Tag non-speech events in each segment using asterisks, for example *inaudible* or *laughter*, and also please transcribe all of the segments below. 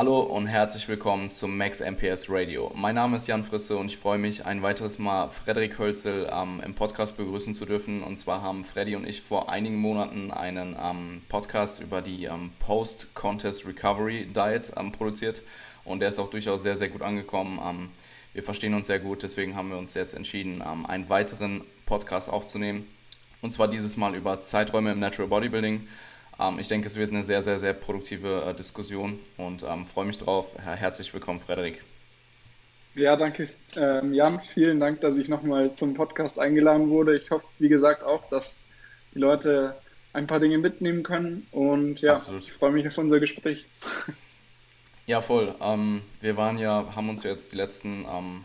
Hallo und herzlich willkommen zum Max MPS Radio. Mein Name ist Jan Frisse und ich freue mich, ein weiteres Mal Frederik Hölzel ähm, im Podcast begrüßen zu dürfen. Und zwar haben Freddy und ich vor einigen Monaten einen ähm, Podcast über die ähm, Post-Contest Recovery Diet ähm, produziert und der ist auch durchaus sehr, sehr gut angekommen. Ähm, wir verstehen uns sehr gut, deswegen haben wir uns jetzt entschieden, ähm, einen weiteren Podcast aufzunehmen. Und zwar dieses Mal über Zeiträume im Natural Bodybuilding. Ähm, ich denke, es wird eine sehr, sehr, sehr produktive äh, Diskussion und ähm, freue mich drauf. Herzlich willkommen, Frederik. Ja, danke, ähm, Jan. Vielen Dank, dass ich nochmal zum Podcast eingeladen wurde. Ich hoffe, wie gesagt, auch, dass die Leute ein paar Dinge mitnehmen können. Und ja, Absolut. ich freue mich auf unser Gespräch. Ja, voll. Ähm, wir waren ja, haben uns jetzt die letzten ähm,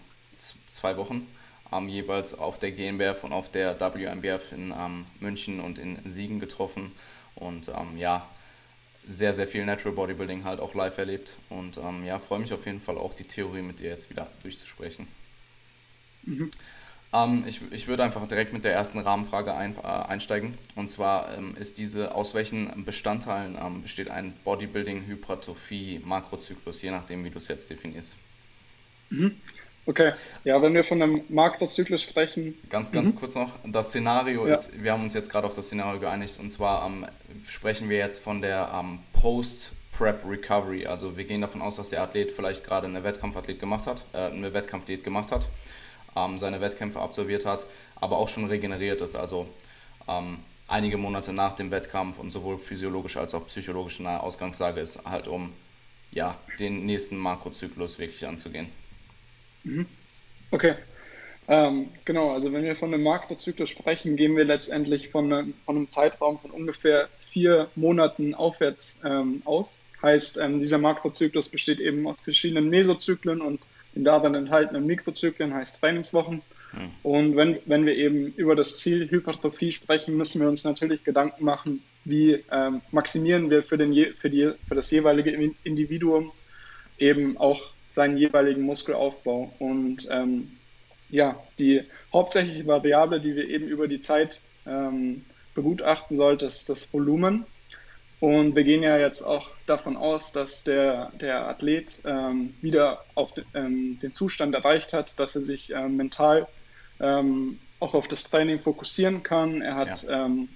zwei Wochen ähm, jeweils auf der GNBF und auf der WMBF in ähm, München und in Siegen getroffen und ähm, ja, sehr, sehr viel Natural Bodybuilding halt auch live erlebt. Und ähm, ja, freue mich auf jeden Fall auch die Theorie mit dir jetzt wieder durchzusprechen. Mhm. Ähm, ich, ich würde einfach direkt mit der ersten Rahmenfrage ein, äh, einsteigen. Und zwar ähm, ist diese, aus welchen Bestandteilen ähm, besteht ein Bodybuilding-Hypertrophie-Makrozyklus, je nachdem, wie du es jetzt definierst? Mhm. Okay, ja, wenn wir von einem Makrozyklus sprechen. Ganz, ganz mhm. kurz noch. Das Szenario ja. ist, wir haben uns jetzt gerade auf das Szenario geeinigt und zwar ähm, sprechen wir jetzt von der ähm, Post-Prep-Recovery. Also wir gehen davon aus, dass der Athlet vielleicht gerade eine Wettkampfathlet gemacht hat, äh, eine Wettkampfdiät gemacht hat, ähm, seine Wettkämpfe absolviert hat, aber auch schon regeneriert ist. Also ähm, einige Monate nach dem Wettkampf und sowohl physiologisch als auch psychologisch in einer Ausgangslage ist, halt um ja, den nächsten Makrozyklus wirklich anzugehen. Mhm. Okay. Ähm, genau, also wenn wir von einem Makrozyklus sprechen, gehen wir letztendlich von einem, von einem Zeitraum von ungefähr vier Monaten aufwärts ähm, aus. Heißt, ähm, dieser Makrozyklus besteht eben aus verschiedenen Mesozyklen und den darin enthaltenen Mikrozyklen, heißt Trainingswochen. Mhm. Und wenn, wenn wir eben über das Ziel Hypertrophie sprechen, müssen wir uns natürlich Gedanken machen, wie ähm, maximieren wir für, den, für, die, für das jeweilige Individuum eben auch seinen jeweiligen Muskelaufbau. Und ähm, ja, die hauptsächliche Variable, die wir eben über die Zeit ähm, begutachten sollten, ist das Volumen. Und wir gehen ja jetzt auch davon aus, dass der, der Athlet ähm, wieder auf den, ähm, den Zustand erreicht hat, dass er sich ähm, mental ähm, auch auf das Training fokussieren kann. Er hat ja. ähm,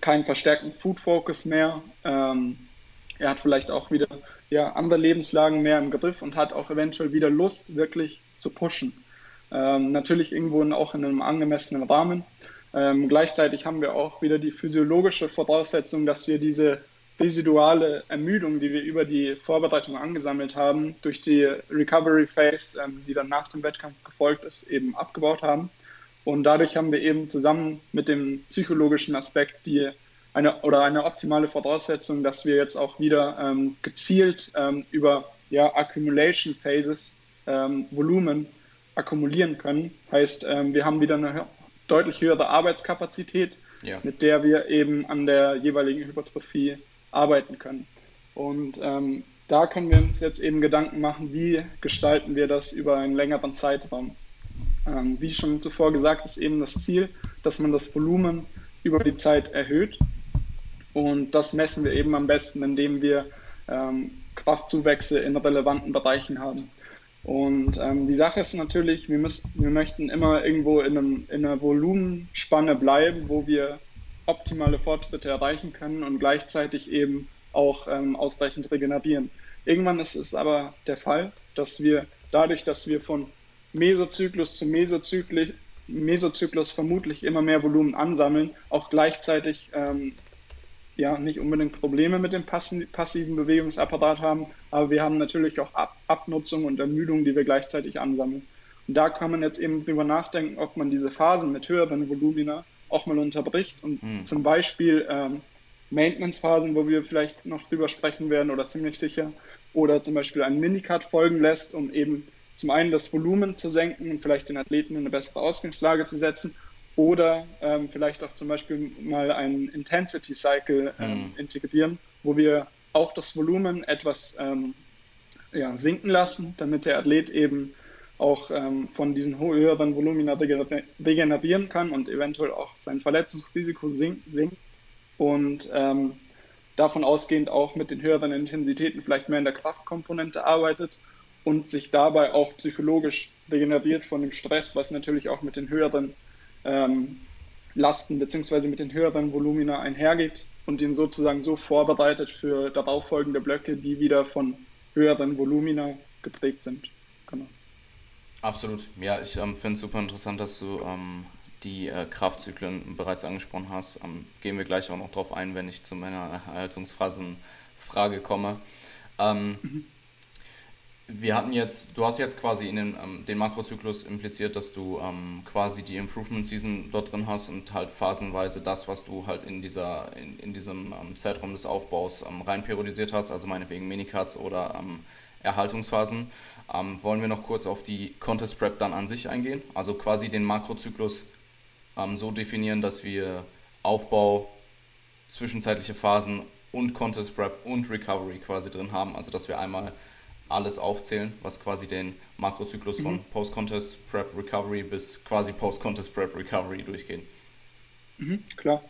keinen verstärkten Food Focus mehr. Ähm, er hat vielleicht auch wieder ja, andere Lebenslagen mehr im Griff und hat auch eventuell wieder Lust, wirklich zu pushen. Ähm, natürlich irgendwo auch in einem angemessenen Rahmen. Ähm, gleichzeitig haben wir auch wieder die physiologische Voraussetzung, dass wir diese residuale Ermüdung, die wir über die Vorbereitung angesammelt haben, durch die Recovery Phase, ähm, die dann nach dem Wettkampf gefolgt ist, eben abgebaut haben. Und dadurch haben wir eben zusammen mit dem psychologischen Aspekt die eine oder eine optimale Voraussetzung, dass wir jetzt auch wieder ähm, gezielt ähm, über ja, Accumulation Phases ähm, Volumen akkumulieren können. Heißt, ähm, wir haben wieder eine deutlich höhere Arbeitskapazität, ja. mit der wir eben an der jeweiligen Hypertrophie arbeiten können. Und ähm, da können wir uns jetzt eben Gedanken machen, wie gestalten wir das über einen längeren Zeitraum. Ähm, wie schon zuvor gesagt, ist eben das Ziel, dass man das Volumen über die Zeit erhöht und das messen wir eben am besten, indem wir ähm, Kraftzuwächse in relevanten Bereichen haben. Und ähm, die Sache ist natürlich, wir, müssen, wir möchten immer irgendwo in, einem, in einer Volumenspanne bleiben, wo wir optimale Fortschritte erreichen können und gleichzeitig eben auch ähm, ausreichend regenerieren. Irgendwann ist es aber der Fall, dass wir dadurch, dass wir von Mesozyklus zu Mesozyklus, Mesozyklus vermutlich immer mehr Volumen ansammeln, auch gleichzeitig ähm, ja nicht unbedingt Probleme mit dem passiven Bewegungsapparat haben, aber wir haben natürlich auch Ab Abnutzung und Ermüdung, die wir gleichzeitig ansammeln. Und da kann man jetzt eben drüber nachdenken, ob man diese Phasen mit höheren Volumina auch mal unterbricht und mhm. zum Beispiel ähm, Maintenance-Phasen, wo wir vielleicht noch drüber sprechen werden oder ziemlich sicher, oder zum Beispiel einen Minicut folgen lässt, um eben zum einen das Volumen zu senken und vielleicht den Athleten in eine bessere Ausgangslage zu setzen oder ähm, vielleicht auch zum Beispiel mal einen Intensity Cycle ähm, mhm. integrieren, wo wir auch das Volumen etwas ähm, ja, sinken lassen, damit der Athlet eben auch ähm, von diesen höheren Volumina regenerieren kann und eventuell auch sein Verletzungsrisiko sinkt. Und ähm, davon ausgehend auch mit den höheren Intensitäten vielleicht mehr in der Kraftkomponente arbeitet und sich dabei auch psychologisch regeneriert von dem Stress, was natürlich auch mit den höheren ähm, Lasten bzw. mit den höheren Volumina einhergeht und ihn sozusagen so vorbereitet für darauffolgende Blöcke, die wieder von höheren Volumina geprägt sind. Genau. Absolut. Ja, ich ähm, finde es super interessant, dass du ähm, die äh, Kraftzyklen bereits angesprochen hast. Ähm, gehen wir gleich auch noch drauf ein, wenn ich zu meiner Erhaltungsphasenfrage komme. Ähm, mhm wir hatten jetzt, du hast jetzt quasi in den, ähm, den Makrozyklus impliziert, dass du ähm, quasi die Improvement Season dort drin hast und halt phasenweise das, was du halt in dieser, in, in diesem ähm, Zeitraum des Aufbaus ähm, rein periodisiert hast, also meinetwegen Minicuts oder ähm, Erhaltungsphasen. Ähm, wollen wir noch kurz auf die Contest Prep dann an sich eingehen? Also quasi den Makrozyklus so definieren, dass wir Aufbau, zwischenzeitliche Phasen und Contest Prep und Recovery quasi drin haben. Also dass wir einmal alles aufzählen, was quasi den Makrozyklus mhm. von Post-Contest Prep Recovery bis quasi Post-Contest Prep Recovery durchgehen. Mhm, klar.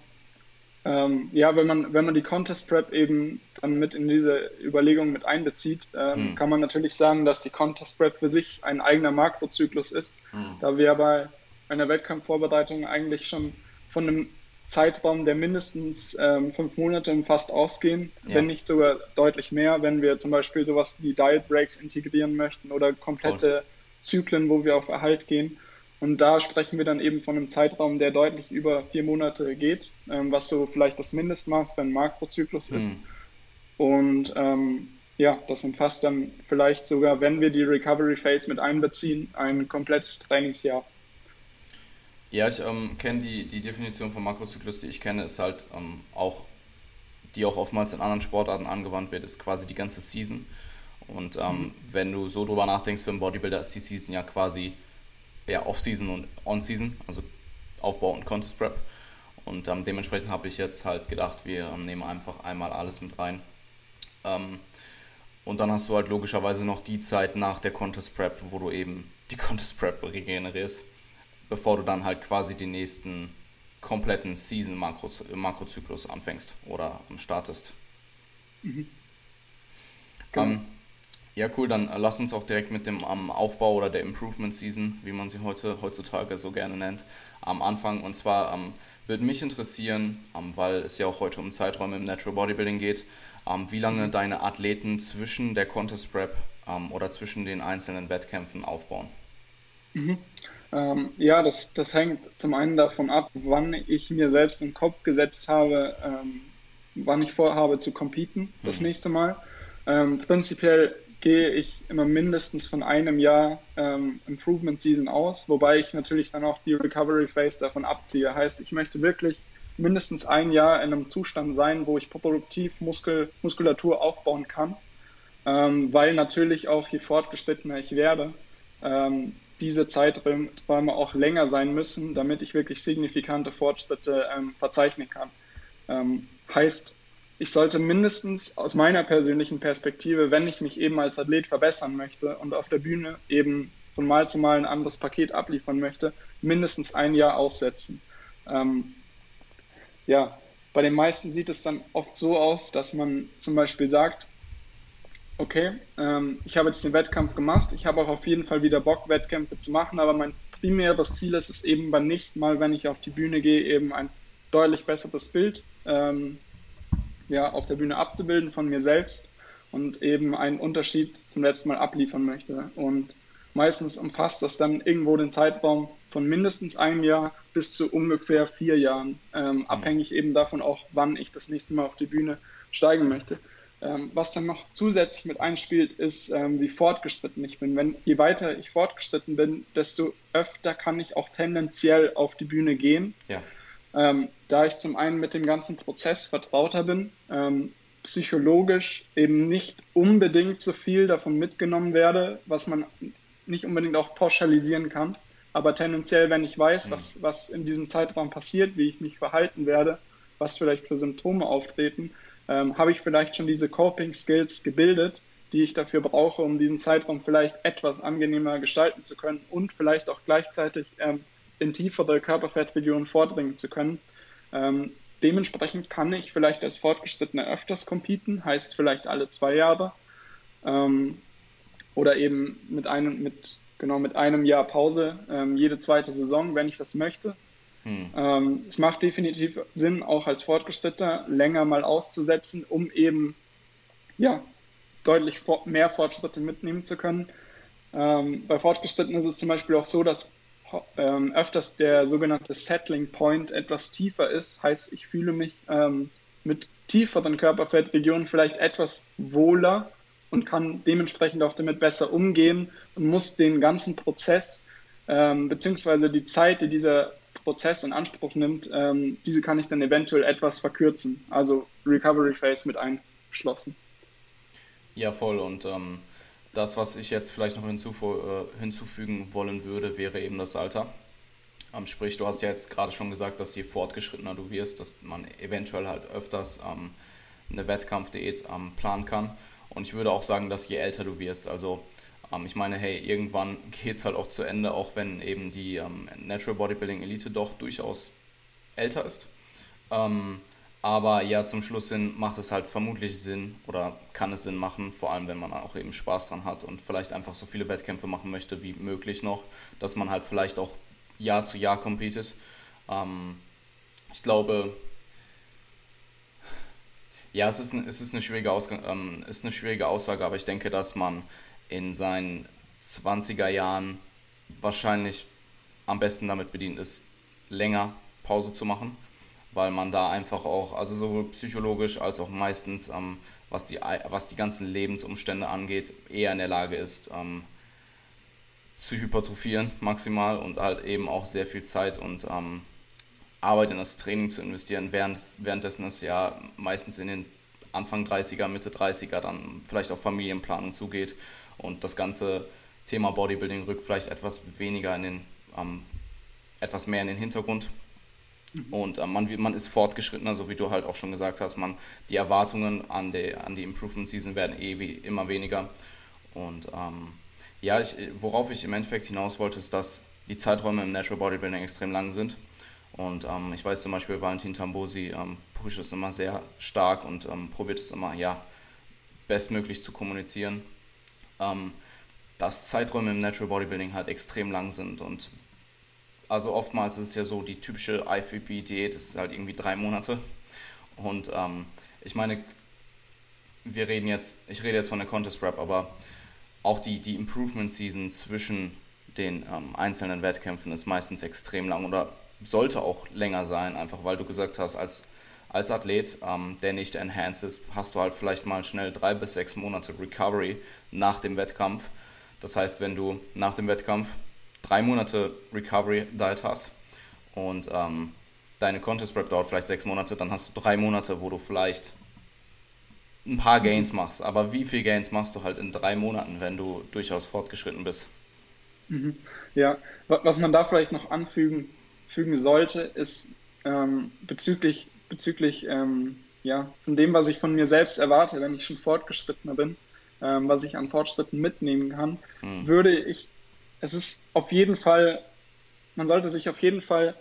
Ähm, ja, wenn man, wenn man die Contest Prep eben dann mit in diese Überlegung mit einbezieht, ähm, mhm. kann man natürlich sagen, dass die Contest Prep für sich ein eigener Makrozyklus ist, mhm. da wir bei einer Wettkampfvorbereitung eigentlich schon von einem Zeitraum, der mindestens ähm, fünf Monate umfasst, ausgehen, ja. wenn nicht sogar deutlich mehr, wenn wir zum Beispiel sowas wie Diet Breaks integrieren möchten oder komplette Voll. Zyklen, wo wir auf Erhalt gehen. Und da sprechen wir dann eben von einem Zeitraum, der deutlich über vier Monate geht, ähm, was so vielleicht das Mindestmaß für einen Makrozyklus mhm. ist. Und ähm, ja, das umfasst dann vielleicht sogar, wenn wir die Recovery Phase mit einbeziehen, ein komplettes Trainingsjahr. Ja, ich ähm, kenne die, die Definition von Makrozyklus, die ich kenne, ist halt ähm, auch, die auch oftmals in anderen Sportarten angewandt wird, ist quasi die ganze Season. Und ähm, mhm. wenn du so drüber nachdenkst, für einen Bodybuilder ist die Season ja quasi eher Off-Season und On-Season, also Aufbau und Contest Prep. Und ähm, dementsprechend habe ich jetzt halt gedacht, wir ähm, nehmen einfach einmal alles mit rein. Ähm, und dann hast du halt logischerweise noch die Zeit nach der Contest Prep, wo du eben die Contest Prep regenerierst bevor du dann halt quasi den nächsten kompletten Season-Makrozyklus anfängst oder startest. Mhm. Genau. Ähm, ja, cool, dann lass uns auch direkt mit dem um, Aufbau oder der Improvement Season, wie man sie heute heutzutage so gerne nennt, am Anfang. Und zwar ähm, würde mich interessieren, ähm, weil es ja auch heute um Zeiträume im Natural Bodybuilding geht, ähm, wie lange mhm. deine Athleten zwischen der Contest Prep ähm, oder zwischen den einzelnen Wettkämpfen aufbauen. Mhm. Ähm, ja, das, das hängt zum einen davon ab, wann ich mir selbst im Kopf gesetzt habe, ähm, wann ich vorhabe zu competen das mhm. nächste Mal. Ähm, prinzipiell gehe ich immer mindestens von einem Jahr ähm, Improvement Season aus, wobei ich natürlich dann auch die Recovery Phase davon abziehe. Heißt, ich möchte wirklich mindestens ein Jahr in einem Zustand sein, wo ich produktiv Muskel, Muskulatur aufbauen kann, ähm, weil natürlich auch je fortgeschrittener ich werde, ähm, diese Zeiträume auch länger sein müssen, damit ich wirklich signifikante Fortschritte ähm, verzeichnen kann. Ähm, heißt, ich sollte mindestens aus meiner persönlichen Perspektive, wenn ich mich eben als Athlet verbessern möchte und auf der Bühne eben von Mal zu Mal ein anderes Paket abliefern möchte, mindestens ein Jahr aussetzen. Ähm, ja, bei den meisten sieht es dann oft so aus, dass man zum Beispiel sagt, okay, ähm, ich habe jetzt den Wettkampf gemacht, ich habe auch auf jeden Fall wieder Bock, Wettkämpfe zu machen, aber mein primäres Ziel ist es eben beim nächsten Mal, wenn ich auf die Bühne gehe, eben ein deutlich besseres Bild ähm, ja, auf der Bühne abzubilden von mir selbst und eben einen Unterschied zum letzten Mal abliefern möchte. Und meistens umfasst das dann irgendwo den Zeitraum von mindestens einem Jahr bis zu ungefähr vier Jahren, ähm, abhängig eben davon auch, wann ich das nächste Mal auf die Bühne steigen möchte. Ähm, was dann noch zusätzlich mit einspielt, ist, ähm, wie fortgeschritten ich bin. Wenn, je weiter ich fortgeschritten bin, desto öfter kann ich auch tendenziell auf die Bühne gehen. Ja. Ähm, da ich zum einen mit dem ganzen Prozess vertrauter bin, ähm, psychologisch eben nicht unbedingt so viel davon mitgenommen werde, was man nicht unbedingt auch pauschalisieren kann. Aber tendenziell, wenn ich weiß, mhm. was, was in diesem Zeitraum passiert, wie ich mich verhalten werde, was vielleicht für Symptome auftreten, ähm, habe ich vielleicht schon diese Coping-Skills gebildet, die ich dafür brauche, um diesen Zeitraum vielleicht etwas angenehmer gestalten zu können und vielleicht auch gleichzeitig ähm, in tiefere Körperfettregionen vordringen zu können. Ähm, dementsprechend kann ich vielleicht als Fortgeschrittener öfters competen, heißt vielleicht alle zwei Jahre. Ähm, oder eben mit einem, mit, genau, mit einem Jahr Pause ähm, jede zweite Saison, wenn ich das möchte. Hm. Ähm, es macht definitiv Sinn, auch als Fortgeschrittener länger mal auszusetzen, um eben ja, deutlich mehr Fortschritte mitnehmen zu können. Ähm, bei Fortgeschrittenen ist es zum Beispiel auch so, dass ähm, öfters der sogenannte Settling Point etwas tiefer ist. Heißt, ich fühle mich ähm, mit tieferen Körperfettregionen vielleicht etwas wohler und kann dementsprechend auch damit besser umgehen und muss den ganzen Prozess ähm, beziehungsweise die Zeit, die dieser Prozess in Anspruch nimmt, ähm, diese kann ich dann eventuell etwas verkürzen, also Recovery Phase mit eingeschlossen. Ja, voll. Und ähm, das, was ich jetzt vielleicht noch äh, hinzufügen wollen würde, wäre eben das Alter. Ähm, sprich, du hast ja jetzt gerade schon gesagt, dass je fortgeschrittener du wirst, dass man eventuell halt öfters ähm, eine Wettkampfdiät ähm, planen kann. Und ich würde auch sagen, dass je älter du wirst, also ich meine, hey, irgendwann geht es halt auch zu Ende, auch wenn eben die ähm, Natural Bodybuilding Elite doch durchaus älter ist. Ähm, aber ja, zum Schluss hin macht es halt vermutlich Sinn oder kann es Sinn machen, vor allem wenn man auch eben Spaß dran hat und vielleicht einfach so viele Wettkämpfe machen möchte wie möglich noch, dass man halt vielleicht auch Jahr zu Jahr competet. Ähm, ich glaube, ja, es ist, es ist, eine schwierige ähm, ist eine schwierige Aussage, aber ich denke, dass man in seinen 20er Jahren wahrscheinlich am besten damit bedient ist, länger Pause zu machen weil man da einfach auch, also sowohl psychologisch als auch meistens, ähm, was, die, was die ganzen Lebensumstände angeht, eher in der Lage ist, ähm, zu hypertrophieren maximal und halt eben auch sehr viel Zeit und ähm, Arbeit in das Training zu investieren, während, währenddessen es ja meistens in den Anfang 30er, Mitte 30er dann vielleicht auf Familienplanung zugeht und das ganze Thema Bodybuilding rückt vielleicht etwas weniger in den, ähm, etwas mehr in den Hintergrund und äh, man, man ist fortgeschrittener, so wie du halt auch schon gesagt hast. Man, die Erwartungen an die, an die Improvement Season werden eh wie, immer weniger. Und ähm, ja, ich, worauf ich im Endeffekt hinaus wollte, ist, dass die Zeiträume im Natural Bodybuilding extrem lang sind. Und ähm, ich weiß zum Beispiel, Valentin Tambosi ähm, pusht es immer sehr stark und ähm, probiert es immer, ja, bestmöglich zu kommunizieren. Ähm, dass Zeiträume im Natural Bodybuilding halt extrem lang sind und also oftmals ist es ja so, die typische IFBB-Diät ist halt irgendwie drei Monate. Und ähm, ich meine, wir reden jetzt, ich rede jetzt von der Contest Prep, aber auch die, die Improvement Season zwischen den ähm, einzelnen Wettkämpfen ist meistens extrem lang oder sollte auch länger sein, einfach weil du gesagt hast, als, als Athlet, ähm, der nicht enhanced ist, hast du halt vielleicht mal schnell drei bis sechs Monate Recovery nach dem Wettkampf. Das heißt, wenn du nach dem Wettkampf drei Monate Recovery Diet hast und ähm, deine Contest Prep dauert vielleicht sechs Monate, dann hast du drei Monate, wo du vielleicht ein paar Gains machst. Aber wie viel Gains machst du halt in drei Monaten, wenn du durchaus fortgeschritten bist? Mhm. Ja, was man da vielleicht noch anfügen fügen sollte, ist ähm, bezüglich, bezüglich ähm, ja, von dem, was ich von mir selbst erwarte, wenn ich schon fortgeschrittener bin, ähm, was ich an Fortschritten mitnehmen kann, mhm. würde ich es ist auf jeden Fall, man sollte sich auf jeden Fall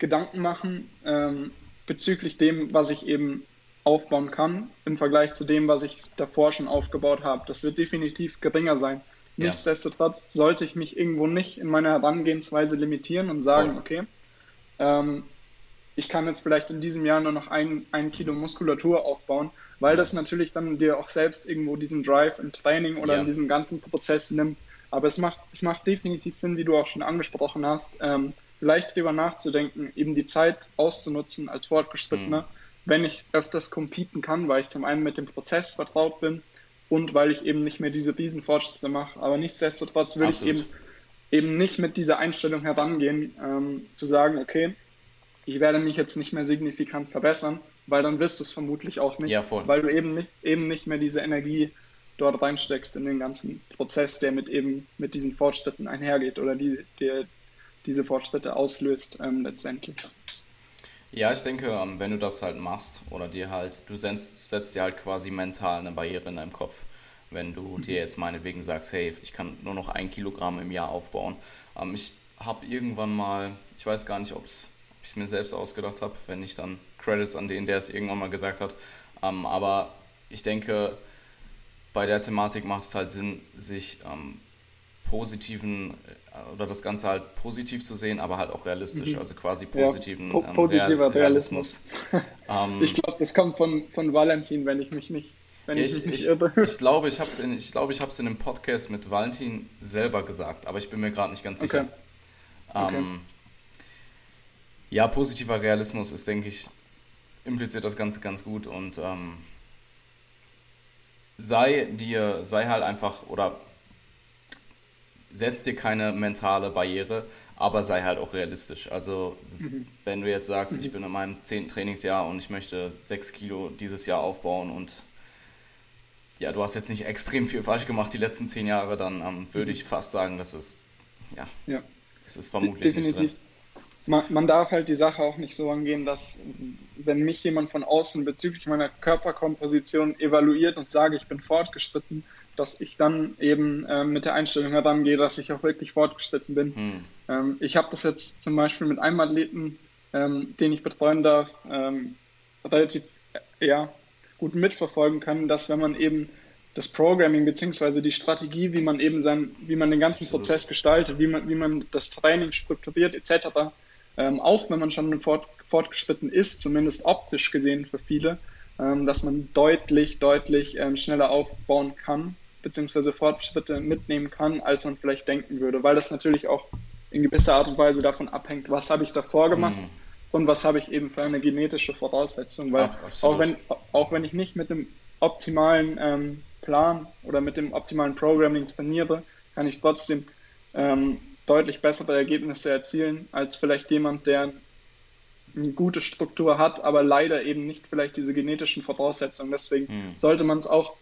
Gedanken machen ähm, bezüglich dem, was ich eben aufbauen kann im Vergleich zu dem, was ich davor schon aufgebaut habe. Das wird definitiv geringer sein. Ja. Nichtsdestotrotz sollte ich mich irgendwo nicht in meiner Herangehensweise limitieren und sagen, Voll. okay, ähm, ich kann jetzt vielleicht in diesem Jahr nur noch ein, ein Kilo Muskulatur aufbauen, weil das natürlich dann dir auch selbst irgendwo diesen Drive im Training oder ja. in diesem ganzen Prozess nimmt, aber es macht, es macht definitiv Sinn, wie du auch schon angesprochen hast, ähm, vielleicht darüber nachzudenken, eben die Zeit auszunutzen als Fortgeschrittener, mhm. wenn ich öfters competen kann, weil ich zum einen mit dem Prozess vertraut bin und weil ich eben nicht mehr diese Riesenfortschritte mache. Aber nichtsdestotrotz Absolut. ich eben, eben nicht mit dieser Einstellung herangehen, ähm, zu sagen, okay, ich werde mich jetzt nicht mehr signifikant verbessern, weil dann wirst du es vermutlich auch nicht, ja, weil du eben nicht, eben nicht mehr diese Energie dort reinsteckst in den ganzen Prozess, der mit eben mit diesen Fortschritten einhergeht oder die, der diese Fortschritte auslöst ähm, letztendlich. Ja, ich denke, ähm, wenn du das halt machst oder dir halt, du setzt, setzt dir halt quasi mental eine Barriere in deinem Kopf. Wenn du mhm. dir jetzt meinetwegen sagst, hey, ich kann nur noch ein Kilogramm im Jahr aufbauen. Ähm, ich habe irgendwann mal, ich weiß gar nicht, ob es ich es mir selbst ausgedacht habe. Wenn nicht, dann Credits an den, der es irgendwann mal gesagt hat. Ähm, aber ich denke, bei der Thematik macht es halt Sinn, sich ähm, positiven äh, oder das Ganze halt positiv zu sehen, aber halt auch realistisch, mhm. also quasi positiven ja, po ähm, positiver Realismus. Realismus. *laughs* ich glaube, das kommt von, von Valentin, wenn ich mich nicht wenn ich, ich, ich, irre. ich glaube, ich habe es in, ich glaub, ich in einem Podcast mit Valentin selber gesagt, aber ich bin mir gerade nicht ganz sicher. Okay. Ähm, okay. Ja, positiver Realismus ist, denke ich, impliziert das Ganze ganz gut und ähm, sei dir, sei halt einfach oder setz dir keine mentale Barriere, aber sei halt auch realistisch. Also mhm. wenn du jetzt sagst, ich mhm. bin in meinem zehnten Trainingsjahr und ich möchte sechs Kilo dieses Jahr aufbauen und ja, du hast jetzt nicht extrem viel falsch gemacht die letzten zehn Jahre, dann ähm, würde mhm. ich fast sagen, dass es, ja, ja. es ist vermutlich Definitiv. nicht drin. Man, man, darf halt die Sache auch nicht so angehen, dass wenn mich jemand von außen bezüglich meiner Körperkomposition evaluiert und sage, ich bin fortgeschritten, dass ich dann eben äh, mit der Einstellung herangehe, dass ich auch wirklich fortgeschritten bin. Hm. Ähm, ich habe das jetzt zum Beispiel mit einem Athleten, ähm, den ich betreuen darf, ähm, relativ äh, ja, gut mitverfolgen kann, dass wenn man eben das Programming bzw. die Strategie, wie man eben sein, wie man den ganzen. Prozess gestaltet, wie man, wie man das Training strukturiert etc., ähm, auch wenn man schon fort, fortgeschritten ist, zumindest optisch gesehen für viele, ähm, dass man deutlich, deutlich ähm, schneller aufbauen kann, beziehungsweise Fortschritte mitnehmen kann, als man vielleicht denken würde, weil das natürlich auch in gewisser Art und Weise davon abhängt, was habe ich davor gemacht mhm. und was habe ich eben für eine genetische Voraussetzung, weil ja, auch, wenn, auch wenn ich nicht mit dem optimalen ähm, Plan oder mit dem optimalen Programming trainiere, kann ich trotzdem ähm, deutlich bessere Ergebnisse erzielen als vielleicht jemand, der eine gute Struktur hat, aber leider eben nicht vielleicht diese genetischen Voraussetzungen. Deswegen mhm. sollte man es auch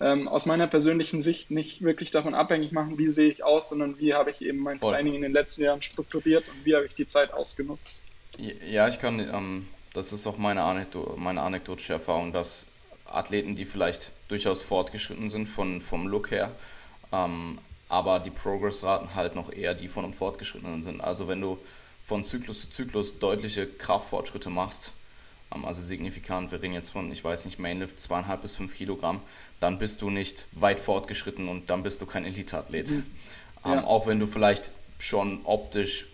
ähm, aus meiner persönlichen Sicht nicht wirklich davon abhängig machen, wie sehe ich aus, sondern wie habe ich eben mein Voll. Training in den letzten Jahren strukturiert und wie habe ich die Zeit ausgenutzt. Ja, ich kann, ähm, das ist auch meine, Anekdo meine anekdotische Erfahrung, dass Athleten, die vielleicht durchaus fortgeschritten sind von, vom Look her, ähm, aber die Progress-Raten halt noch eher die von einem Fortgeschrittenen sind. Also wenn du von Zyklus zu Zyklus deutliche Kraftfortschritte machst, ähm, also signifikant, wir reden jetzt von, ich weiß nicht, Mainlift zweieinhalb bis fünf Kilogramm, dann bist du nicht weit fortgeschritten und dann bist du kein Elite-Athlet. Mhm. Ähm, ja. Auch wenn du vielleicht schon optisch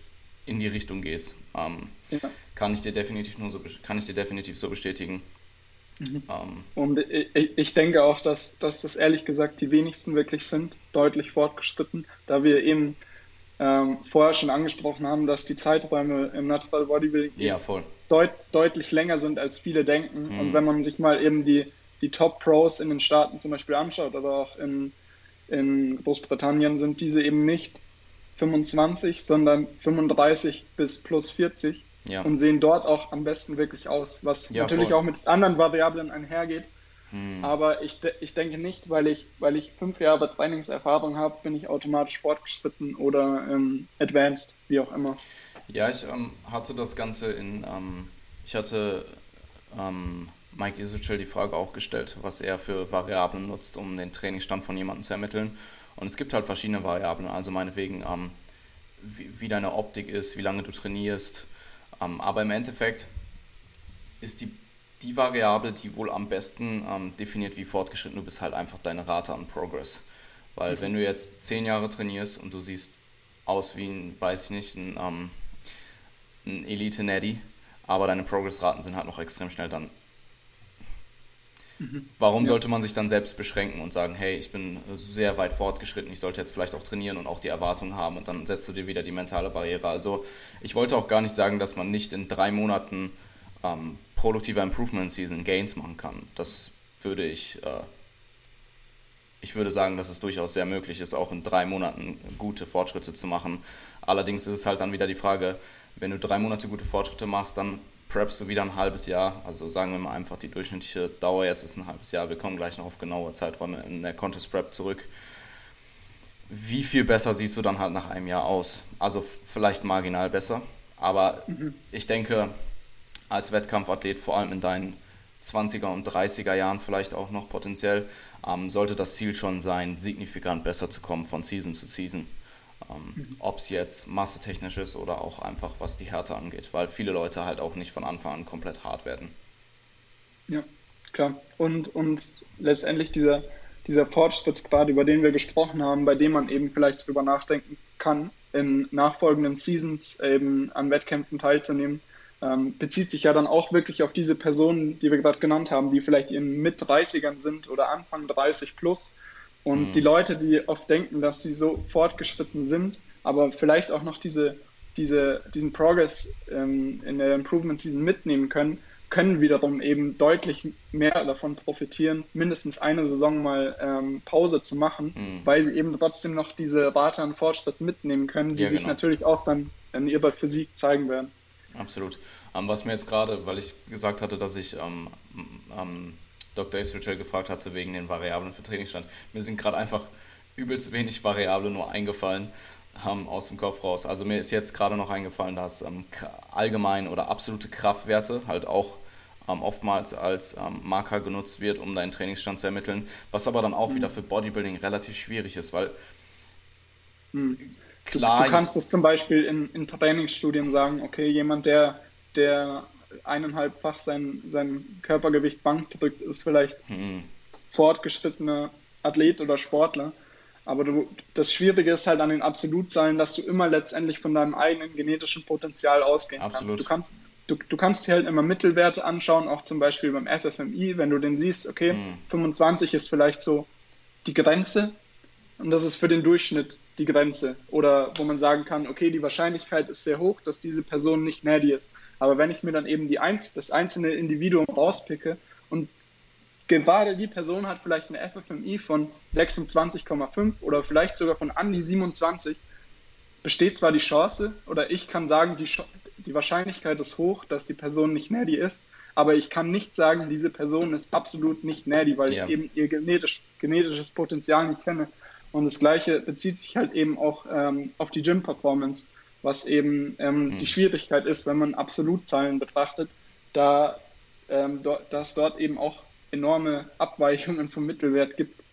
in die Richtung gehst. Ähm, ja. Kann ich dir definitiv nur so kann ich dir definitiv so bestätigen. Mhm. Ähm, und ich, ich denke auch, dass, dass das ehrlich gesagt die wenigsten wirklich sind, deutlich fortgeschritten, da wir eben ähm, vorher schon angesprochen haben, dass die Zeiträume im Natural Bodybuilding ja. Deut deutlich länger sind, als viele denken. Mhm. Und wenn man sich mal eben die die Top-Pros in den Staaten zum Beispiel anschaut, aber auch in, in Großbritannien sind diese eben nicht 25, sondern 35 bis plus 40 ja. und sehen dort auch am besten wirklich aus, was ja, natürlich voll. auch mit anderen Variablen einhergeht. Hm. Aber ich, ich denke nicht, weil ich, weil ich fünf Jahre Trainingserfahrung habe, bin ich automatisch fortgeschritten oder ähm, advanced, wie auch immer. Ja, ich ähm, hatte das Ganze in, ähm, ich hatte ähm, Mike Isuchel die Frage auch gestellt, was er für Variablen nutzt, um den Trainingsstand von jemandem zu ermitteln. Und es gibt halt verschiedene Variablen, also meinetwegen, ähm, wie, wie, deine Optik ist, wie lange du trainierst. Ähm, aber im Endeffekt ist die, die Variable, die wohl am besten ähm, definiert, wie fortgeschritten du bist, halt einfach deine Rate an Progress. Weil mhm. wenn du jetzt zehn Jahre trainierst und du siehst aus wie ein, weiß ich nicht, ein, ähm, ein Elite-Neddy, aber deine Progress-Raten sind halt noch extrem schnell, dann Mhm. Warum ja. sollte man sich dann selbst beschränken und sagen, hey, ich bin sehr weit fortgeschritten, ich sollte jetzt vielleicht auch trainieren und auch die Erwartung haben und dann setzt du dir wieder die mentale Barriere. Also ich wollte auch gar nicht sagen, dass man nicht in drei Monaten ähm, produktiver Improvement Season Gains machen kann. Das würde ich, äh, ich würde sagen, dass es durchaus sehr möglich ist, auch in drei Monaten gute Fortschritte zu machen. Allerdings ist es halt dann wieder die Frage, wenn du drei Monate gute Fortschritte machst, dann preppst du wieder ein halbes Jahr. Also sagen wir mal einfach, die durchschnittliche Dauer jetzt ist ein halbes Jahr. Wir kommen gleich noch auf genaue Zeiträume in der Contest Prep zurück. Wie viel besser siehst du dann halt nach einem Jahr aus? Also vielleicht marginal besser, aber mhm. ich denke, als Wettkampfathlet, vor allem in deinen 20er und 30er Jahren vielleicht auch noch potenziell, ähm, sollte das Ziel schon sein, signifikant besser zu kommen von Season zu Season. Ähm. Ob es jetzt massetechnisch ist oder auch einfach was die Härte angeht, weil viele Leute halt auch nicht von Anfang an komplett hart werden. Ja, klar. Und, und letztendlich dieser, dieser Fortschrittsgrad, über den wir gesprochen haben, bei dem man eben vielleicht drüber nachdenken kann, in nachfolgenden Seasons eben an Wettkämpfen teilzunehmen, ähm, bezieht sich ja dann auch wirklich auf diese Personen, die wir gerade genannt haben, die vielleicht in Mit-30ern sind oder Anfang 30 plus. Und mhm. die Leute, die oft denken, dass sie so fortgeschritten sind, aber vielleicht auch noch diese, diese, diesen Progress ähm, in der Improvement Season mitnehmen können, können wiederum eben deutlich mehr davon profitieren, mindestens eine Saison mal ähm, Pause zu machen, mhm. weil sie eben trotzdem noch diese Rate an Fortschritt mitnehmen können, die ja, sich genau. natürlich auch dann in ihrer Physik zeigen werden. Absolut. Ähm, was mir jetzt gerade, weil ich gesagt hatte, dass ich ähm, ähm, Dr. Israel gefragt hatte wegen den Variablen für Trainingsstand, mir sind gerade einfach übelst wenig Variable nur eingefallen ähm, aus dem Kopf raus. Also mir ist jetzt gerade noch eingefallen, dass ähm, allgemein oder absolute Kraftwerte halt auch ähm, oftmals als ähm, Marker genutzt wird, um deinen Trainingsstand zu ermitteln, was aber dann auch mhm. wieder für Bodybuilding relativ schwierig ist, weil mhm. klar... Du, du, kannst es zum Beispiel in, in Trainingsstudien sagen, okay, jemand, der, der eineinhalbfach sein, sein Körpergewicht Bank drückt, ist vielleicht mhm. fortgeschrittener Athlet oder Sportler. Aber du, das Schwierige ist halt an den Absolutzahlen, dass du immer letztendlich von deinem eigenen genetischen Potenzial ausgehen Absolut. kannst. Du kannst, du, du kannst dir halt immer Mittelwerte anschauen, auch zum Beispiel beim FFMI, wenn du den siehst, okay, mhm. 25 ist vielleicht so die Grenze und das ist für den Durchschnitt die Grenze. Oder wo man sagen kann, okay, die Wahrscheinlichkeit ist sehr hoch, dass diese Person nicht nerdy ist. Aber wenn ich mir dann eben die Einz das einzelne Individuum rauspicke und gerade die Person hat vielleicht eine FFMI von 26,5 oder vielleicht sogar von an die 27, besteht zwar die Chance, oder ich kann sagen, die, die Wahrscheinlichkeit ist hoch, dass die Person nicht nerdy ist, aber ich kann nicht sagen, diese Person ist absolut nicht nerdy, weil ja. ich eben ihr genetisch, genetisches Potenzial nicht kenne. Und das Gleiche bezieht sich halt eben auch ähm, auf die Gym-Performance, was eben ähm, hm. die Schwierigkeit ist, wenn man Absolutzahlen betrachtet, da ähm, do, dass dort eben auch enorme Abweichungen vom Mittelwert gibt.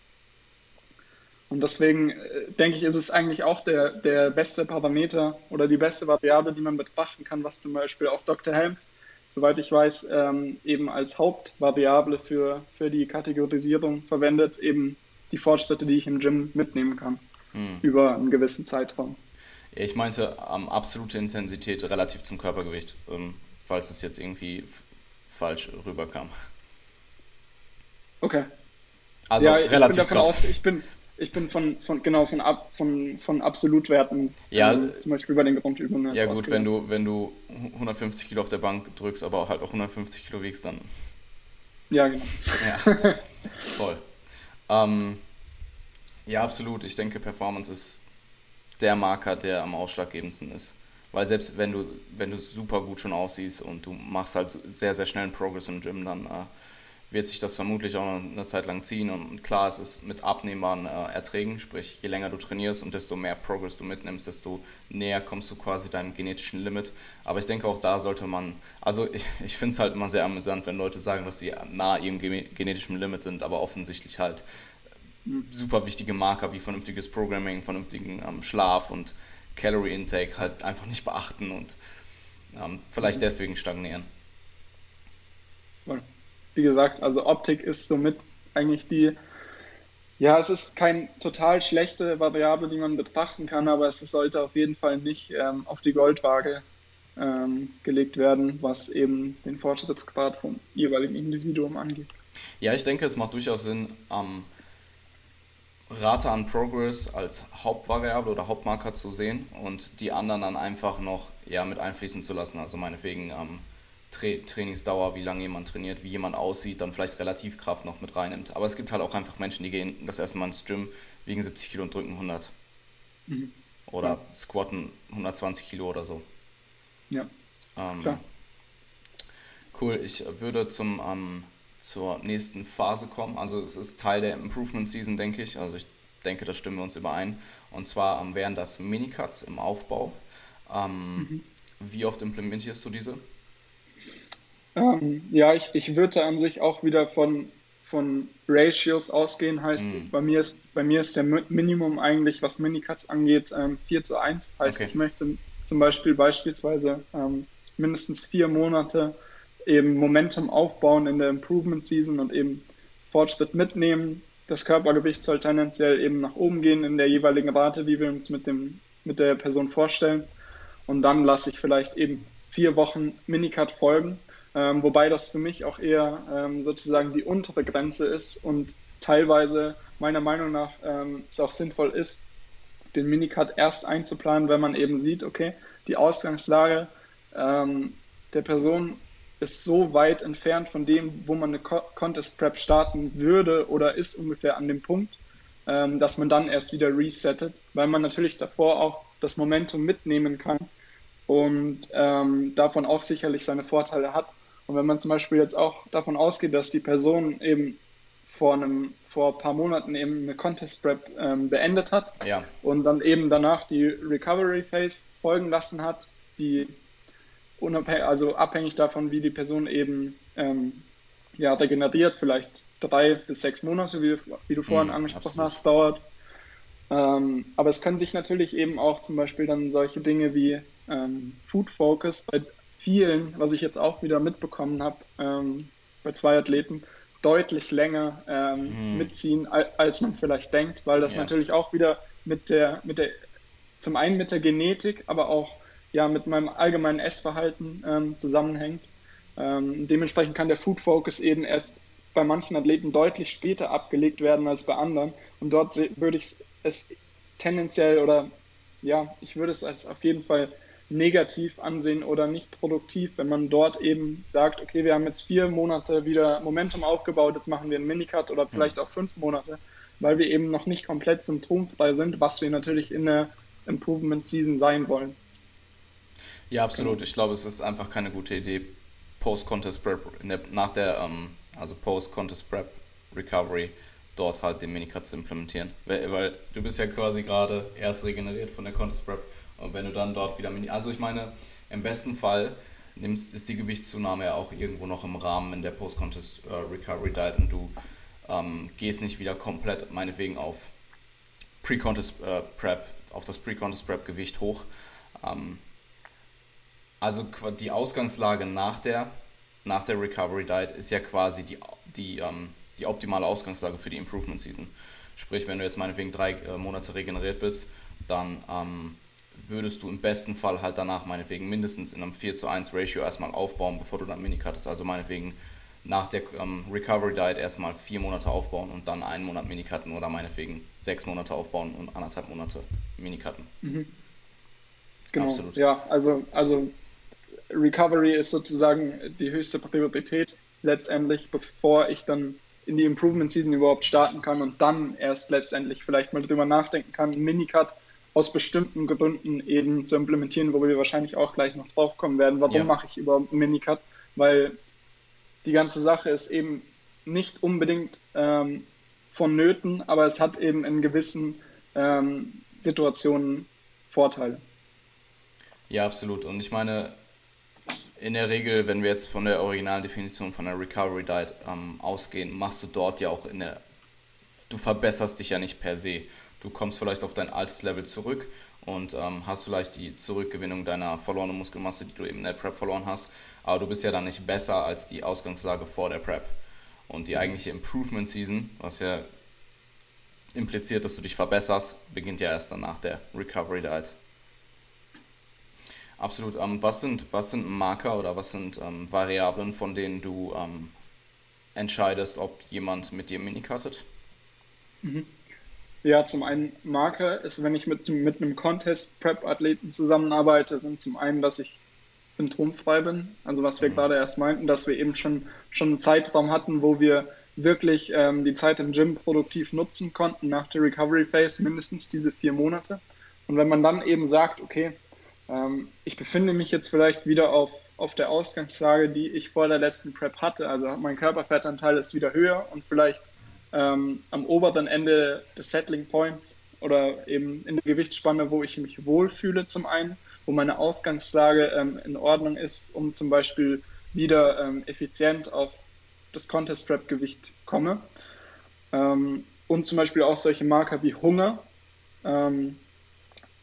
Und deswegen äh, denke ich, ist es eigentlich auch der, der beste Parameter oder die beste Variable, die man betrachten kann, was zum Beispiel auch Dr. Helms, soweit ich weiß, ähm, eben als Hauptvariable für, für die Kategorisierung verwendet, eben die Fortschritte, die ich im Gym mitnehmen kann, hm. über einen gewissen Zeitraum. Ich meinte ähm, absolute Intensität relativ zum Körpergewicht, ähm, falls es jetzt irgendwie falsch rüberkam. Okay. Also ja, relativ ich bin aus, ich bin, ich bin von, von genau von, ab, von, von Absolutwerten, ja, ähm, zum Beispiel bei den Grundübungen. Ja gut, wenn du, wenn du 150 Kilo auf der Bank drückst, aber auch halt auch 150 Kilo wiegst, dann... Ja, genau. Ja, *laughs* voll. Ähm, ja, absolut. Ich denke, Performance ist der Marker, der am ausschlaggebendsten ist. Weil selbst wenn du, wenn du super gut schon aussiehst und du machst halt sehr, sehr schnell einen Progress im Gym, dann äh, wird sich das vermutlich auch noch eine Zeit lang ziehen. Und klar, es ist mit abnehmbaren äh, Erträgen, sprich, je länger du trainierst und desto mehr Progress du mitnimmst, desto näher kommst du quasi deinem genetischen Limit. Aber ich denke, auch da sollte man, also *laughs* ich, ich finde es halt immer sehr amüsant, wenn Leute sagen, dass sie nah ihrem genetischen Limit sind, aber offensichtlich halt super wichtige Marker wie vernünftiges Programming, vernünftigen ähm, Schlaf und Calorie Intake halt einfach nicht beachten und ähm, vielleicht mhm. deswegen stagnieren wie gesagt, also Optik ist somit eigentlich die, ja, es ist keine total schlechte Variable, die man betrachten kann, aber es sollte auf jeden Fall nicht ähm, auf die Goldwaage ähm, gelegt werden, was eben den Fortschrittsgrad vom jeweiligen Individuum angeht. Ja, ich denke, es macht durchaus Sinn, ähm, Rate an Progress als Hauptvariable oder Hauptmarker zu sehen und die anderen dann einfach noch ja, mit einfließen zu lassen. Also meinetwegen ähm, Tra Trainingsdauer, wie lange jemand trainiert, wie jemand aussieht, dann vielleicht Relativkraft noch mit reinnimmt. Aber es gibt halt auch einfach Menschen, die gehen das erste Mal ins Gym, wiegen 70 Kilo und drücken 100. Mhm. Oder ja. squatten 120 Kilo oder so. Ja. Ähm, Klar. Cool, ich würde zum, ähm, zur nächsten Phase kommen. Also es ist Teil der Improvement Season, denke ich. Also ich denke, da stimmen wir uns überein. Und zwar ähm, wären das Minicuts im Aufbau. Ähm, mhm. Wie oft implementierst du diese? Ähm, ja, ich, ich würde an sich auch wieder von, von Ratios ausgehen, heißt, mhm. bei, mir ist, bei mir ist der Minimum eigentlich, was Minicuts angeht, ähm, 4 zu 1. Heißt, okay. ich möchte zum Beispiel beispielsweise ähm, mindestens vier Monate eben Momentum aufbauen in der Improvement Season und eben Fortschritt mitnehmen. Das Körpergewicht soll tendenziell eben nach oben gehen in der jeweiligen Rate, wie wir uns mit, dem, mit der Person vorstellen. Und dann lasse ich vielleicht eben vier Wochen Minicut folgen ähm, wobei das für mich auch eher ähm, sozusagen die untere Grenze ist und teilweise meiner Meinung nach ähm, es auch sinnvoll ist, den Minicut erst einzuplanen, wenn man eben sieht, okay, die Ausgangslage ähm, der Person ist so weit entfernt von dem, wo man eine Co Contest Prep starten würde oder ist ungefähr an dem Punkt, ähm, dass man dann erst wieder resettet, weil man natürlich davor auch das Momentum mitnehmen kann und ähm, davon auch sicherlich seine Vorteile hat. Und wenn man zum Beispiel jetzt auch davon ausgeht, dass die Person eben vor einem vor ein paar Monaten eben eine Contest Prep ähm, beendet hat ja. und dann eben danach die Recovery Phase folgen lassen hat, die unabhängig, also abhängig davon, wie die Person eben ähm, ja, regeneriert, vielleicht drei bis sechs Monate, wie, wie du vorhin mhm, angesprochen absolut. hast, dauert. Ähm, aber es können sich natürlich eben auch zum Beispiel dann solche Dinge wie ähm, Food Focus bei vielen, was ich jetzt auch wieder mitbekommen habe, ähm, bei zwei Athleten, deutlich länger ähm, mhm. mitziehen, als man vielleicht denkt, weil das ja. natürlich auch wieder mit der, mit der, zum einen mit der Genetik, aber auch ja mit meinem allgemeinen Essverhalten ähm, zusammenhängt. Ähm, dementsprechend kann der Food Focus eben erst bei manchen Athleten deutlich später abgelegt werden als bei anderen. Und dort würde ich es tendenziell oder ja, ich würde es als auf jeden Fall negativ ansehen oder nicht produktiv, wenn man dort eben sagt, okay, wir haben jetzt vier Monate wieder Momentum aufgebaut, jetzt machen wir einen Minicut oder vielleicht auch fünf Monate, weil wir eben noch nicht komplett symptomfrei sind, was wir natürlich in der Improvement Season sein wollen. Ja, absolut. Ich glaube, es ist einfach keine gute Idee, Post-Contest Prep, nach der, ähm, also Post-Contest Prep Recovery, dort halt den Minicut zu implementieren. Weil, weil du bist ja quasi gerade erst regeneriert von der Contest Prep und wenn du dann dort wieder, also ich meine, im besten Fall nimmst, ist die Gewichtszunahme ja auch irgendwo noch im Rahmen in der Post-Contest äh, Recovery Diet und du ähm, gehst nicht wieder komplett, meinetwegen, auf Pre-Contest äh, Prep, auf das Pre-Contest Prep Gewicht hoch. Ähm, also die Ausgangslage nach der, nach der Recovery Diet ist ja quasi die, die, ähm, die optimale Ausgangslage für die Improvement Season. Sprich, wenn du jetzt meinetwegen drei äh, Monate regeneriert bist, dann ähm, würdest du im besten Fall halt danach meinetwegen mindestens in einem 4 zu 1 Ratio erstmal aufbauen, bevor du dann Minicut Also meinetwegen nach der ähm, Recovery Diet erstmal vier Monate aufbauen und dann einen Monat Minikutten oder meinetwegen sechs Monate aufbauen und anderthalb Monate Minikutten. Mhm. Genau. Absolut. Ja, also, also Recovery ist sozusagen die höchste Priorität letztendlich, bevor ich dann in die Improvement Season überhaupt starten kann und dann erst letztendlich vielleicht mal drüber nachdenken kann, Minicut aus bestimmten Gründen eben zu implementieren, wo wir wahrscheinlich auch gleich noch drauf kommen werden. Warum ja. mache ich überhaupt einen Minicut? Weil die ganze Sache ist eben nicht unbedingt ähm, vonnöten, aber es hat eben in gewissen ähm, Situationen Vorteile. Ja, absolut. Und ich meine, in der Regel, wenn wir jetzt von der originalen Definition von der Recovery Diet ähm, ausgehen, machst du dort ja auch in der, du verbesserst dich ja nicht per se du kommst vielleicht auf dein altes Level zurück und ähm, hast vielleicht die Zurückgewinnung deiner verlorenen Muskelmasse, die du eben in der Prep verloren hast, aber du bist ja dann nicht besser als die Ausgangslage vor der Prep. Und die eigentliche Improvement Season, was ja impliziert, dass du dich verbesserst, beginnt ja erst dann nach der Recovery Diet. Absolut. Ähm, was, sind, was sind Marker oder was sind ähm, Variablen, von denen du ähm, entscheidest, ob jemand mit dir minicuttet? Mhm. Ja, zum einen Marker ist, wenn ich mit, mit einem Contest-Prep-Athleten zusammenarbeite, sind zum einen, dass ich symptomfrei bin. Also was wir mhm. gerade erst meinten, dass wir eben schon, schon einen Zeitraum hatten, wo wir wirklich ähm, die Zeit im Gym produktiv nutzen konnten nach der Recovery Phase, mindestens diese vier Monate. Und wenn man dann eben sagt, okay, ähm, ich befinde mich jetzt vielleicht wieder auf, auf der Ausgangslage, die ich vor der letzten Prep hatte, also mein Körperfettanteil ist wieder höher und vielleicht ähm, am oberen Ende des Settling Points oder eben in der Gewichtsspanne, wo ich mich wohlfühle zum einen, wo meine Ausgangslage ähm, in Ordnung ist, um zum Beispiel wieder ähm, effizient auf das Contest-Prep-Gewicht komme. Ähm, und zum Beispiel auch solche Marker wie Hunger. Ähm,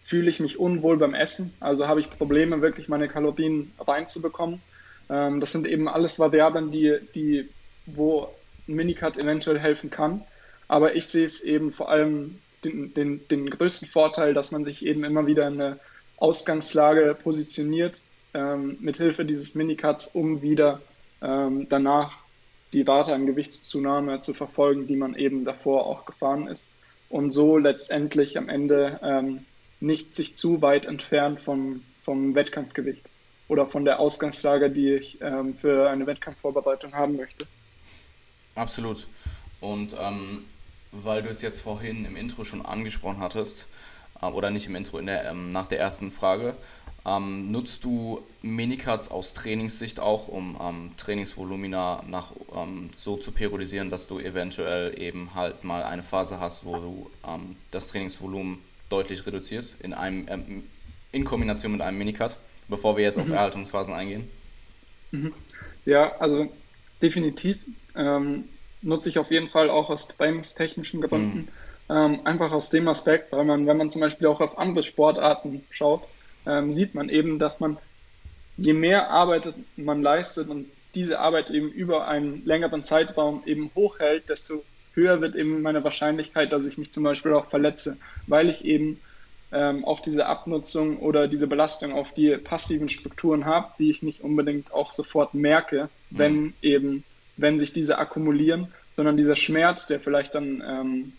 fühle ich mich unwohl beim Essen, also habe ich Probleme, wirklich meine Kalorien reinzubekommen. Ähm, das sind eben alles Variablen, die, die, wo ein Minicut eventuell helfen kann. Aber ich sehe es eben vor allem den, den, den größten Vorteil, dass man sich eben immer wieder in eine Ausgangslage positioniert, ähm, mithilfe dieses Minicuts, um wieder ähm, danach die Rate an Gewichtszunahme zu verfolgen, die man eben davor auch gefahren ist. Und so letztendlich am Ende ähm, nicht sich zu weit entfernt vom, vom Wettkampfgewicht oder von der Ausgangslage, die ich ähm, für eine Wettkampfvorbereitung haben möchte. Absolut. Und ähm, weil du es jetzt vorhin im Intro schon angesprochen hattest, äh, oder nicht im Intro, in der, ähm, nach der ersten Frage, ähm, nutzt du Minicuts aus Trainingssicht auch, um ähm, Trainingsvolumina nach, ähm, so zu periodisieren, dass du eventuell eben halt mal eine Phase hast, wo du ähm, das Trainingsvolumen deutlich reduzierst in, einem, ähm, in Kombination mit einem Minicut, bevor wir jetzt mhm. auf Erhaltungsphasen eingehen? Mhm. Ja, also definitiv ähm, nutze ich auf jeden Fall auch aus trainingstechnischen Gründen. Mhm. Ähm, einfach aus dem Aspekt, weil man, wenn man zum Beispiel auch auf andere Sportarten schaut, ähm, sieht man eben, dass man, je mehr Arbeit man leistet und diese Arbeit eben über einen längeren Zeitraum eben hochhält, desto höher wird eben meine Wahrscheinlichkeit, dass ich mich zum Beispiel auch verletze, weil ich eben ähm, auch diese Abnutzung oder diese Belastung auf die passiven Strukturen habe, die ich nicht unbedingt auch sofort merke, mhm. wenn eben, wenn sich diese akkumulieren, sondern dieser Schmerz, der vielleicht dann ähm,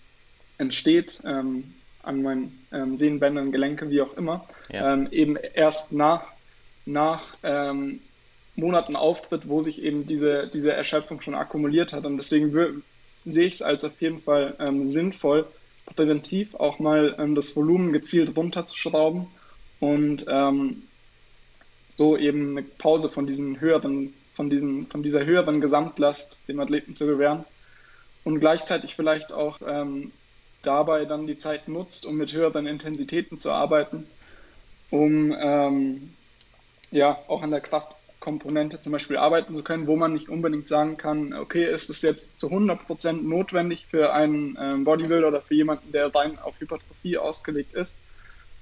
entsteht ähm, an meinen ähm, Sehnenbändern, Gelenke, wie auch immer, ja. Ähm, eben erst nach, nach ähm, Monaten auftritt, wo sich eben diese, diese Erschöpfung schon akkumuliert hat. Und deswegen sehe ich es als auf jeden Fall ähm, sinnvoll, präventiv auch mal das Volumen gezielt runterzuschrauben und so eben eine Pause von diesen höheren, von diesen, von dieser höheren Gesamtlast dem Athleten zu gewähren und gleichzeitig vielleicht auch ähm, dabei dann die Zeit nutzt, um mit höheren Intensitäten zu arbeiten, um ähm, ja auch an der Kraft Komponente zum Beispiel arbeiten zu können, wo man nicht unbedingt sagen kann, okay, ist es jetzt zu 100% notwendig für einen ähm, Bodybuilder oder für jemanden, der rein auf Hypertrophie ausgelegt ist.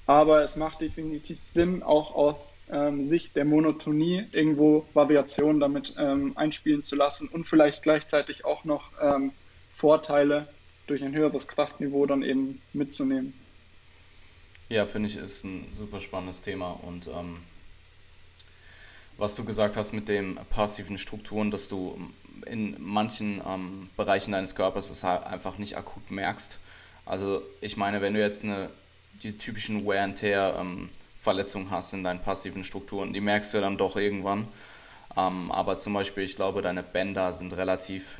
Aber es macht definitiv Sinn, auch aus ähm, Sicht der Monotonie irgendwo Variationen damit ähm, einspielen zu lassen und vielleicht gleichzeitig auch noch ähm, Vorteile durch ein höheres Kraftniveau dann eben mitzunehmen. Ja, finde ich, ist ein super spannendes Thema und ähm, was du gesagt hast mit den passiven Strukturen, dass du in manchen ähm, Bereichen deines Körpers es halt einfach nicht akut merkst. Also ich meine, wenn du jetzt eine, die typischen Wear and Tear ähm, Verletzungen hast in deinen passiven Strukturen, die merkst du dann doch irgendwann. Ähm, aber zum Beispiel, ich glaube, deine Bänder sind relativ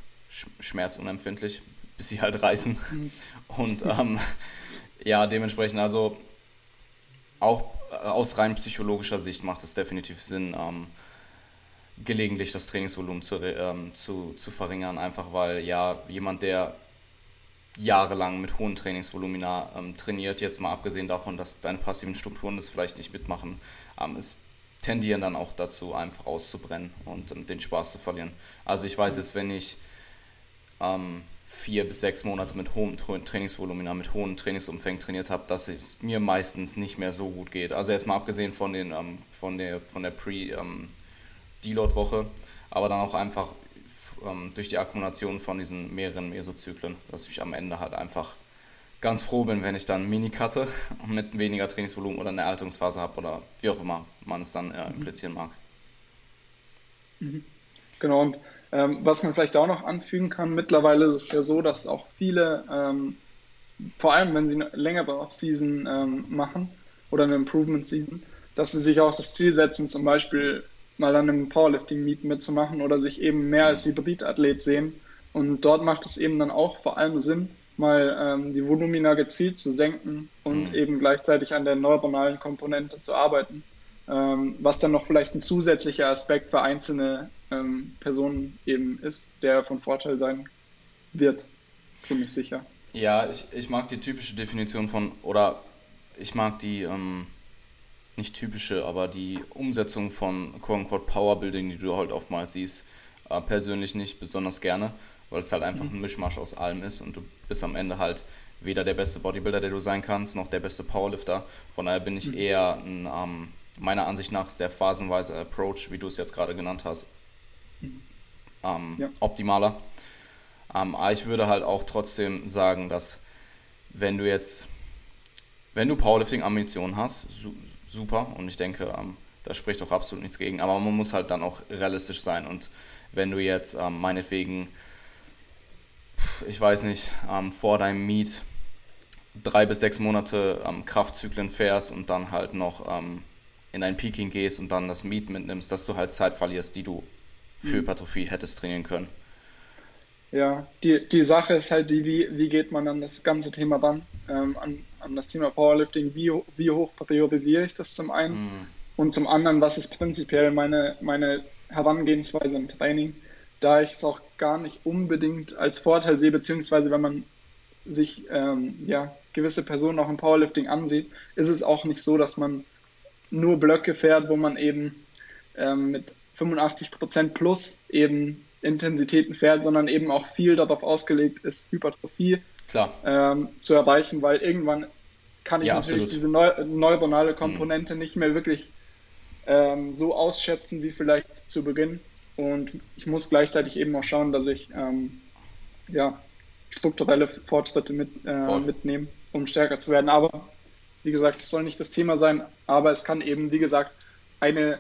schmerzunempfindlich, bis sie halt reißen. Mhm. Und ähm, ja, dementsprechend, also auch äh, aus rein psychologischer Sicht macht es definitiv Sinn, ähm, gelegentlich das Trainingsvolumen zu, ähm, zu, zu verringern, einfach weil ja jemand, der jahrelang mit hohen Trainingsvolumina ähm, trainiert, jetzt mal abgesehen davon, dass deine passiven Strukturen das vielleicht nicht mitmachen, ähm, es tendieren dann auch dazu, einfach auszubrennen und ähm, den Spaß zu verlieren. Also ich weiß jetzt, wenn ich ähm, vier bis sechs Monate mit hohem Trainingsvolumina, mit hohen Trainingsumfängen trainiert habe, dass es mir meistens nicht mehr so gut geht. Also erstmal abgesehen von, den, ähm, von der, von der Pre-Deload-Woche, ähm, aber dann auch einfach ähm, durch die Akkumulation von diesen mehreren Mesozyklen, dass ich am Ende halt einfach ganz froh bin, wenn ich dann Mini cutte *laughs* mit weniger Trainingsvolumen oder eine Erhaltungsphase habe oder wie auch immer man es dann äh, implizieren mag. Mhm. Genau, und ähm, was man vielleicht auch noch anfügen kann, mittlerweile ist es ja so, dass auch viele, ähm, vor allem wenn sie eine längere Off-Season ähm, machen oder eine Improvement-Season, dass sie sich auch das Ziel setzen, zum Beispiel mal an einem Powerlifting-Meet mitzumachen oder sich eben mehr als Hybridathlet sehen. Und dort macht es eben dann auch vor allem Sinn, mal ähm, die Volumina gezielt zu senken und mhm. eben gleichzeitig an der neuronalen Komponente zu arbeiten. Ähm, was dann noch vielleicht ein zusätzlicher Aspekt für einzelne ähm, Personen eben ist, der von Vorteil sein wird. Ziemlich sicher. Ja, ich, ich mag die typische Definition von, oder ich mag die, ähm, nicht typische, aber die Umsetzung von quote-unquote Powerbuilding, die du halt oftmals siehst, äh, persönlich nicht besonders gerne, weil es halt einfach mhm. ein Mischmasch aus allem ist und du bist am Ende halt weder der beste Bodybuilder, der du sein kannst, noch der beste Powerlifter. Von daher bin ich mhm. eher ein, ähm, meiner Ansicht nach sehr phasenweise Approach, wie du es jetzt gerade genannt hast, mhm. ähm, ja. optimaler. Ähm, aber ich würde halt auch trotzdem sagen, dass wenn du jetzt, wenn du Powerlifting-Ambitionen hast, super und ich denke, ähm, da spricht auch absolut nichts gegen, aber man muss halt dann auch realistisch sein und wenn du jetzt ähm, meinetwegen, ich weiß nicht, ähm, vor deinem Meet drei bis sechs Monate ähm, Kraftzyklen fährst und dann halt noch ähm, in ein Peaking gehst und dann das Meet mitnimmst, dass du halt Zeit verlierst, die du für mhm. Hypertrophie hättest trainieren können. Ja, die, die Sache ist halt die, wie, wie geht man an das ganze Thema ran, ähm, an, an das Thema Powerlifting, wie, wie hoch priorisiere ich das zum einen mhm. und zum anderen, was ist prinzipiell meine, meine Herangehensweise im Training, da ich es auch gar nicht unbedingt als Vorteil sehe, beziehungsweise wenn man sich ähm, ja, gewisse Personen auch im Powerlifting ansieht, ist es auch nicht so, dass man nur Blöcke fährt, wo man eben ähm, mit 85% plus eben Intensitäten fährt, sondern eben auch viel darauf ausgelegt ist, Hypertrophie ähm, zu erreichen, weil irgendwann kann ich ja, natürlich absolut. diese neu neuronale Komponente mhm. nicht mehr wirklich ähm, so ausschöpfen wie vielleicht zu Beginn. Und ich muss gleichzeitig eben auch schauen, dass ich ähm, ja, strukturelle Fortschritte mit, äh, mitnehme, um stärker zu werden. Aber wie gesagt, es soll nicht das Thema sein, aber es kann eben, wie gesagt, eine,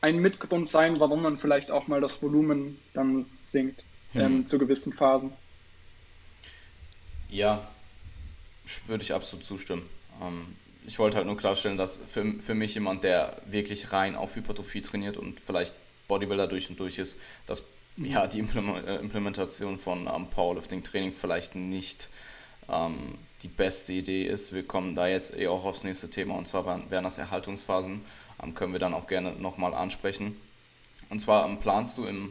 ein Mitgrund sein, warum man vielleicht auch mal das Volumen dann sinkt hm. ähm, zu gewissen Phasen. Ja, würde ich absolut zustimmen. Ähm, ich wollte halt nur klarstellen, dass für, für mich jemand, der wirklich rein auf Hypertrophie trainiert und vielleicht Bodybuilder durch und durch ist, dass ja, die äh, Implementation von ähm, Powerlifting-Training vielleicht nicht ähm, die beste Idee ist. Wir kommen da jetzt eh auch aufs nächste Thema und zwar während das Erhaltungsphasen. Ähm, können wir dann auch gerne nochmal ansprechen. Und zwar ähm, planst du im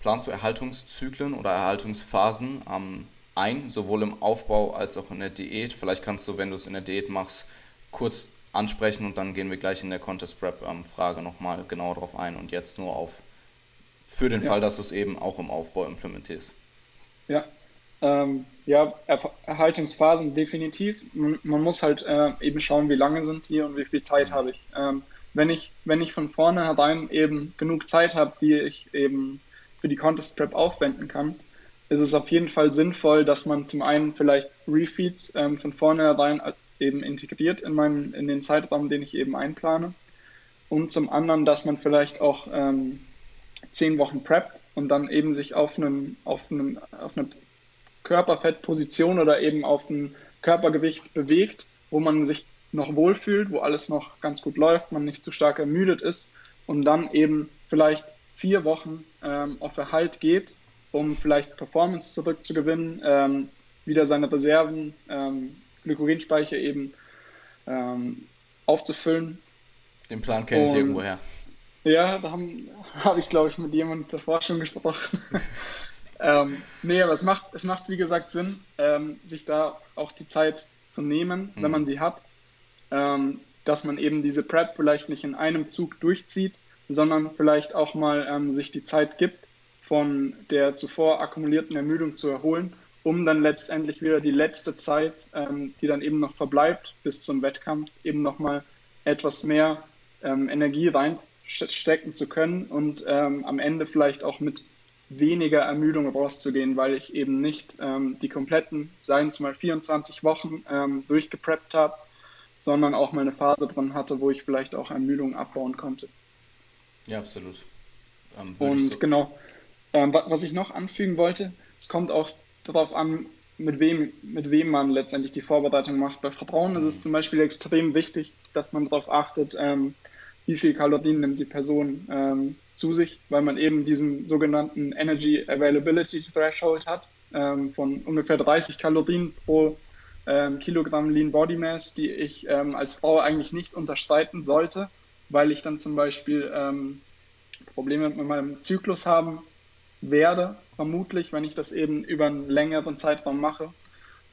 planst du Erhaltungszyklen oder Erhaltungsphasen ähm, ein, sowohl im Aufbau als auch in der Diät. Vielleicht kannst du, wenn du es in der Diät machst, kurz ansprechen und dann gehen wir gleich in der Contest Prep ähm, Frage nochmal genauer drauf ein und jetzt nur auf für den ja. Fall, dass du es eben auch im Aufbau implementierst. Ja, ähm, ja, er Erhaltungsphasen definitiv. Man, man muss halt äh, eben schauen, wie lange sind die und wie viel Zeit mhm. habe ich. Ähm, wenn ich. Wenn ich von vornherein eben genug Zeit habe, die ich eben für die Contest Prep aufwenden kann, ist es auf jeden Fall sinnvoll, dass man zum einen vielleicht Refeeds ähm, von vornherein eben integriert in, meinen, in den Zeitraum, den ich eben einplane. Und zum anderen, dass man vielleicht auch ähm, zehn Wochen preppt und dann eben sich auf, einen, auf, einen, auf eine Körperfettposition oder eben auf ein Körpergewicht bewegt, wo man sich noch wohlfühlt, wo alles noch ganz gut läuft, man nicht zu stark ermüdet ist und dann eben vielleicht vier Wochen ähm, auf Erhalt geht, um vielleicht Performance zurückzugewinnen, ähm, wieder seine Reserven, ähm, Glykogenspeicher eben ähm, aufzufüllen. Den Plan kenne ich irgendwoher. Ja, da haben, *laughs* habe ich, glaube ich, mit jemandem davor schon gesprochen. *laughs* ähm, nee, aber es macht, es macht, wie gesagt, Sinn, ähm, sich da auch die Zeit zu nehmen, mhm. wenn man sie hat. Ähm, dass man eben diese Prep vielleicht nicht in einem Zug durchzieht, sondern vielleicht auch mal ähm, sich die Zeit gibt, von der zuvor akkumulierten Ermüdung zu erholen, um dann letztendlich wieder die letzte Zeit, ähm, die dann eben noch verbleibt bis zum Wettkampf, eben nochmal etwas mehr ähm, Energie rein stecken zu können und ähm, am Ende vielleicht auch mit weniger Ermüdung rauszugehen, weil ich eben nicht ähm, die kompletten, seien es mal 24 Wochen, ähm, durchgepreppt habe, sondern auch mal eine Phase drin hatte, wo ich vielleicht auch Ermüdung abbauen konnte. Ja, absolut. Ähm, und so genau, ähm, was ich noch anfügen wollte, es kommt auch darauf an, mit wem, mit wem man letztendlich die Vorbereitung macht. Bei Vertrauen ist es zum Beispiel extrem wichtig, dass man darauf achtet, ähm, wie viel Kalorien nimmt die Person ähm, zu sich, weil man eben diesen sogenannten Energy Availability Threshold hat ähm, von ungefähr 30 Kalorien pro ähm, Kilogramm Lean Body Mass, die ich ähm, als Frau eigentlich nicht unterstreiten sollte, weil ich dann zum Beispiel ähm, Probleme mit meinem Zyklus haben werde, vermutlich, wenn ich das eben über einen längeren Zeitraum mache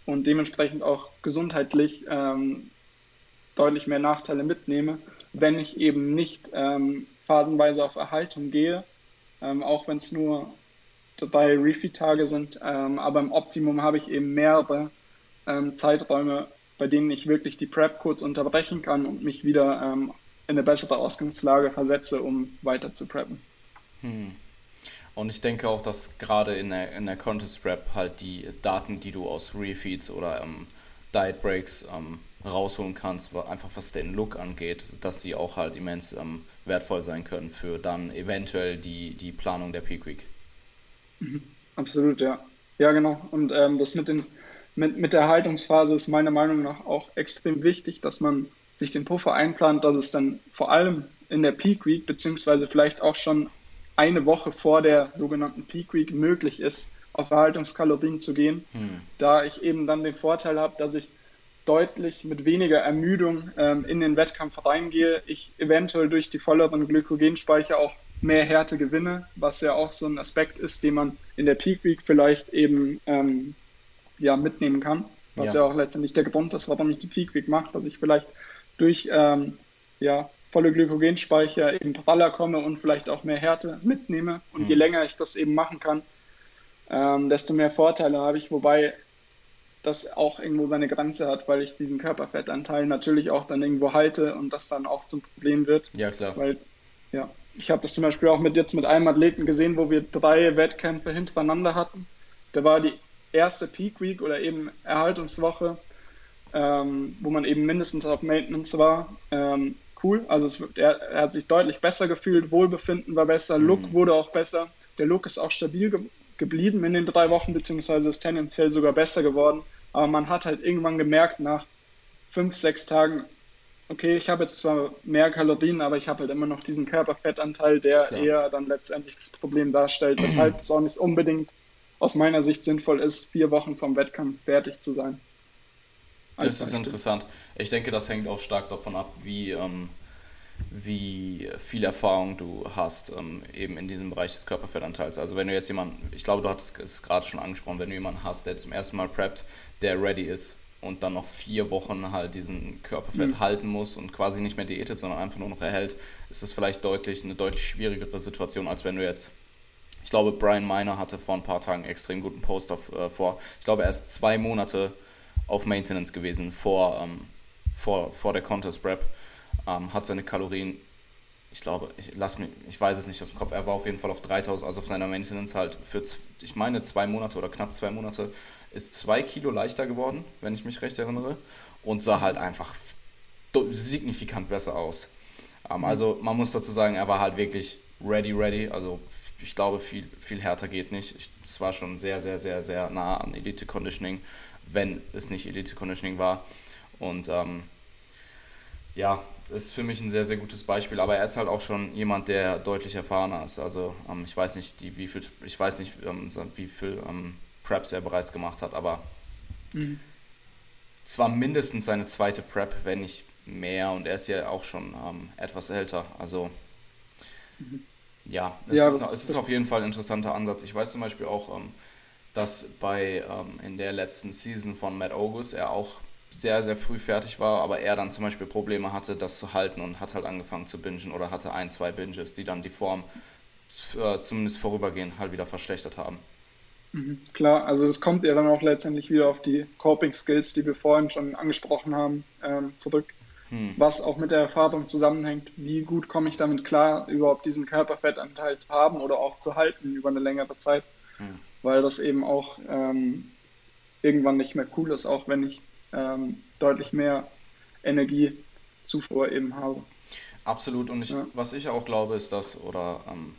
und dementsprechend auch gesundheitlich ähm, deutlich mehr Nachteile mitnehme wenn ich eben nicht ähm, phasenweise auf Erhaltung gehe, ähm, auch wenn es nur drei Refeed-Tage sind, ähm, aber im Optimum habe ich eben mehrere ähm, Zeiträume, bei denen ich wirklich die Prep kurz unterbrechen kann und mich wieder ähm, in eine bessere Ausgangslage versetze, um weiter zu preppen. Hm. Und ich denke auch, dass gerade in der, in der Contest Prep halt die Daten, die du aus Refeeds oder ähm, Diet Breaks ähm, rausholen kannst, einfach was den Look angeht, dass sie auch halt immens ähm, wertvoll sein können für dann eventuell die, die Planung der Peak Week. Mhm. Absolut, ja. Ja, genau. Und ähm, das mit, den, mit, mit der Haltungsphase ist meiner Meinung nach auch extrem wichtig, dass man sich den Puffer einplant, dass es dann vor allem in der Peak Week, beziehungsweise vielleicht auch schon eine Woche vor der sogenannten Peak Week möglich ist, auf Erhaltungskalorien zu gehen, hm. da ich eben dann den Vorteil habe, dass ich deutlich mit weniger Ermüdung ähm, in den Wettkampf reingehe, ich eventuell durch die volleren Glykogenspeicher auch mehr Härte gewinne, was ja auch so ein Aspekt ist, den man in der Peak Week vielleicht eben ähm, ja, mitnehmen kann, was ja. ja. auch letztendlich der Grund ist, warum ich die Peak Week mache, dass ich vielleicht durch ähm, ja, volle Glykogenspeicher eben praller komme und vielleicht auch mehr Härte mitnehme. Und mhm. je länger ich das eben machen kann, ähm, desto mehr Vorteile habe ich, wobei das auch irgendwo seine Grenze hat, weil ich diesen Körperfettanteil natürlich auch dann irgendwo halte und das dann auch zum Problem wird. Ja, klar. Weil, ja, ich habe das zum Beispiel auch mit jetzt mit einem Athleten gesehen, wo wir drei Wettkämpfe hintereinander hatten. Da war die erste Peak Week oder eben Erhaltungswoche, ähm, wo man eben mindestens auf Maintenance war. Ähm, cool, also es, er, er, hat sich deutlich besser gefühlt, Wohlbefinden war besser, Look mhm. wurde auch besser. Der Look ist auch stabil ge geblieben in den drei Wochen, beziehungsweise ist tendenziell sogar besser geworden. Aber man hat halt irgendwann gemerkt, nach fünf, sechs Tagen, okay, ich habe jetzt zwar mehr Kalorien, aber ich habe halt immer noch diesen Körperfettanteil, der Klar. eher dann letztendlich das Problem darstellt, weshalb es auch nicht unbedingt aus meiner Sicht sinnvoll ist, vier Wochen vom Wettkampf fertig zu sein. Das ist interessant. Ich denke, das hängt auch stark davon ab, wie, ähm, wie viel Erfahrung du hast, ähm, eben in diesem Bereich des Körperfettanteils. Also wenn du jetzt jemanden, ich glaube, du hattest es gerade schon angesprochen, wenn du jemanden hast, der zum ersten Mal preppt, der ready ist und dann noch vier Wochen halt diesen Körperfett mhm. halten muss und quasi nicht mehr diätet, sondern einfach nur noch erhält, ist das vielleicht deutlich eine deutlich schwierigere Situation, als wenn du jetzt ich glaube, Brian Miner hatte vor ein paar Tagen einen extrem guten Post auf, äh, vor. Ich glaube, er ist zwei Monate auf Maintenance gewesen vor, ähm, vor, vor der Contest Prep. Ähm, hat seine Kalorien, ich glaube, ich, lass mich, ich weiß es nicht aus dem Kopf, er war auf jeden Fall auf 3000, also auf seiner Maintenance halt für, ich meine, zwei Monate oder knapp zwei Monate ist zwei Kilo leichter geworden, wenn ich mich recht erinnere, und sah halt einfach signifikant besser aus. Ähm, also man muss dazu sagen, er war halt wirklich ready, ready. Also ich glaube, viel, viel härter geht nicht. Es war schon sehr, sehr, sehr, sehr nah an Elite Conditioning, wenn es nicht Elite Conditioning war. Und ähm, ja, ist für mich ein sehr, sehr gutes Beispiel. Aber er ist halt auch schon jemand, der deutlich erfahrener ist. Also ähm, ich weiß nicht, die, wie viel, ich weiß nicht, ähm, wie viel ähm, Preps er bereits gemacht hat, aber mhm. zwar mindestens seine zweite Prep, wenn nicht mehr. Und er ist ja auch schon ähm, etwas älter. Also mhm. ja, es, ja, ist, es ist auf jeden Fall ein interessanter Ansatz. Ich weiß zum Beispiel auch, ähm, dass bei ähm, in der letzten Season von Matt August er auch sehr, sehr früh fertig war, aber er dann zum Beispiel Probleme hatte, das zu halten und hat halt angefangen zu bingen oder hatte ein, zwei Binges, die dann die Form äh, zumindest vorübergehend halt wieder verschlechtert haben. Mhm, klar, also es kommt ja dann auch letztendlich wieder auf die Coping Skills, die wir vorhin schon angesprochen haben, ähm, zurück. Hm. Was auch mit der Erfahrung zusammenhängt, wie gut komme ich damit klar, überhaupt diesen Körperfettanteil zu haben oder auch zu halten über eine längere Zeit. Hm. Weil das eben auch ähm, irgendwann nicht mehr cool ist, auch wenn ich ähm, deutlich mehr Energiezufuhr eben habe. Absolut. Und ich, ja. was ich auch glaube, ist, dass, oder ähm,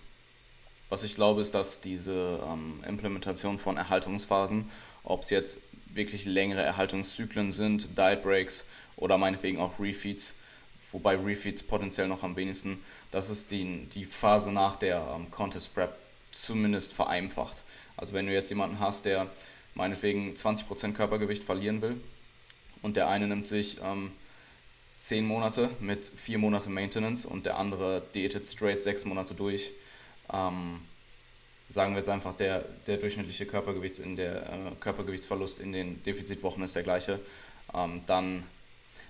was ich glaube, ist, dass diese ähm, Implementation von Erhaltungsphasen, ob es jetzt wirklich längere Erhaltungszyklen sind, Diet Breaks oder meinetwegen auch Refeeds, wobei Refeeds potenziell noch am wenigsten, dass es die, die Phase nach der ähm, Contest Prep zumindest vereinfacht. Also wenn du jetzt jemanden hast, der meinetwegen 20% Körpergewicht verlieren will und der eine nimmt sich ähm, 10 Monate mit 4 Monate Maintenance und der andere diätet straight 6 Monate durch, ähm, sagen wir jetzt einfach, der, der durchschnittliche Körpergewichts in der, äh, Körpergewichtsverlust in den Defizitwochen ist der gleiche, ähm, dann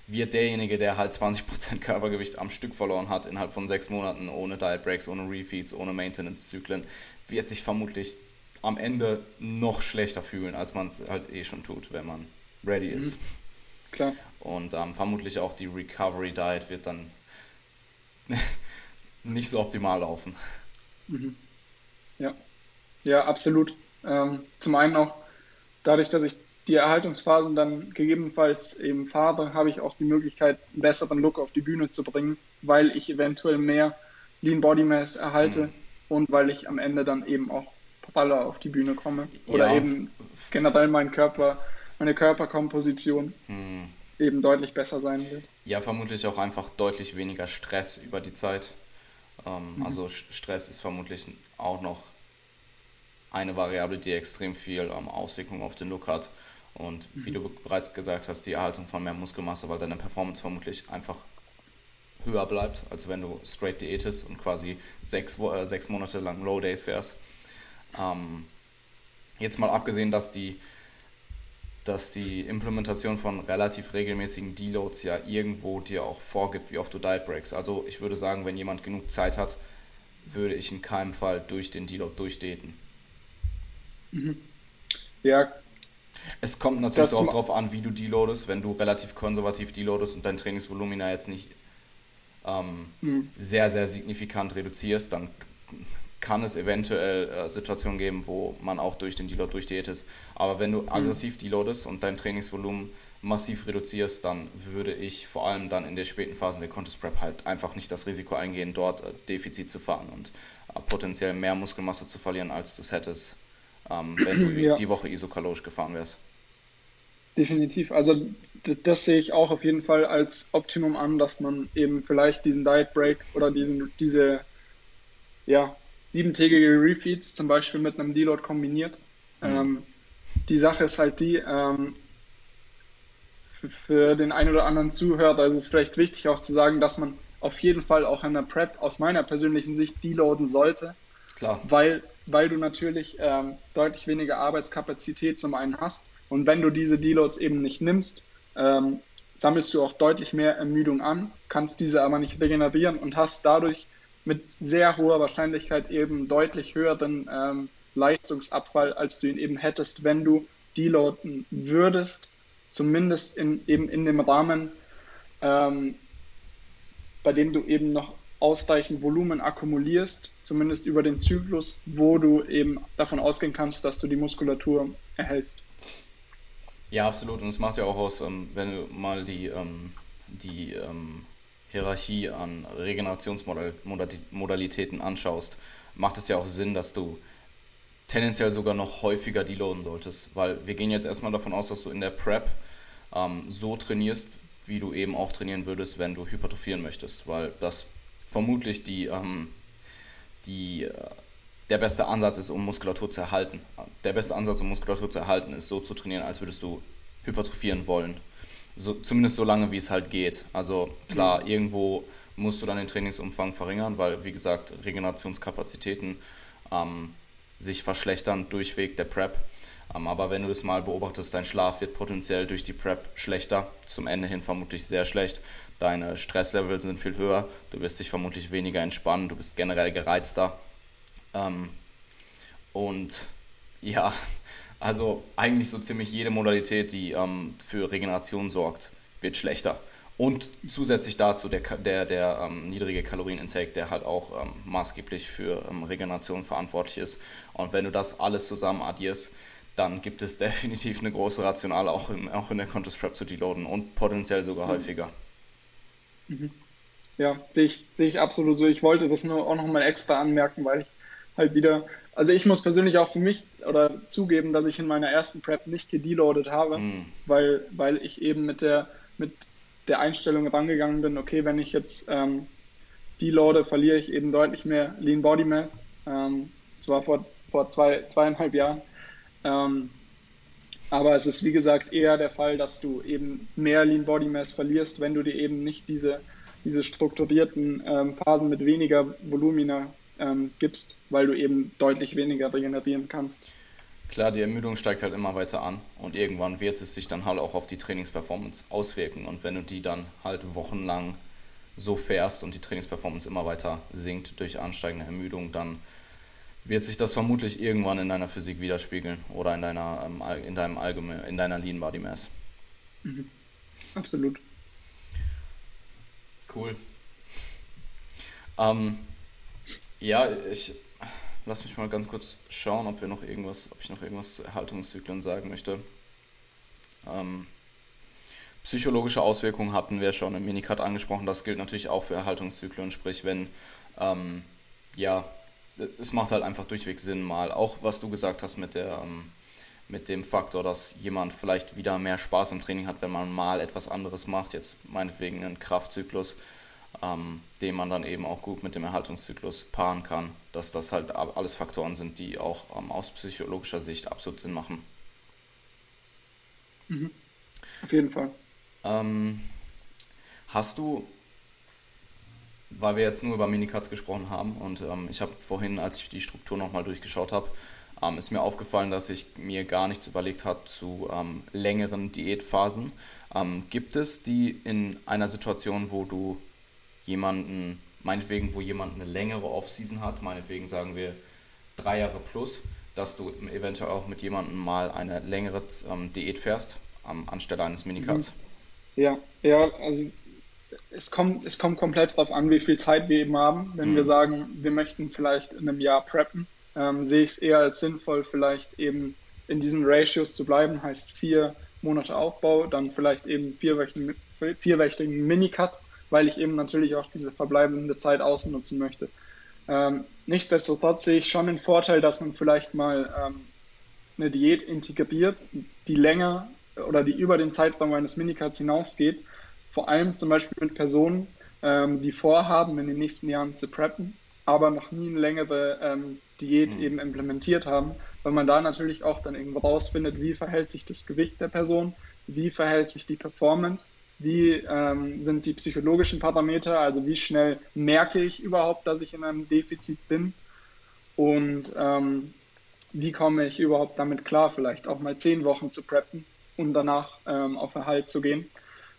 wird derjenige, der halt 20% Körpergewicht am Stück verloren hat, innerhalb von sechs Monaten, ohne Diet Breaks, ohne Refeeds, ohne Maintenance-Zyklen, wird sich vermutlich am Ende noch schlechter fühlen, als man es halt eh schon tut, wenn man ready ist. Mhm. Klar. Und ähm, vermutlich auch die Recovery Diet wird dann *laughs* nicht so optimal laufen. Mhm. Ja. Ja, absolut. Ähm, zum einen auch dadurch, dass ich die Erhaltungsphasen dann gegebenenfalls eben fahre, habe ich auch die Möglichkeit, einen besseren Look auf die Bühne zu bringen, weil ich eventuell mehr Lean Body Mass erhalte mhm. und weil ich am Ende dann eben auch praller auf die Bühne komme. Oder ja. eben generell mein Körper, meine Körperkomposition mhm. eben deutlich besser sein wird. Ja, vermutlich auch einfach deutlich weniger Stress über die Zeit. Ähm, mhm. Also Stress ist vermutlich auch noch eine Variable, die extrem viel ähm, Auswirkungen auf den Look hat. Und wie du bereits gesagt hast, die Erhaltung von mehr Muskelmasse, weil deine Performance vermutlich einfach höher bleibt, als wenn du straight diätest und quasi sechs, äh, sechs Monate lang Low Days fährst. Ähm, jetzt mal abgesehen, dass die, dass die Implementation von relativ regelmäßigen Deloads ja irgendwo dir auch vorgibt, wie oft du Diet Breaks. Also ich würde sagen, wenn jemand genug Zeit hat, würde ich in keinem Fall durch den Deload durchdaten. Mhm. Ja, es kommt natürlich auch darauf an, wie du deloadest. Wenn du relativ konservativ deloadest und dein Trainingsvolumina jetzt nicht ähm, mhm. sehr, sehr signifikant reduzierst, dann kann es eventuell äh, Situationen geben, wo man auch durch den Deload durchdiätet. Aber wenn du mhm. aggressiv deloadest und dein Trainingsvolumen massiv reduzierst, dann würde ich vor allem dann in der späten Phase der Contest Prep halt einfach nicht das Risiko eingehen, dort äh, Defizit zu fahren und äh, potenziell mehr Muskelmasse zu verlieren, als du es hättest ähm, wenn du *clears throat* ja. die Woche isokalorisch gefahren wärst. Definitiv. Also das sehe ich auch auf jeden Fall als Optimum an, dass man eben vielleicht diesen Diet Break oder diesen, diese ja, siebentägige Refeeds zum Beispiel mit einem Deload kombiniert. Mhm. Ähm, die Sache ist halt die, ähm, für den einen oder anderen Zuhörer ist es vielleicht wichtig auch zu sagen, dass man auf jeden Fall auch in der Prep aus meiner persönlichen Sicht deloaden sollte. Klar. Weil weil du natürlich ähm, deutlich weniger Arbeitskapazität zum einen hast. Und wenn du diese Deloads eben nicht nimmst, ähm, sammelst du auch deutlich mehr Ermüdung an, kannst diese aber nicht regenerieren und hast dadurch mit sehr hoher Wahrscheinlichkeit eben deutlich höheren ähm, Leistungsabfall, als du ihn eben hättest, wenn du deloaden würdest, zumindest in, eben in dem Rahmen, ähm, bei dem du eben noch ausreichend Volumen akkumulierst, zumindest über den Zyklus, wo du eben davon ausgehen kannst, dass du die Muskulatur erhältst. Ja, absolut. Und es macht ja auch aus, ähm, wenn du mal die, ähm, die ähm, Hierarchie an Regenerationsmodalitäten anschaust, macht es ja auch Sinn, dass du tendenziell sogar noch häufiger deloaden solltest. Weil wir gehen jetzt erstmal davon aus, dass du in der Prep so trainierst, wie du eben auch trainieren würdest, wenn du hypertrophieren möchtest. Weil das vermutlich die, ähm, die, äh, der beste Ansatz ist, um Muskulatur zu erhalten. Der beste Ansatz, um Muskulatur zu erhalten, ist so zu trainieren, als würdest du hypertrophieren wollen. So, zumindest so lange, wie es halt geht. Also klar, mhm. irgendwo musst du dann den Trainingsumfang verringern, weil, wie gesagt, Regenerationskapazitäten ähm, sich verschlechtern durchweg der Prep. Ähm, aber wenn du das mal beobachtest, dein Schlaf wird potenziell durch die Prep schlechter, zum Ende hin vermutlich sehr schlecht deine Stresslevel sind viel höher, du wirst dich vermutlich weniger entspannen, du bist generell gereizter. Ähm, und ja, also eigentlich so ziemlich jede Modalität, die ähm, für Regeneration sorgt, wird schlechter. Und zusätzlich dazu der, der, der ähm, niedrige Kalorienintake, der halt auch ähm, maßgeblich für ähm, Regeneration verantwortlich ist. Und wenn du das alles zusammen addierst, dann gibt es *laughs* definitiv eine große Rationale, auch in, auch in der Contest Prep zu deloaden und potenziell sogar mhm. häufiger. Mhm. Ja, sehe ich, sehe ich absolut so. Ich wollte das nur auch nochmal extra anmerken, weil ich halt wieder, also ich muss persönlich auch für mich oder zugeben, dass ich in meiner ersten Prep nicht gedeloadet habe, mhm. weil, weil ich eben mit der, mit der Einstellung rangegangen bin, okay, wenn ich jetzt ähm, deloade, verliere ich eben deutlich mehr Lean Body Mass. Ähm, das war vor, vor zwei, zweieinhalb Jahren. Ähm, aber es ist wie gesagt eher der Fall, dass du eben mehr Lean Body Mass verlierst, wenn du dir eben nicht diese, diese strukturierten ähm, Phasen mit weniger Volumina ähm, gibst, weil du eben deutlich weniger regenerieren kannst. Klar, die Ermüdung steigt halt immer weiter an und irgendwann wird es sich dann halt auch auf die Trainingsperformance auswirken. Und wenn du die dann halt wochenlang so fährst und die Trainingsperformance immer weiter sinkt durch ansteigende Ermüdung, dann wird sich das vermutlich irgendwann in deiner Physik widerspiegeln oder in deiner, ähm, in deinem allgemein, in deiner Lean Body Mass. Mhm. Absolut. Cool. Ähm, ja, ich lass mich mal ganz kurz schauen, ob wir noch irgendwas, ob ich noch irgendwas zu Erhaltungszyklen sagen möchte. Ähm, psychologische Auswirkungen hatten wir schon im Minicut angesprochen. Das gilt natürlich auch für Erhaltungszyklen. Sprich, wenn ähm, ja, es macht halt einfach durchweg Sinn mal. Auch was du gesagt hast mit der ähm, mit dem Faktor, dass jemand vielleicht wieder mehr Spaß im Training hat, wenn man mal etwas anderes macht, jetzt meinetwegen einen Kraftzyklus, ähm, den man dann eben auch gut mit dem Erhaltungszyklus paaren kann, dass das halt alles Faktoren sind, die auch ähm, aus psychologischer Sicht absolut Sinn machen. Mhm. Auf jeden Fall. Ähm, hast du, weil wir jetzt nur über Minicuts gesprochen haben und ähm, ich habe vorhin, als ich die Struktur nochmal durchgeschaut habe, ähm, ist mir aufgefallen, dass ich mir gar nichts überlegt habe zu ähm, längeren Diätphasen. Ähm, gibt es die in einer Situation, wo du jemanden, meinetwegen, wo jemand eine längere Offseason hat, meinetwegen sagen wir drei Jahre plus, dass du eventuell auch mit jemandem mal eine längere ähm, Diät fährst, anstelle eines Minicuts? Mhm. Ja, ja, also es kommt, es kommt komplett darauf an, wie viel Zeit wir eben haben. Wenn mhm. wir sagen, wir möchten vielleicht in einem Jahr preppen, ähm, sehe ich es eher als sinnvoll, vielleicht eben in diesen Ratios zu bleiben, heißt vier Monate Aufbau, dann vielleicht eben vierwöchigen, vierwöchigen Minicut, weil ich eben natürlich auch diese verbleibende Zeit ausnutzen möchte. Ähm, nichtsdestotrotz sehe ich schon den Vorteil, dass man vielleicht mal ähm, eine Diät integriert, die länger oder die über den Zeitraum eines Minicuts hinausgeht, vor allem zum Beispiel mit Personen, ähm, die vorhaben, in den nächsten Jahren zu preppen, aber noch nie eine längere ähm, Diät mhm. eben implementiert haben, weil man da natürlich auch dann irgendwo rausfindet, wie verhält sich das Gewicht der Person, wie verhält sich die Performance, wie ähm, sind die psychologischen Parameter, also wie schnell merke ich überhaupt, dass ich in einem Defizit bin und ähm, wie komme ich überhaupt damit klar, vielleicht auch mal zehn Wochen zu preppen und danach ähm, auf Erhalt zu gehen.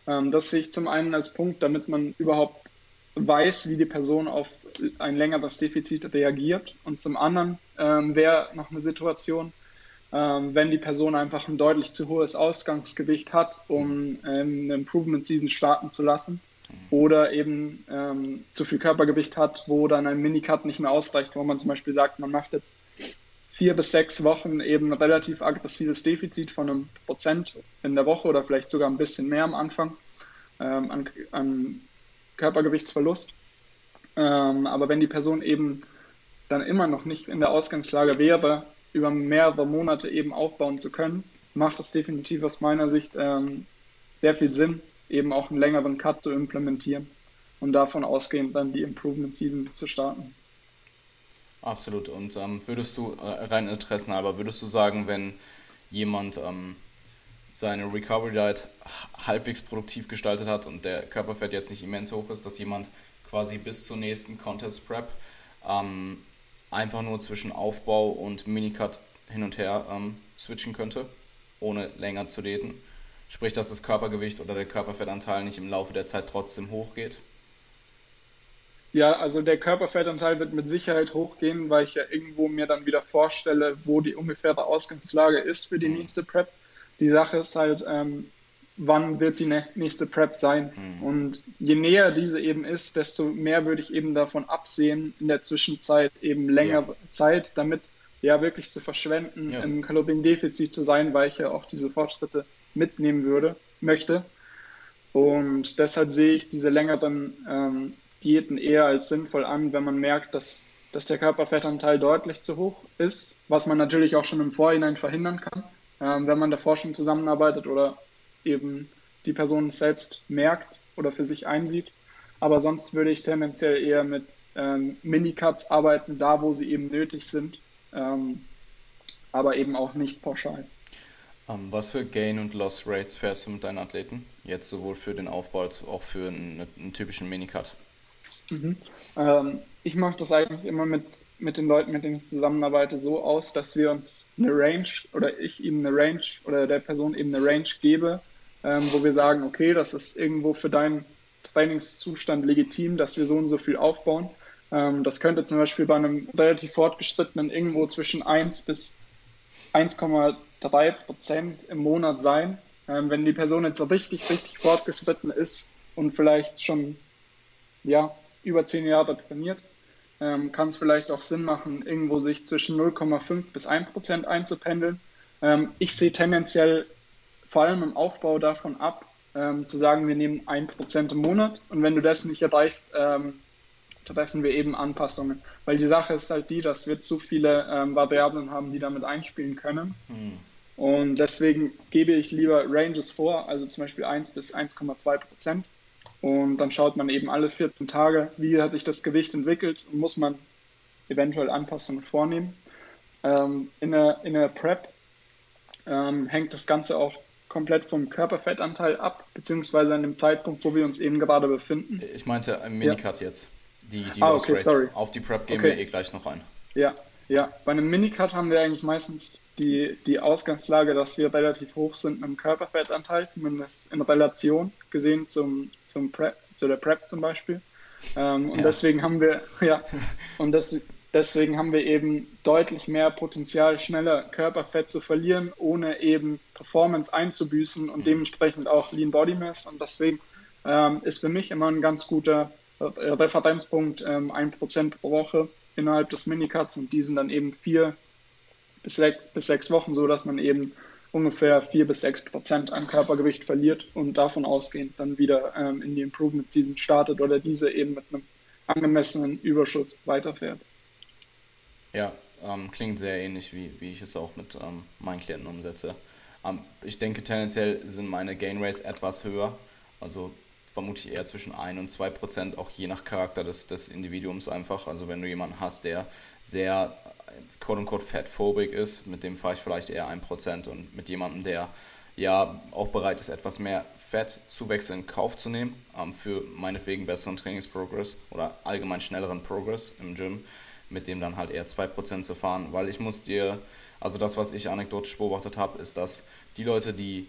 Ähm, das sehe ich zum einen als Punkt, damit man überhaupt weiß, wie die Person auf ein längeres Defizit reagiert. Und zum anderen ähm, wäre noch eine Situation, ähm, wenn die Person einfach ein deutlich zu hohes Ausgangsgewicht hat, um ähm, eine Improvement Season starten zu lassen. Oder eben ähm, zu viel Körpergewicht hat, wo dann ein Minicut nicht mehr ausreicht, wo man zum Beispiel sagt, man macht jetzt vier bis sechs Wochen eben relativ aggressives Defizit von einem Prozent in der Woche oder vielleicht sogar ein bisschen mehr am Anfang ähm, an, an Körpergewichtsverlust. Ähm, aber wenn die Person eben dann immer noch nicht in der Ausgangslage wäre, über mehrere Monate eben aufbauen zu können, macht es definitiv aus meiner Sicht ähm, sehr viel Sinn, eben auch einen längeren Cut zu implementieren und davon ausgehend dann die Improvement Season zu starten. Absolut. Und ähm, würdest du, äh, rein interessenhalber, würdest du sagen, wenn jemand ähm, seine Recovery Diet halbwegs produktiv gestaltet hat und der Körperfett jetzt nicht immens hoch ist, dass jemand quasi bis zur nächsten Contest Prep ähm, einfach nur zwischen Aufbau und Minicut hin und her ähm, switchen könnte, ohne länger zu daten. Sprich, dass das Körpergewicht oder der Körperfettanteil nicht im Laufe der Zeit trotzdem hochgeht. Ja, also der Körperfettanteil wird mit Sicherheit hochgehen, weil ich ja irgendwo mir dann wieder vorstelle, wo die ungefähre Ausgangslage ist für die mhm. nächste Prep. Die Sache ist halt, ähm, wann wird die nächste Prep sein. Mhm. Und je näher diese eben ist, desto mehr würde ich eben davon absehen, in der Zwischenzeit eben länger ja. Zeit damit ja wirklich zu verschwenden, ja. im Kaloriendefizit zu sein, weil ich ja auch diese Fortschritte mitnehmen würde, möchte. Und deshalb sehe ich diese längeren ähm, Diäten eher als sinnvoll an, wenn man merkt, dass, dass der Körperfettanteil deutlich zu hoch ist, was man natürlich auch schon im Vorhinein verhindern kann, ähm, wenn man davor schon zusammenarbeitet oder eben die Person selbst merkt oder für sich einsieht. Aber sonst würde ich tendenziell eher mit ähm, Minicuts arbeiten, da wo sie eben nötig sind, ähm, aber eben auch nicht pauschal. Um, ähm, was für Gain- und Loss-Rates fährst du mit deinen Athleten? Jetzt sowohl für den Aufbau als auch für einen, einen typischen Minicut. Mhm. Ähm, ich mache das eigentlich immer mit, mit den Leuten, mit denen ich zusammenarbeite, so aus, dass wir uns eine Range oder ich ihm eine Range oder der Person eben eine Range gebe, ähm, wo wir sagen, okay, das ist irgendwo für deinen Trainingszustand legitim, dass wir so und so viel aufbauen. Ähm, das könnte zum Beispiel bei einem relativ fortgeschrittenen irgendwo zwischen 1 bis 1,3 Prozent im Monat sein. Ähm, wenn die Person jetzt so richtig, richtig fortgeschritten ist und vielleicht schon ja, über 10 Jahre trainiert, ähm, kann es vielleicht auch Sinn machen, irgendwo sich zwischen 0,5 bis 1 Prozent einzupendeln. Ähm, ich sehe tendenziell vor allem im Aufbau davon ab, ähm, zu sagen, wir nehmen 1 Prozent im Monat und wenn du das nicht erreichst, ähm, treffen wir eben Anpassungen. Weil die Sache ist halt die, dass wir zu viele ähm, Variablen haben, die damit einspielen können. Hm. Und deswegen gebe ich lieber Ranges vor, also zum Beispiel 1 bis 1,2 Prozent. Und dann schaut man eben alle 14 Tage, wie hat sich das Gewicht entwickelt und muss man eventuell Anpassungen vornehmen. Ähm, in, der, in der Prep ähm, hängt das Ganze auch komplett vom Körperfettanteil ab, beziehungsweise an dem Zeitpunkt, wo wir uns eben gerade befinden. Ich meinte im Minicut ja. jetzt. Die, die ah, okay, sorry. Auf die Prep gehen okay. wir eh gleich noch ein. Ja, ja. Bei einem Minicut haben wir eigentlich meistens die, die Ausgangslage, dass wir relativ hoch sind mit dem Körperfettanteil, zumindest in Relation gesehen zum, zum Prep, zu der Prep zum Beispiel. Ähm, und ja. deswegen haben wir, ja, *laughs* und das, deswegen haben wir eben deutlich mehr Potenzial, schneller Körperfett zu verlieren, ohne eben Performance einzubüßen und mhm. dementsprechend auch Lean Body Mass. Und deswegen ähm, ist für mich immer ein ganz guter Referenzpunkt ähm, 1% pro Woche innerhalb des Minicuts und die sind dann eben vier bis sechs, bis sechs Wochen, so dass man eben ungefähr vier bis sechs Prozent an Körpergewicht verliert und davon ausgehend dann wieder ähm, in die Improvement Season startet oder diese eben mit einem angemessenen Überschuss weiterfährt. Ja, ähm, klingt sehr ähnlich, wie, wie ich es auch mit ähm, meinen Klienten umsetze. Ähm, ich denke, tendenziell sind meine Gain Rates etwas höher. Also vermutlich eher zwischen 1 und 2 Prozent, auch je nach Charakter des, des Individuums einfach. Also wenn du jemanden hast, der sehr quote-unquote fatphobic ist, mit dem fahre ich vielleicht eher 1 Prozent und mit jemandem, der ja auch bereit ist, etwas mehr Fettzuwächse in Kauf zu nehmen, ähm, für meinetwegen besseren Trainingsprogress oder allgemein schnelleren Progress im Gym, mit dem dann halt eher 2% zu fahren, weil ich muss dir, also das, was ich anekdotisch beobachtet habe, ist, dass die Leute, die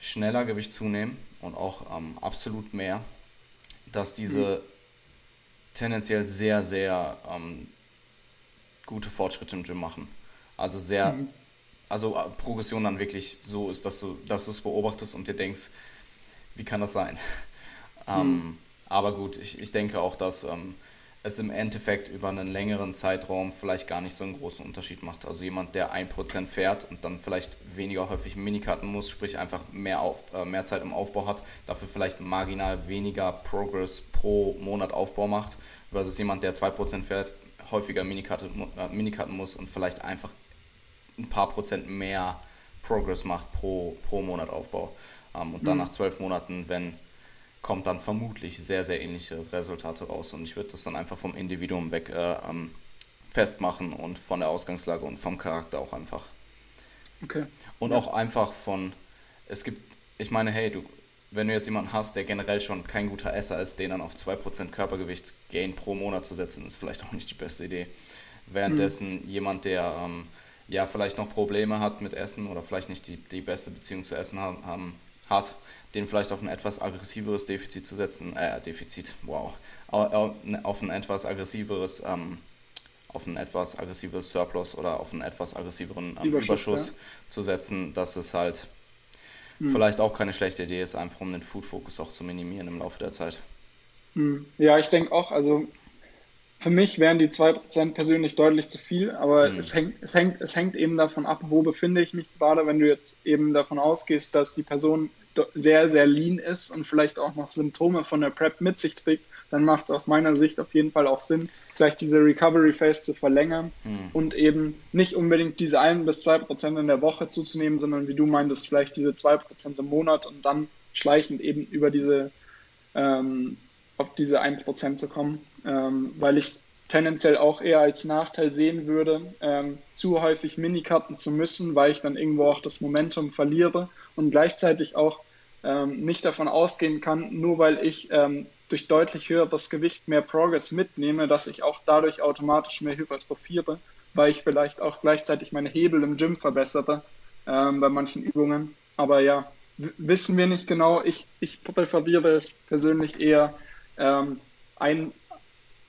schneller Gewicht zunehmen und auch ähm, absolut mehr, dass diese mhm. tendenziell sehr, sehr ähm, gute Fortschritte im Gym machen. Also sehr, mhm. also äh, Progression dann wirklich so ist, dass du, dass du es beobachtest und dir denkst, wie kann das sein? *laughs* Ähm, mhm. Ähm, aber gut, ich, ich denke auch, dass ähm, es im Endeffekt über einen längeren Zeitraum vielleicht gar nicht so einen großen Unterschied macht. Also jemand, der 1% fährt und dann vielleicht weniger häufig Minikarten muss, sprich einfach mehr, auf, äh, mehr Zeit im Aufbau hat, dafür vielleicht marginal weniger Progress pro Monat Aufbau macht, versus jemand, der 2% fährt, häufiger Minikarten, äh, Minikarten muss und vielleicht einfach ein paar Prozent mehr Progress macht pro, pro Monat Aufbau. Ähm, und dann mhm. nach zwölf Monaten, wenn kommt dann vermutlich sehr, sehr ähnliche Resultate raus. Und ich würde das dann einfach vom Individuum weg äh, ähm, festmachen und von der Ausgangslage und vom Charakter auch einfach. Okay. Und ja. auch einfach von, es gibt, ich meine, hey, du, wenn du jetzt jemanden hast, der generell schon kein guter Esser ist, den dann auf 2% Körpergewichtsgain pro Monat zu setzen, ist vielleicht *laughs* auch nicht die beste Idee. Währenddessen mhm. jemand, der ähm, ja vielleicht noch Probleme hat mit Essen oder vielleicht nicht die, die beste Beziehung zu Essen haben, haben hat, den vielleicht auf ein etwas aggressiveres Defizit zu setzen, äh, Defizit, wow, auf ein etwas aggressiveres, ähm, auf ein etwas aggressiveres Surplus oder auf einen etwas aggressiveren ähm, Überschuss, Überschuss ja. zu setzen, dass es halt hm. vielleicht auch keine schlechte Idee ist, einfach um den Food-Fokus auch zu minimieren im Laufe der Zeit. Hm. Ja, ich denke auch, also für mich wären die 2% persönlich deutlich zu viel, aber mhm. es, hängt, es, hängt, es hängt eben davon ab, wo befinde ich mich gerade, wenn du jetzt eben davon ausgehst, dass die Person sehr, sehr lean ist und vielleicht auch noch Symptome von der Prep mit sich trägt, dann macht es aus meiner Sicht auf jeden Fall auch Sinn, vielleicht diese Recovery Phase zu verlängern mhm. und eben nicht unbedingt diese 1 bis 2 Prozent in der Woche zuzunehmen, sondern wie du meintest, vielleicht diese 2 Prozent im Monat und dann schleichend eben über diese, ähm, auf diese 1 Prozent zu kommen, ähm, weil ich tendenziell auch eher als Nachteil sehen würde, ähm, zu häufig Minikarten zu müssen, weil ich dann irgendwo auch das Momentum verliere und gleichzeitig auch ähm, nicht davon ausgehen kann, nur weil ich ähm, durch deutlich höheres Gewicht mehr Progress mitnehme, dass ich auch dadurch automatisch mehr hypertrophiere, weil ich vielleicht auch gleichzeitig meine Hebel im Gym verbessere ähm, bei manchen Übungen. Aber ja, wissen wir nicht genau. Ich, ich präferiere es persönlich eher, ähm, ein,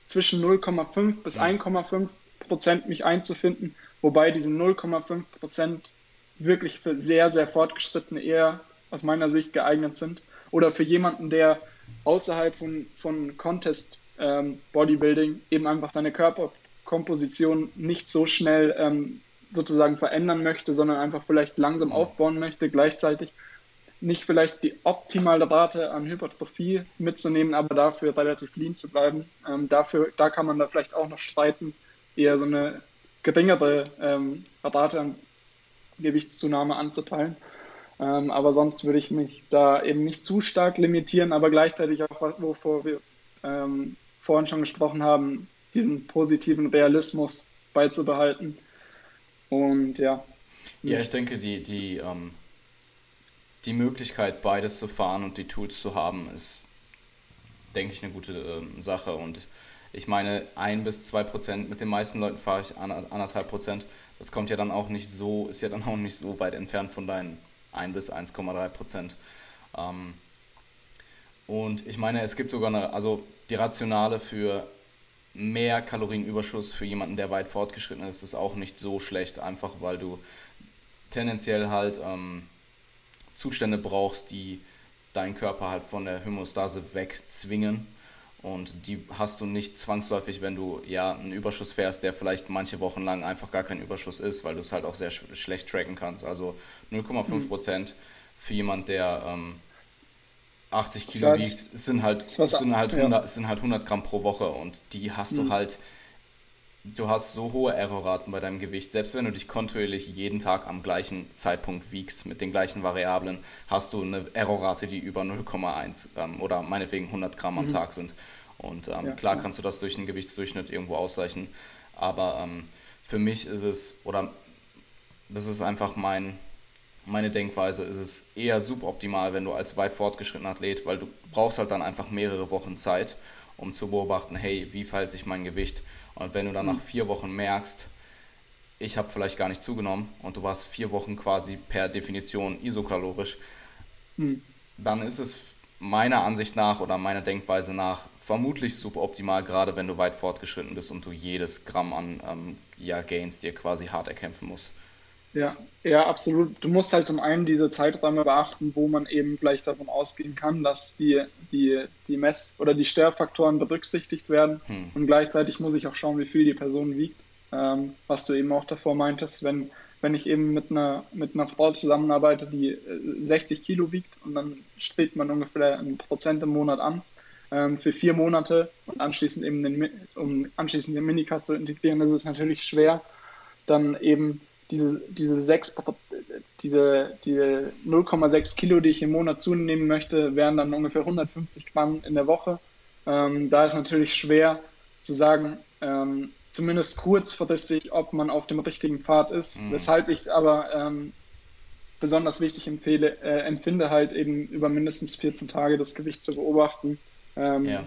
zwischen 0,5 bis 1,5 Prozent mich einzufinden, wobei diese 0,5 Prozent wirklich für sehr, sehr fortgeschrittene eher aus meiner Sicht geeignet sind. Oder für jemanden, der außerhalb von, von Contest ähm, Bodybuilding eben einfach seine Körperkomposition nicht so schnell ähm, sozusagen verändern möchte, sondern einfach vielleicht langsam aufbauen möchte, gleichzeitig nicht vielleicht die optimale Rate an Hypertrophie mitzunehmen, aber dafür relativ lean zu bleiben. Ähm, dafür, da kann man da vielleicht auch noch streiten, eher so eine geringere ähm, Rate an Gewichtszunahme anzupeilen. Ähm, aber sonst würde ich mich da eben nicht zu stark limitieren, aber gleichzeitig auch, wovor wir ähm, vorhin schon gesprochen haben, diesen positiven Realismus beizubehalten. Und ja. Ja, ich denke, die, die, ähm, die Möglichkeit, beides zu fahren und die Tools zu haben, ist, denke ich, eine gute ähm, Sache. Und ich meine, ein bis zwei Prozent, mit den meisten Leuten fahre ich anderthalb Prozent. Das kommt ja dann auch nicht so, ist ja dann auch nicht so weit entfernt von deinen 1 bis 1,3 Prozent. Ähm, und ich meine, es gibt sogar eine, also die Rationale für mehr Kalorienüberschuss für jemanden, der weit fortgeschritten ist, ist auch nicht so schlecht, einfach weil du tendenziell halt ähm, Zustände brauchst, die deinen Körper halt von der Homöostase wegzwingen. Und die hast du nicht zwangsläufig, wenn du ja einen Überschuss fährst, der vielleicht manche Wochen lang einfach gar kein Überschuss ist, weil du es halt auch sehr sch schlecht tracken kannst. Also 0,5 Prozent mhm. für jemand, der ähm, 80 Kilo weiß, wiegt, sind halt, sind, halt 100, ja. sind halt 100 Gramm pro Woche und die hast mhm. du halt du hast so hohe Errorraten bei deinem Gewicht. Selbst wenn du dich kontinuierlich jeden Tag am gleichen Zeitpunkt wiegst, mit den gleichen Variablen, hast du eine Errorrate, die über 0,1 ähm, oder meinetwegen 100 Gramm am mhm. Tag sind. Und ähm, ja, klar kannst du das durch einen Gewichtsdurchschnitt irgendwo ausgleichen. Aber ähm, für mich ist es, oder das ist einfach mein, meine Denkweise, ist es eher suboptimal, wenn du als weit fortgeschrittener Athlet, weil du brauchst halt dann einfach mehrere Wochen Zeit, um zu beobachten, hey, wie verhält sich mein Gewicht? Und wenn du dann nach vier Wochen merkst, ich habe vielleicht gar nicht zugenommen und du warst vier Wochen quasi per Definition isokalorisch, hm. dann ist es meiner Ansicht nach oder meiner Denkweise nach vermutlich suboptimal, gerade wenn du weit fortgeschritten bist und du jedes Gramm an ähm, ja, Gains dir quasi hart erkämpfen musst. Ja, ja, absolut. Du musst halt zum einen diese Zeiträume beachten, wo man eben vielleicht davon ausgehen kann, dass die, die, die Mess- oder die Störfaktoren berücksichtigt werden. Hm. Und gleichzeitig muss ich auch schauen, wie viel die Person wiegt. Ähm, was du eben auch davor meintest, wenn, wenn ich eben mit einer, mit einer Frau zusammenarbeite, die 60 äh, Kilo wiegt und dann strebt man ungefähr ein Prozent im Monat an ähm, für vier Monate und anschließend eben den, um anschließend den Minicut zu integrieren, ist es natürlich schwer, dann eben diese, diese, 6, diese, diese 0,6 Kilo, die ich im Monat zunehmen möchte, wären dann ungefähr 150 Gramm in der Woche. Ähm, da ist natürlich schwer zu sagen, ähm, zumindest kurzfristig, ob man auf dem richtigen Pfad ist. Mhm. Weshalb ich aber ähm, besonders wichtig empfehle, äh, empfinde, halt eben über mindestens 14 Tage das Gewicht zu beobachten. Ähm, ja,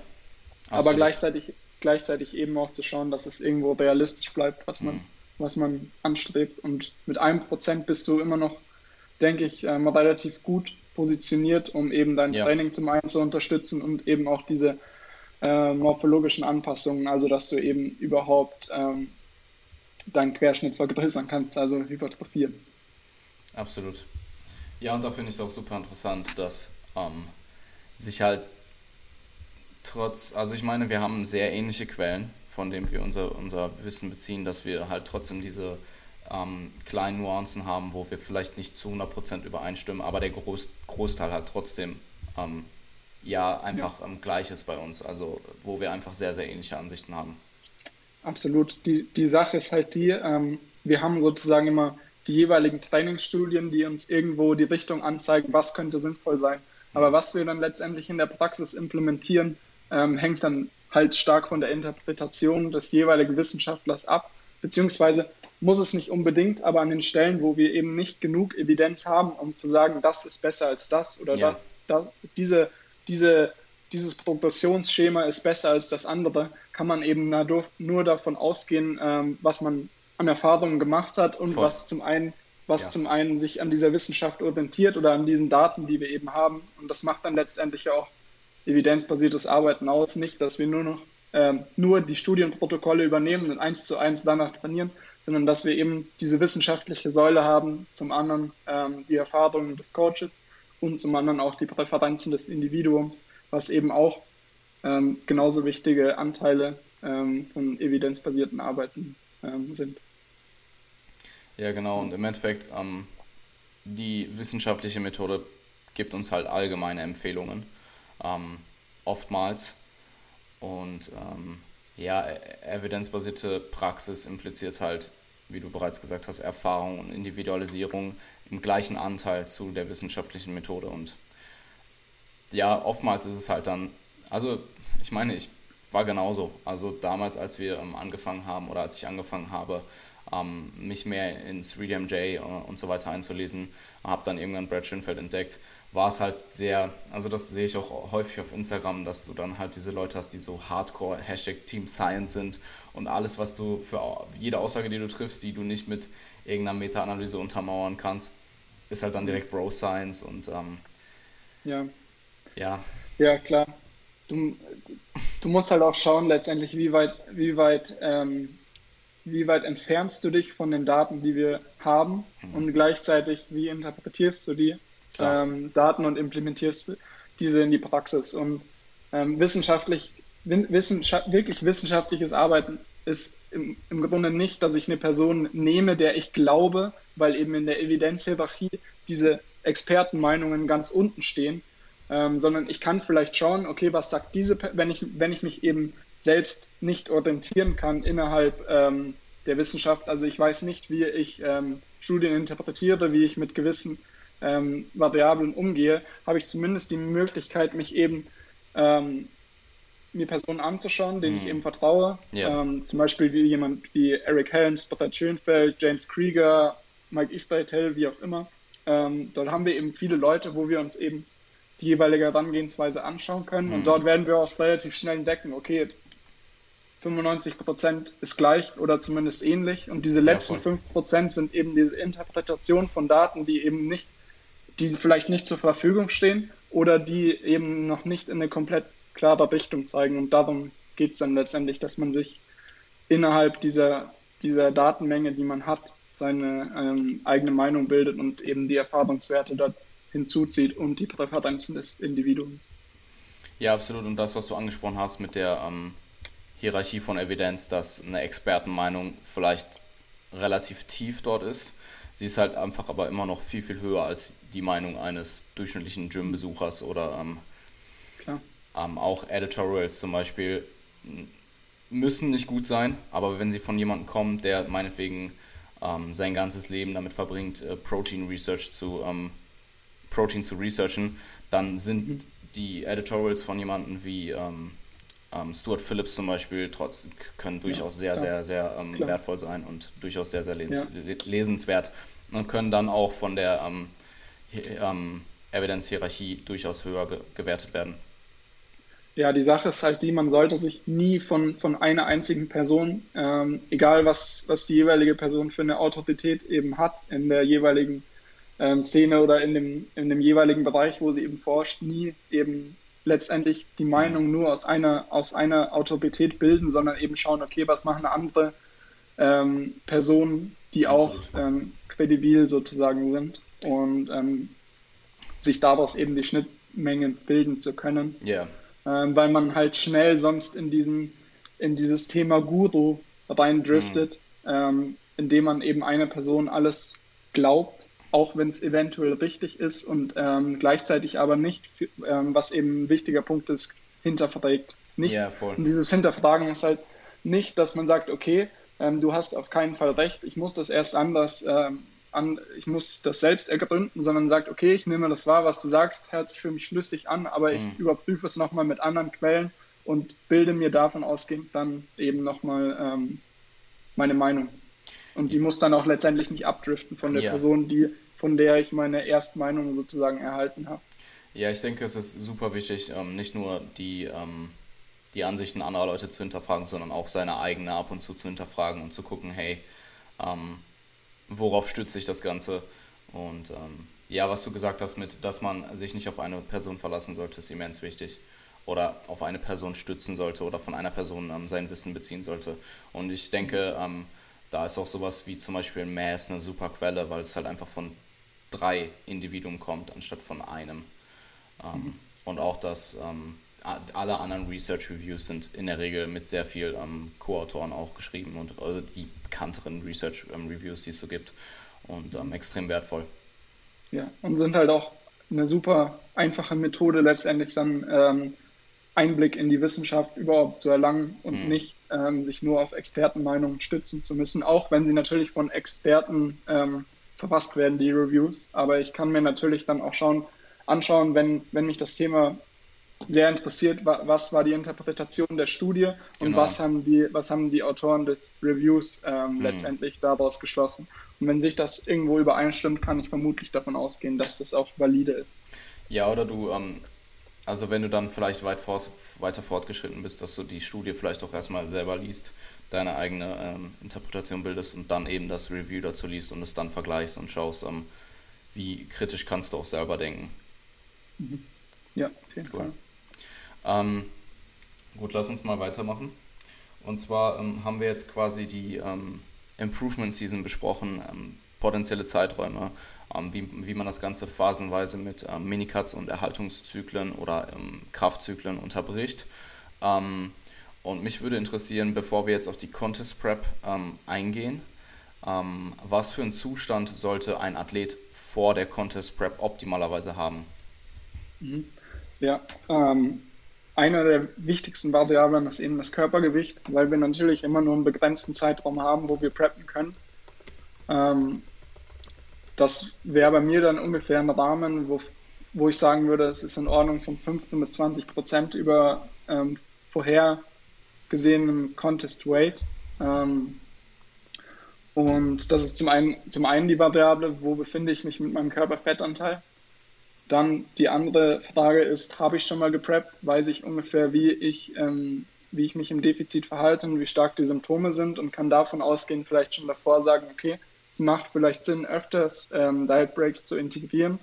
aber gleichzeitig, gleichzeitig eben auch zu schauen, dass es irgendwo realistisch bleibt, was man mhm was man anstrebt. Und mit einem Prozent bist du immer noch, denke ich, ähm, relativ gut positioniert, um eben dein ja. Training zum einen zu unterstützen und eben auch diese äh, morphologischen Anpassungen, also dass du eben überhaupt ähm, deinen Querschnitt vergrößern kannst, also hypertrophieren. Absolut. Ja, und da finde ich es auch super interessant, dass ähm, sich halt trotz, also ich meine, wir haben sehr ähnliche Quellen, von dem wir unser, unser Wissen beziehen, dass wir halt trotzdem diese ähm, kleinen Nuancen haben, wo wir vielleicht nicht zu 100% übereinstimmen, aber der Groß, Großteil hat trotzdem ähm, ja einfach ja. Ähm, Gleiches bei uns, also wo wir einfach sehr, sehr ähnliche Ansichten haben. Absolut. Die, die Sache ist halt die, ähm, wir haben sozusagen immer die jeweiligen Trainingsstudien, die uns irgendwo die Richtung anzeigen, was könnte sinnvoll sein. Aber was wir dann letztendlich in der Praxis implementieren, ähm, hängt dann halt stark von der Interpretation des jeweiligen Wissenschaftlers ab, beziehungsweise muss es nicht unbedingt, aber an den Stellen, wo wir eben nicht genug Evidenz haben, um zu sagen, das ist besser als das oder ja. da, da, diese, diese, dieses Progressionsschema ist besser als das andere, kann man eben nur davon ausgehen, ähm, was man an Erfahrungen gemacht hat und Voll. was zum einen was ja. zum einen sich an dieser Wissenschaft orientiert oder an diesen Daten, die wir eben haben. Und das macht dann letztendlich auch evidenzbasiertes Arbeiten aus. Nicht, dass wir nur noch ähm, nur die Studienprotokolle übernehmen und eins zu eins danach trainieren, sondern dass wir eben diese wissenschaftliche Säule haben, zum anderen ähm, die Erfahrungen des Coaches und zum anderen auch die Präferenzen des Individuums, was eben auch ähm, genauso wichtige Anteile ähm, von evidenzbasierten Arbeiten ähm, sind. Ja, genau. Und im Endeffekt, ähm, die wissenschaftliche Methode gibt uns halt allgemeine Empfehlungen, ähm, oftmals. Und ähm, ja, e-, evidenzbasierte Praxis impliziert halt, wie du bereits gesagt hast, Erfahrung und Individualisierung im gleichen Anteil zu der wissenschaftlichen Methode. Und ja, oftmals ist es halt dann, also ich meine, ich war genauso. Also damals, als wir ähm, angefangen haben oder als ich angefangen habe, ähm, mich mehr ins ReadMJ äh, und so weiter einzulesen, habe dann irgendwann Brad Schinfeld entdeckt, war es halt sehr, also das sehe ich auch häufig auf Instagram, dass du dann halt diese Leute hast, die so Hardcore Hashtag Team Science sind und alles, was du für jede Aussage, die du triffst, die du nicht mit irgendeiner Meta-Analyse untermauern kannst, ist halt dann direkt Bro Science und ähm, ja. Ja. Ja, klar. Du, du musst halt auch schauen, letztendlich, wie weit, wie weit, ähm, wie weit entfernst du dich von den Daten, die wir haben mhm. und gleichzeitig, wie interpretierst du die ähm, Daten und implementierst diese in die Praxis. Und ähm, wissenschaftlich, wissenschaft, wirklich wissenschaftliches Arbeiten ist im, im Grunde nicht, dass ich eine Person nehme, der ich glaube, weil eben in der Evidenzhierarchie diese Expertenmeinungen ganz unten stehen, ähm, sondern ich kann vielleicht schauen, okay, was sagt diese, wenn ich, wenn ich mich eben selbst nicht orientieren kann innerhalb ähm, der Wissenschaft, also ich weiß nicht, wie ich ähm, Studien interpretiere, wie ich mit gewissen ähm, Variablen umgehe, habe ich zumindest die Möglichkeit, mich eben ähm, mir Personen anzuschauen, denen mhm. ich eben vertraue. Ja. Ähm, zum Beispiel wie jemand wie Eric Helms, Brett Schönfeld, James Krieger, Mike Isbaitel, wie auch immer. Ähm, dort haben wir eben viele Leute, wo wir uns eben die jeweilige Herangehensweise anschauen können. Mhm. Und dort werden wir auch relativ schnell entdecken, okay, 95 Prozent ist gleich oder zumindest ähnlich. Und diese letzten ja, 5 Prozent sind eben diese Interpretation von Daten, die eben nicht die vielleicht nicht zur Verfügung stehen oder die eben noch nicht in eine komplett klare Richtung zeigen. Und darum geht es dann letztendlich, dass man sich innerhalb dieser, dieser Datenmenge, die man hat, seine ähm, eigene Meinung bildet und eben die Erfahrungswerte dort hinzuzieht und die Präferenzen des Individuums. Ja, absolut. Und das, was du angesprochen hast mit der ähm, Hierarchie von Evidenz, dass eine Expertenmeinung vielleicht relativ tief dort ist Sie ist halt einfach aber immer noch viel, viel höher als die Meinung eines durchschnittlichen Gym-Besuchers oder ähm, ähm, auch Editorials zum Beispiel müssen nicht gut sein, aber wenn sie von jemandem kommen, der meinetwegen ähm, sein ganzes Leben damit verbringt, äh, Protein Research zu ähm, Protein zu researchen, dann sind mhm. die Editorials von jemandem wie ähm, ähm, Stuart Phillips zum Beispiel trotz, können durchaus ja, sehr, sehr, sehr ähm, wertvoll sein und durchaus sehr, sehr les ja. lesenswert und können dann auch von der ähm, ähm, Evidenzhierarchie durchaus höher ge gewertet werden. Ja, die Sache ist halt die, man sollte sich nie von, von einer einzigen Person, ähm, egal was, was die jeweilige Person für eine Autorität eben hat in der jeweiligen ähm, Szene oder in dem, in dem jeweiligen Bereich, wo sie eben forscht, nie eben letztendlich die Meinung nur aus einer, aus einer Autorität bilden, sondern eben schauen, okay, was machen andere ähm, Personen, die auch ähm, kredibil sozusagen sind und ähm, sich daraus eben die Schnittmengen bilden zu können. Yeah. Ähm, weil man halt schnell sonst in diesen, in dieses Thema Guru reindriftet, mhm. ähm, indem man eben einer Person alles glaubt auch wenn es eventuell richtig ist und ähm, gleichzeitig aber nicht, ähm, was eben ein wichtiger Punkt ist, hinterfragt. Nicht, ja, voll. Und dieses Hinterfragen ist halt nicht, dass man sagt, okay, ähm, du hast auf keinen Fall recht, ich muss das erst anders, ähm, an, ich muss das selbst ergründen, sondern sagt, okay, ich nehme das wahr, was du sagst, hört sich für mich schlüssig an, aber ich mhm. überprüfe es nochmal mit anderen Quellen und bilde mir davon ausgehend dann eben nochmal ähm, meine Meinung. Und die muss dann auch letztendlich nicht abdriften von der ja. Person, die, von der ich meine Erstmeinung sozusagen erhalten habe. Ja, ich denke, es ist super wichtig, ähm, nicht nur die, ähm, die Ansichten anderer Leute zu hinterfragen, sondern auch seine eigene ab und zu zu hinterfragen und zu gucken, hey, ähm, worauf stützt sich das Ganze? Und ähm, ja, was du gesagt hast mit, dass man sich nicht auf eine Person verlassen sollte, ist immens wichtig. oder auf eine Person stützen sollte oder von einer Person ähm, sein Wissen beziehen sollte. Und ich denke, ähm, da ist auch sowas wie zum Beispiel Mass eine super Quelle, weil es halt einfach von drei Individuen kommt, anstatt von einem. Ähm, mhm. Und auch, dass ähm, alle anderen Research Reviews sind in der Regel mit sehr viel ähm, Co-Autoren auch geschrieben und also die bekannteren Research ähm, Reviews, die es so gibt und ähm, extrem wertvoll. Ja, und sind halt auch eine super einfache Methode, letztendlich dann ähm, Einblick in die Wissenschaft überhaupt zu erlangen und mhm. nicht ähm, sich nur auf Expertenmeinungen stützen zu müssen, auch wenn sie natürlich von Experten ähm, verfasst werden, die Reviews. Aber ich kann mir natürlich dann auch schauen, anschauen, wenn, wenn mich das Thema sehr interessiert, was war die Interpretation der Studie und genau. was, haben die, was haben die Autoren des Reviews ähm, mhm. letztendlich daraus geschlossen. Und wenn sich das irgendwo übereinstimmt, kann ich vermutlich davon ausgehen, dass das auch valide ist. Ja, oder du, ähm, also wenn du dann vielleicht weit fort, weiter fortgeschritten bist, dass du die Studie vielleicht auch erstmal selber liest, deine eigene ähm, Interpretation bildest und dann eben das Review dazu liest und es dann vergleichst und schaust, ähm, wie kritisch kannst du auch selber denken. Mhm. Ja, auf jeden cool. Fall. Ähm, gut, lass uns mal weitermachen. Und zwar ähm, haben wir jetzt quasi die ähm, Improvement Season besprochen, ähm, potenzielle Zeiträume, ähm, wie, wie man das Ganze phasenweise mit ähm, Minicuts und Erhaltungszyklen oder Kraftzyklen unterbricht. und mich würde interessieren, bevor wir jetzt auf die Contest Prep eingehen, was für einen Zustand sollte ein Athlet vor der Contest Prep optimalerweise haben? Mhm. Ja, ähm, eine der wichtigsten Variablen ist eben das Körpergewicht, weil wir natürlich immer nur einen begrenzten Zeitraum haben, wo wir preppen können. Ähm, das wäre bei mir dann ungefähr ein Rahmen, wo, wo ich sagen würde, es ist in Ordnung von 15 bis 20 Prozent über ähm, vorhergesehenem Contest Weight. Ähm, und das ist zum einen, zum einen die Variable, wo befinde ich mich mit meinem Körperfettanteil. Dann die andere Frage ist, habe ich schon mal gepreppt? Weiß ich ungefähr, wie ich, ähm, wie ich mich im Defizit verhalte und wie stark die Symptome sind und kann davon ausgehen, vielleicht schon davor sagen, okay, es macht vielleicht Sinn, öfters ähm, Diet Breaks zu integrieren.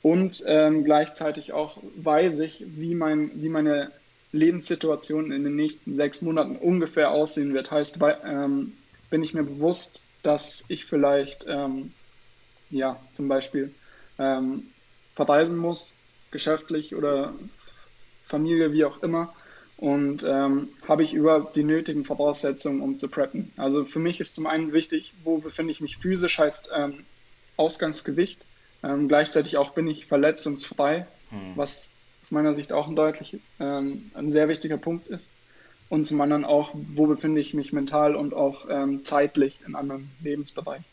Und ähm, gleichzeitig auch weiß ich, wie, mein, wie meine Lebenssituation in den nächsten sechs Monaten ungefähr aussehen wird. Heißt, weil, ähm, bin ich mir bewusst, dass ich vielleicht, ähm, ja, zum Beispiel ähm, verreisen muss, geschäftlich oder Familie, wie auch immer. Und ähm, habe ich überhaupt die nötigen Voraussetzungen, um zu preppen. Also für mich ist zum einen wichtig, wo befinde ich mich physisch, heißt ähm, Ausgangsgewicht. Ähm, gleichzeitig auch bin ich verletzungsfrei, hm. was aus meiner Sicht auch ein deutlich ähm, ein sehr wichtiger Punkt ist. Und zum anderen auch, wo befinde ich mich mental und auch ähm, zeitlich in anderen Lebensbereichen.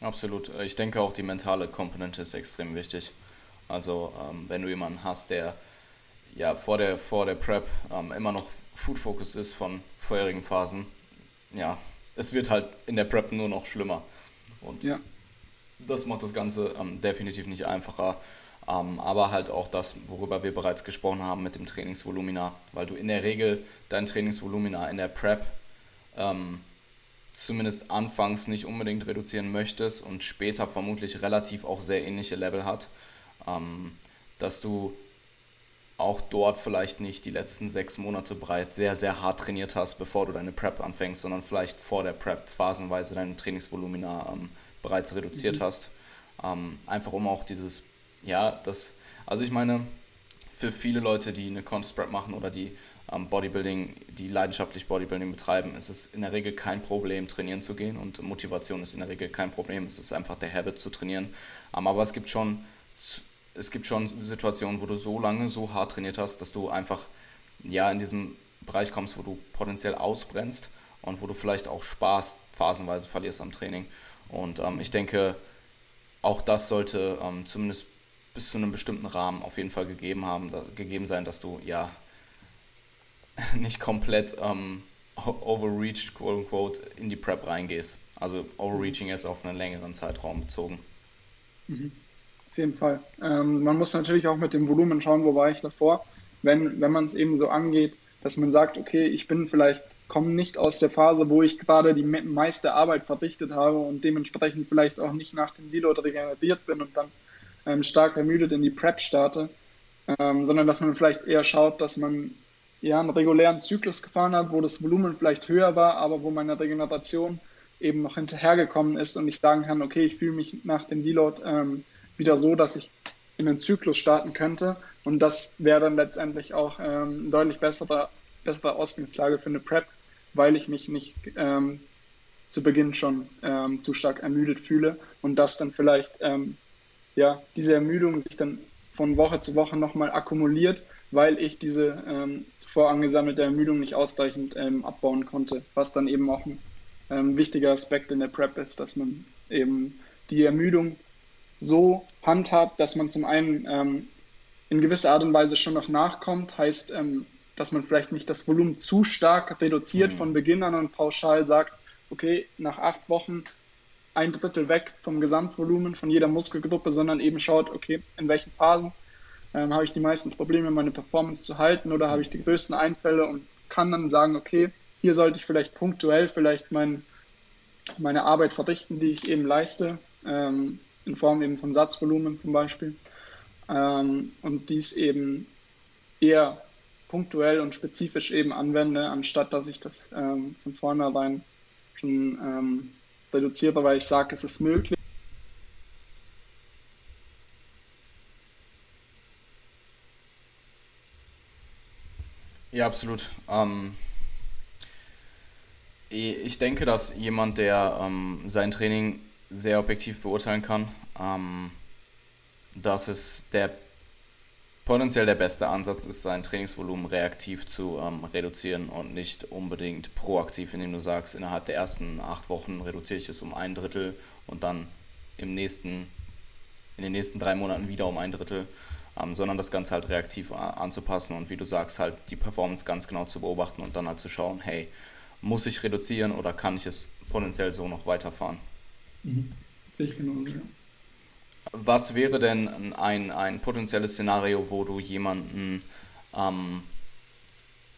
Absolut. Ich denke auch die mentale Komponente ist extrem wichtig. Also ähm, wenn du jemanden hast, der ja vor der, vor der Prep ähm, immer noch Food Focus ist von vorherigen Phasen, ja, es wird halt in der Prep nur noch schlimmer. Und ja. das macht das Ganze ähm, definitiv nicht einfacher. Ähm, aber halt auch das, worüber wir bereits gesprochen haben mit dem Trainingsvolumina, weil du in der Regel dein Trainingsvolumina in der Prep ähm, zumindest anfangs nicht unbedingt reduzieren möchtest und später vermutlich relativ auch sehr ähnliche Level hat ähm, dass du auch dort vielleicht nicht die letzten sechs Monate bereits sehr, sehr hart trainiert hast, bevor du deine Prep anfängst, sondern vielleicht vor der Prep phasenweise deine Trainingsvolumina ähm, bereits reduziert mhm. hast. Ähm, einfach um auch dieses, ja, das, also ich meine, für viele Leute, die eine Contest Prep machen oder die ähm, Bodybuilding, die leidenschaftlich Bodybuilding betreiben, ist es in der Regel kein Problem, trainieren zu gehen und Motivation ist in der Regel kein Problem. Es ist einfach der Habit zu trainieren. Ähm, aber es gibt schon es gibt schon Situationen, wo du so lange so hart trainiert hast, dass du einfach ja in diesem Bereich kommst, wo du potenziell ausbrennst und wo du vielleicht auch Spaß phasenweise verlierst am Training. Und ähm, ich denke, auch das sollte ähm, zumindest bis zu einem bestimmten Rahmen auf jeden Fall gegeben haben, da, gegeben sein, dass du ja *laughs* nicht komplett ähm, overreached, quote unquote, in die Prep reingehst. Also overreaching jetzt auf einen längeren Zeitraum bezogen. Mhm. Auf jeden Fall. Ähm, man muss natürlich auch mit dem Volumen schauen, wo war ich davor. Wenn, wenn man es eben so angeht, dass man sagt, okay, ich bin vielleicht, komme nicht aus der Phase, wo ich gerade die meiste Arbeit verdichtet habe und dementsprechend vielleicht auch nicht nach dem Deload regeneriert bin und dann ähm, stark ermüdet in die Prep starte, ähm, sondern dass man vielleicht eher schaut, dass man ja einen regulären Zyklus gefahren hat, wo das Volumen vielleicht höher war, aber wo meine Regeneration eben noch hinterhergekommen ist und ich sagen kann, okay, ich fühle mich nach dem Deload ähm, wieder so, dass ich in einen Zyklus starten könnte. Und das wäre dann letztendlich auch ähm, deutlich bessere, bessere Ausgangslage für eine Prep, weil ich mich nicht ähm, zu Beginn schon ähm, zu stark ermüdet fühle. Und dass dann vielleicht ähm, ja, diese Ermüdung sich dann von Woche zu Woche nochmal akkumuliert, weil ich diese ähm, zuvor angesammelte Ermüdung nicht ausreichend ähm, abbauen konnte, was dann eben auch ein wichtiger Aspekt in der Prep ist, dass man eben die Ermüdung so handhabt, dass man zum einen ähm, in gewisser Art und Weise schon noch nachkommt, heißt, ähm, dass man vielleicht nicht das Volumen zu stark reduziert mhm. von Beginn an und pauschal sagt, okay, nach acht Wochen ein Drittel weg vom Gesamtvolumen von jeder Muskelgruppe, sondern eben schaut, okay, in welchen Phasen ähm, habe ich die meisten Probleme, meine Performance zu halten oder habe ich die größten Einfälle und kann dann sagen, okay, hier sollte ich vielleicht punktuell vielleicht mein, meine Arbeit verrichten, die ich eben leiste, ähm, in Form eben von Satzvolumen zum Beispiel. Ähm, und dies eben eher punktuell und spezifisch eben anwende, anstatt dass ich das ähm, von vornherein schon ähm, reduziere, weil ich sage, es ist möglich. Ja, absolut. Ähm, ich denke, dass jemand, der ähm, sein Training sehr objektiv beurteilen kann, ähm, dass es der potenziell der beste Ansatz ist, sein Trainingsvolumen reaktiv zu ähm, reduzieren und nicht unbedingt proaktiv, indem du sagst, innerhalb der ersten acht Wochen reduziere ich es um ein Drittel und dann im nächsten, in den nächsten drei Monaten wieder um ein Drittel, ähm, sondern das Ganze halt reaktiv anzupassen und wie du sagst, halt die Performance ganz genau zu beobachten und dann halt zu schauen, hey, muss ich reduzieren oder kann ich es potenziell so noch weiterfahren? Mhm. Sehe ich genauso, ja. Was wäre denn ein, ein potenzielles Szenario, wo du jemanden, ähm,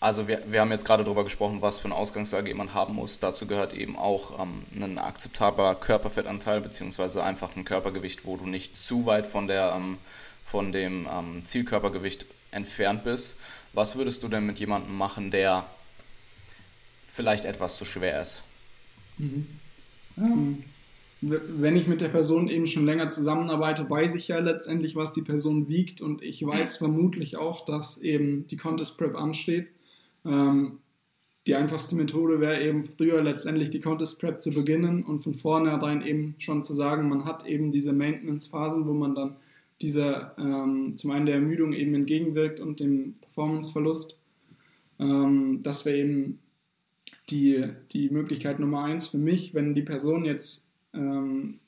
also wir, wir haben jetzt gerade darüber gesprochen, was für eine Ausgangslage jemand haben muss. Dazu gehört eben auch ähm, ein akzeptabler Körperfettanteil, beziehungsweise einfach ein Körpergewicht, wo du nicht zu weit von, der, ähm, von dem ähm, Zielkörpergewicht entfernt bist. Was würdest du denn mit jemandem machen, der vielleicht etwas zu schwer ist? Mhm. Wenn ich mit der Person eben schon länger zusammenarbeite, weiß ich ja letztendlich, was die Person wiegt und ich weiß vermutlich auch, dass eben die Contest Prep ansteht. Ähm, die einfachste Methode wäre eben früher letztendlich die Contest Prep zu beginnen und von vornherein eben schon zu sagen, man hat eben diese Maintenance-Phasen, wo man dann dieser ähm, zum einen der Ermüdung eben entgegenwirkt und dem Performance-Verlust. Ähm, das wäre eben die, die Möglichkeit Nummer eins für mich, wenn die Person jetzt ähm,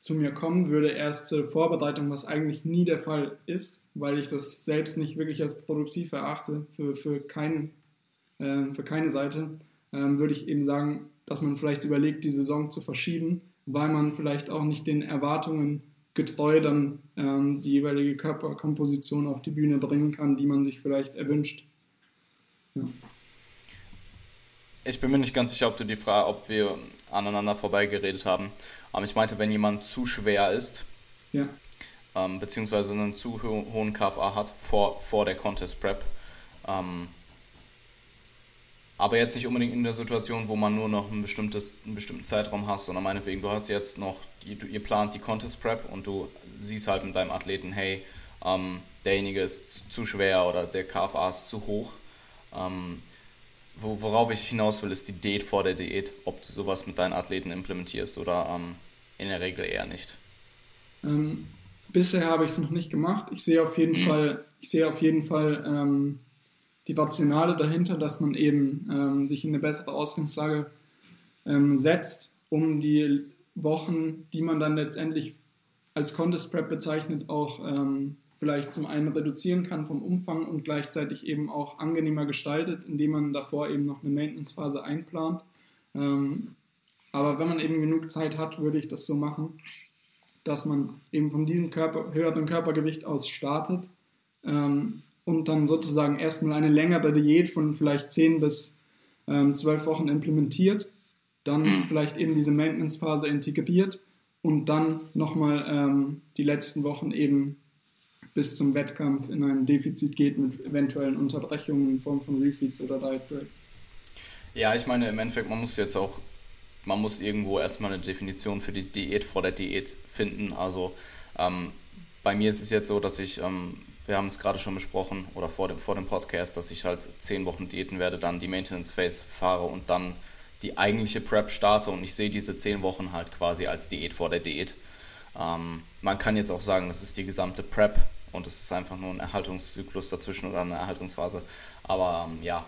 zu mir kommen würde, erst zur Vorbereitung, was eigentlich nie der Fall ist, weil ich das selbst nicht wirklich als produktiv erachte für, für, kein, äh, für keine Seite, ähm, würde ich eben sagen, dass man vielleicht überlegt, die Saison zu verschieben, weil man vielleicht auch nicht den Erwartungen getreu dann ähm, die jeweilige Körperkomposition auf die Bühne bringen kann, die man sich vielleicht erwünscht. Ja. Ich bin mir nicht ganz sicher, ob du die Frage, ob wir aneinander vorbeigeredet haben. Aber ich meinte, wenn jemand zu schwer ist, ja. ähm, beziehungsweise einen zu ho hohen KFA hat vor, vor der Contest Prep, ähm, aber jetzt nicht unbedingt in der Situation, wo man nur noch ein bestimmtes, einen bestimmten Zeitraum hast, sondern meinetwegen, du hast jetzt noch, ihr plant die Contest Prep und du siehst halt mit deinem Athleten, hey, ähm, derjenige ist zu schwer oder der KFA ist zu hoch. Ähm, worauf ich hinaus will, ist die Diät vor der Diät, ob du sowas mit deinen Athleten implementierst oder ähm, in der Regel eher nicht. Ähm, bisher habe ich es noch nicht gemacht. Ich sehe auf jeden mhm. Fall, ich sehe auf jeden Fall ähm, die Rationale dahinter, dass man eben ähm, sich in eine bessere Ausgangslage ähm, setzt, um die Wochen, die man dann letztendlich als Contest Prep bezeichnet, auch ähm, vielleicht zum einen reduzieren kann vom Umfang und gleichzeitig eben auch angenehmer gestaltet, indem man davor eben noch eine Maintenance-Phase einplant. Ähm, aber wenn man eben genug Zeit hat, würde ich das so machen, dass man eben von diesem Körper, höheren Körpergewicht aus startet ähm, und dann sozusagen erstmal eine längere Diät von vielleicht 10 bis ähm, 12 Wochen implementiert, dann vielleicht eben diese Maintenance-Phase integriert und dann nochmal ähm, die letzten Wochen eben bis zum Wettkampf in ein Defizit geht mit eventuellen Unterbrechungen in Form von Refeeds oder Diet Breaks. Ja, ich meine, im Endeffekt, man muss jetzt auch, man muss irgendwo erstmal eine Definition für die Diät vor der Diät finden. Also ähm, bei mir ist es jetzt so, dass ich, ähm, wir haben es gerade schon besprochen oder vor dem, vor dem Podcast, dass ich halt zehn Wochen diäten werde, dann die Maintenance Phase fahre und dann die eigentliche Prep starte und ich sehe diese zehn Wochen halt quasi als Diät vor der Diät. Ähm, man kann jetzt auch sagen, das ist die gesamte Prep und es ist einfach nur ein Erhaltungszyklus dazwischen oder eine Erhaltungsphase. Aber ähm, ja,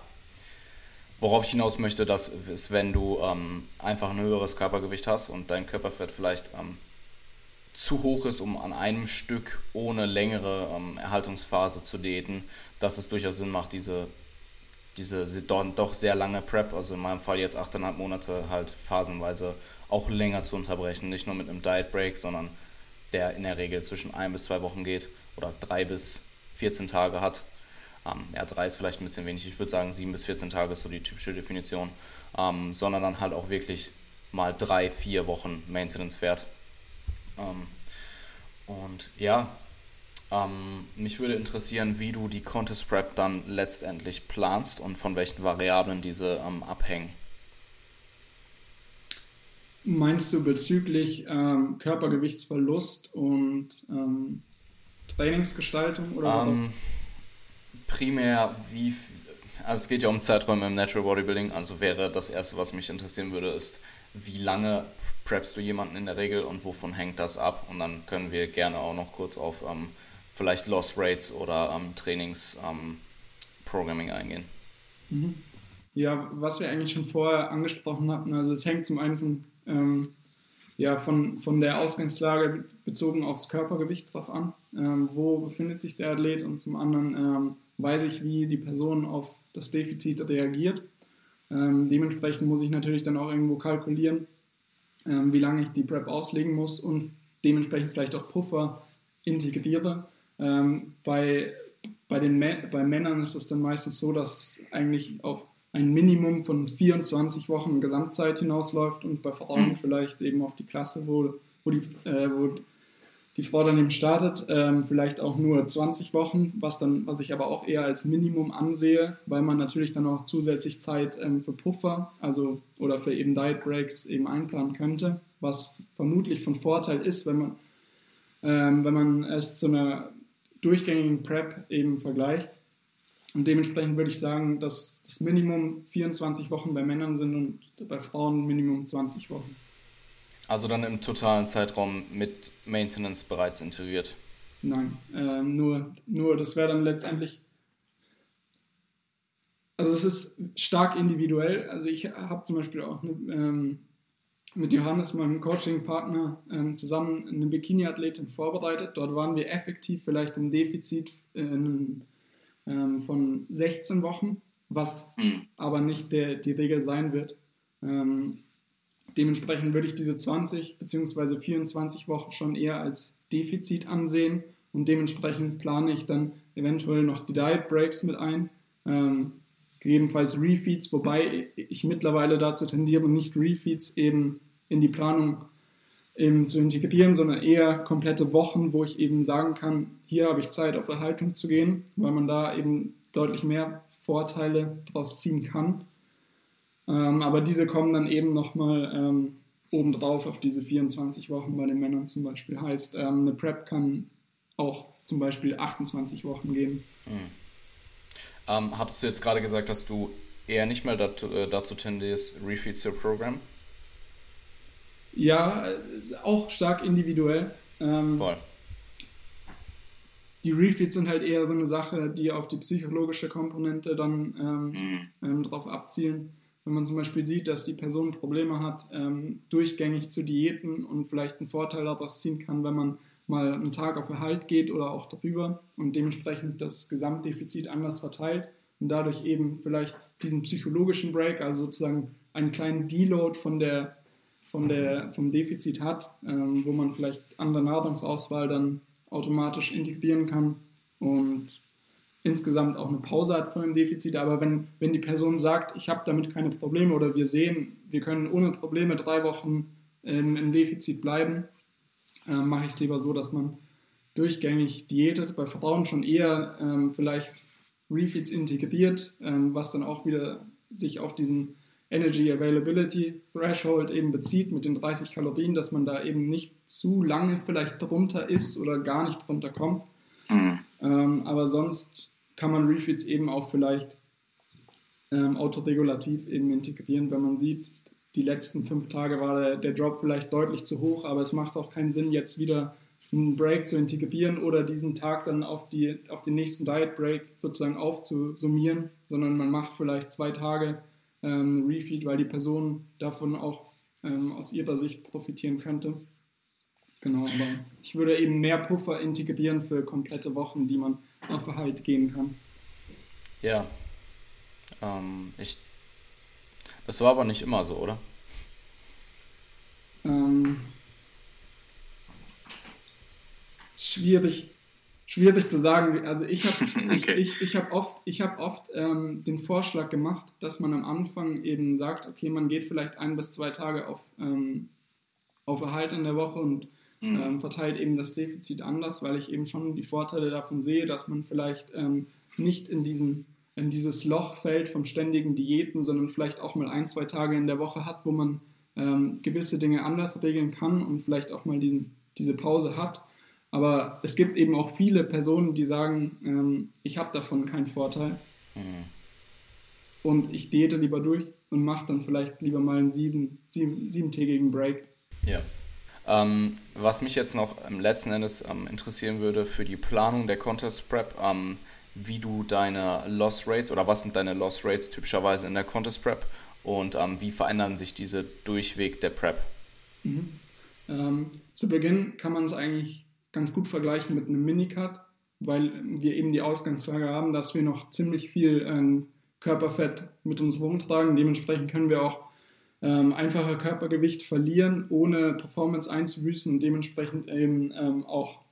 worauf ich hinaus möchte, das ist, wenn du ähm, einfach ein höheres Körpergewicht hast und dein Körperfett vielleicht ähm, zu hoch ist, um an einem Stück ohne längere ähm, Erhaltungsphase zu diäten, dass es durchaus Sinn macht, diese, diese doch sehr lange Prep, also in meinem Fall jetzt 8,5 Monate, halt phasenweise auch länger zu unterbrechen. Nicht nur mit einem Diet Break, sondern der in der Regel zwischen ein bis zwei Wochen geht oder drei bis 14 Tage hat. Ähm, ja, drei ist vielleicht ein bisschen wenig. Ich würde sagen, sieben bis 14 Tage ist so die typische Definition. Ähm, sondern dann halt auch wirklich mal drei, vier Wochen Maintenance fährt. Ähm, und ja, ähm, mich würde interessieren, wie du die Contest Prep dann letztendlich planst und von welchen Variablen diese ähm, abhängen. Meinst du bezüglich ähm, Körpergewichtsverlust und Trainingsgestaltung oder ähm, Primär wie, also es geht ja um Zeiträume im Natural Bodybuilding, also wäre das erste, was mich interessieren würde, ist, wie lange preppst du jemanden in der Regel und wovon hängt das ab? Und dann können wir gerne auch noch kurz auf ähm, vielleicht Loss Rates oder ähm, Trainingsprogramming ähm, eingehen. Mhm. Ja, was wir eigentlich schon vorher angesprochen hatten, also es hängt zum einen von ähm, ja, von, von der Ausgangslage bezogen aufs Körpergewicht drauf an. Ähm, wo befindet sich der Athlet und zum anderen ähm, weiß ich, wie die Person auf das Defizit reagiert. Ähm, dementsprechend muss ich natürlich dann auch irgendwo kalkulieren, ähm, wie lange ich die Prep auslegen muss und dementsprechend vielleicht auch Puffer integriere. Ähm, bei, bei, den bei Männern ist es dann meistens so, dass eigentlich auf ein Minimum von 24 Wochen Gesamtzeit hinausläuft und bei Frauen vielleicht eben auf die Klasse, wo, wo, die, äh, wo die Frau dann eben startet, ähm, vielleicht auch nur 20 Wochen, was, dann, was ich aber auch eher als Minimum ansehe, weil man natürlich dann auch zusätzlich Zeit ähm, für Puffer, also oder für eben Diet Breaks eben einplanen könnte, was vermutlich von Vorteil ist, wenn man, ähm, wenn man es zu einer durchgängigen Prep eben vergleicht. Und dementsprechend würde ich sagen, dass das Minimum 24 Wochen bei Männern sind und bei Frauen Minimum 20 Wochen. Also dann im totalen Zeitraum mit Maintenance bereits integriert? Nein, äh, nur, nur das wäre dann letztendlich. Also es ist stark individuell. Also ich habe zum Beispiel auch eine, ähm, mit Johannes, meinem Coaching-Partner, ähm, zusammen eine Bikini-Athletin vorbereitet. Dort waren wir effektiv vielleicht im Defizit äh, in ähm, von 16 Wochen, was mhm. aber nicht der, die Regel sein wird. Ähm, dementsprechend würde ich diese 20 bzw. 24 Wochen schon eher als Defizit ansehen und dementsprechend plane ich dann eventuell noch die Diet Breaks mit ein. Ähm, gegebenenfalls Refeeds, wobei ich mittlerweile dazu tendiere, nicht Refeeds eben in die Planung eben zu integrieren, sondern eher komplette Wochen, wo ich eben sagen kann, hier habe ich Zeit, auf Erhaltung zu gehen, weil man da eben deutlich mehr Vorteile daraus ziehen kann. Ähm, aber diese kommen dann eben nochmal ähm, obendrauf auf diese 24 Wochen bei den Männern zum Beispiel. Heißt, ähm, eine Prep kann auch zum Beispiel 28 Wochen gehen. Mhm. Ähm, hattest du jetzt gerade gesagt, dass du eher nicht mehr dazu, äh, dazu tendierst, Refeeds your Program? Ja, auch stark individuell. Ähm, Voll. Die Refeeds sind halt eher so eine Sache, die auf die psychologische Komponente dann ähm, mhm. ähm, drauf abzielen. Wenn man zum Beispiel sieht, dass die Person Probleme hat, ähm, durchgängig zu diäten und vielleicht einen Vorteil daraus ziehen kann, wenn man mal einen Tag auf Erhalt geht oder auch darüber und dementsprechend das Gesamtdefizit anders verteilt und dadurch eben vielleicht diesen psychologischen Break, also sozusagen einen kleinen Deload von der von der, vom Defizit hat, ähm, wo man vielleicht an der Nahrungsauswahl dann automatisch integrieren kann und insgesamt auch eine Pause hat von dem Defizit. Aber wenn, wenn die Person sagt, ich habe damit keine Probleme oder wir sehen, wir können ohne Probleme drei Wochen ähm, im Defizit bleiben, äh, mache ich es lieber so, dass man durchgängig diätet, bei Frauen schon eher ähm, vielleicht Refeeds integriert, ähm, was dann auch wieder sich auf diesen Energy Availability Threshold eben bezieht mit den 30 Kalorien, dass man da eben nicht zu lange vielleicht drunter ist oder gar nicht drunter kommt. Mhm. Ähm, aber sonst kann man Refeeds eben auch vielleicht ähm, autoregulativ eben integrieren, wenn man sieht, die letzten fünf Tage war der, der Drop vielleicht deutlich zu hoch, aber es macht auch keinen Sinn, jetzt wieder einen Break zu integrieren oder diesen Tag dann auf, die, auf den nächsten Diet Break sozusagen aufzusummieren, sondern man macht vielleicht zwei Tage ähm, Refeed, weil die Person davon auch ähm, aus ihrer Sicht profitieren könnte. Genau, aber ich würde eben mehr Puffer integrieren für komplette Wochen, die man auf Erhalt gehen kann. Ja. Ähm, ich. Das war aber nicht immer so, oder? Ähm, schwierig, schwierig zu sagen. Also ich habe *laughs* okay. ich, ich, ich hab oft, ich hab oft ähm, den Vorschlag gemacht, dass man am Anfang eben sagt, okay, man geht vielleicht ein bis zwei Tage auf, ähm, auf Erhalt in der Woche und mhm. ähm, verteilt eben das Defizit anders, weil ich eben schon die Vorteile davon sehe, dass man vielleicht ähm, nicht in, diesen, in dieses Loch fällt vom ständigen Diäten, sondern vielleicht auch mal ein, zwei Tage in der Woche hat, wo man ähm, gewisse Dinge anders regeln kann und vielleicht auch mal diesen, diese Pause hat. Aber es gibt eben auch viele Personen, die sagen, ähm, ich habe davon keinen Vorteil. Mhm. Und ich diete lieber durch und mache dann vielleicht lieber mal einen sieben, sieben, siebentägigen Break. Ja. Ähm, was mich jetzt noch ähm, letzten Endes ähm, interessieren würde für die Planung der Contest Prep, ähm, wie du deine Loss Rates oder was sind deine Loss Rates typischerweise in der Contest Prep und ähm, wie verändern sich diese Durchweg der Prep? Mhm. Zu Beginn kann man es eigentlich ganz gut vergleichen mit einem Minicut, weil wir eben die Ausgangslage haben, dass wir noch ziemlich viel Körperfett mit uns rumtragen. Dementsprechend können wir auch ähm, einfacher Körpergewicht verlieren, ohne Performance einzubüßen und dementsprechend eben ähm, auch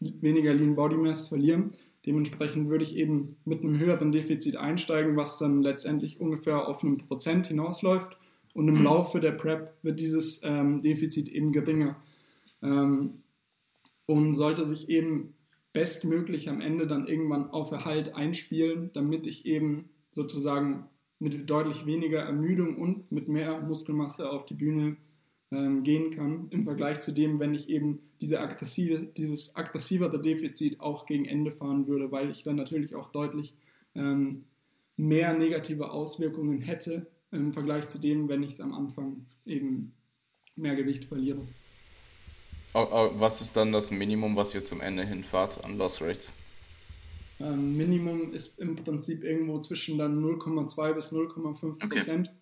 weniger Lean Body Mass verlieren. Dementsprechend würde ich eben mit einem höheren Defizit einsteigen, was dann letztendlich ungefähr auf einen Prozent hinausläuft. Und im Laufe der Prep wird dieses ähm, Defizit eben geringer. Ähm, und sollte sich eben bestmöglich am Ende dann irgendwann auf Erhalt einspielen, damit ich eben sozusagen mit deutlich weniger Ermüdung und mit mehr Muskelmasse auf die Bühne ähm, gehen kann, im Vergleich zu dem, wenn ich eben diese aggressive, dieses aggressivere Defizit auch gegen Ende fahren würde, weil ich dann natürlich auch deutlich ähm, mehr negative Auswirkungen hätte im Vergleich zu dem, wenn ich es am Anfang eben mehr Gewicht verliere. Was ist dann das Minimum, was ihr zum Ende hinfahrt an Loss Rates? Ähm, Minimum ist im Prinzip irgendwo zwischen dann 0,2 bis 0,5 Prozent. Okay.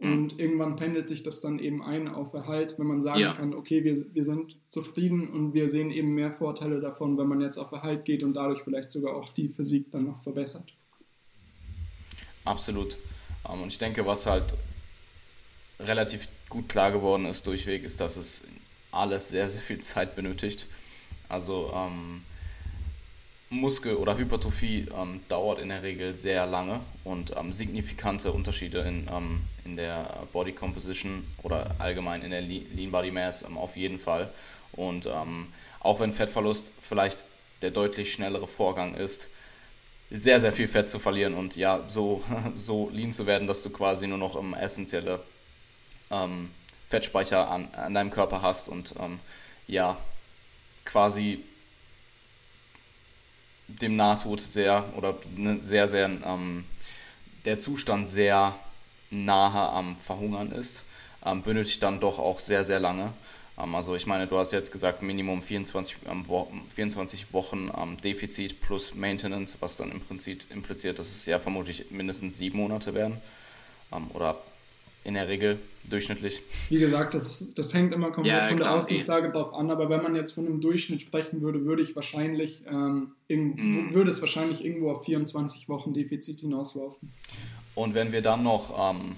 Und mhm. irgendwann pendelt sich das dann eben ein auf Erhalt, wenn man sagen ja. kann, okay, wir, wir sind zufrieden und wir sehen eben mehr Vorteile davon, wenn man jetzt auf Erhalt geht und dadurch vielleicht sogar auch die Physik dann noch verbessert. Absolut. Ähm, und ich denke, was halt relativ gut klar geworden ist durchweg, ist, dass es alles sehr, sehr viel Zeit benötigt. Also ähm, Muskel- oder Hypertrophie ähm, dauert in der Regel sehr lange und ähm, signifikante Unterschiede in, ähm, in der Body Composition oder allgemein in der Lean Body Mass ähm, auf jeden Fall. Und ähm, auch wenn Fettverlust vielleicht der deutlich schnellere Vorgang ist, sehr, sehr viel Fett zu verlieren und ja, so, *laughs* so lean zu werden, dass du quasi nur noch um, essentielle ähm, Fettspeicher an, an deinem Körper hast und ja, quasi dem Nahtod sehr oder ne, sehr, sehr ähm, der Zustand sehr nahe am Verhungern ist, ähm, benötigt dann doch auch sehr, sehr lange. Ähm, also ich meine, du hast jetzt gesagt, Minimum 24, ähm, Wo 24 Wochen ähm, Defizit plus Maintenance, was dann im Prinzip impliziert, dass es ja vermutlich mindestens sieben Monate werden ähm, oder in der Regel durchschnittlich. Wie gesagt, das, das hängt immer komplett ja, von der Ausgangslage drauf an, aber wenn man jetzt von einem Durchschnitt sprechen würde, würde ich wahrscheinlich ähm, mm. würde es wahrscheinlich irgendwo auf 24 Wochen Defizit hinauslaufen. Und wenn wir dann noch ähm,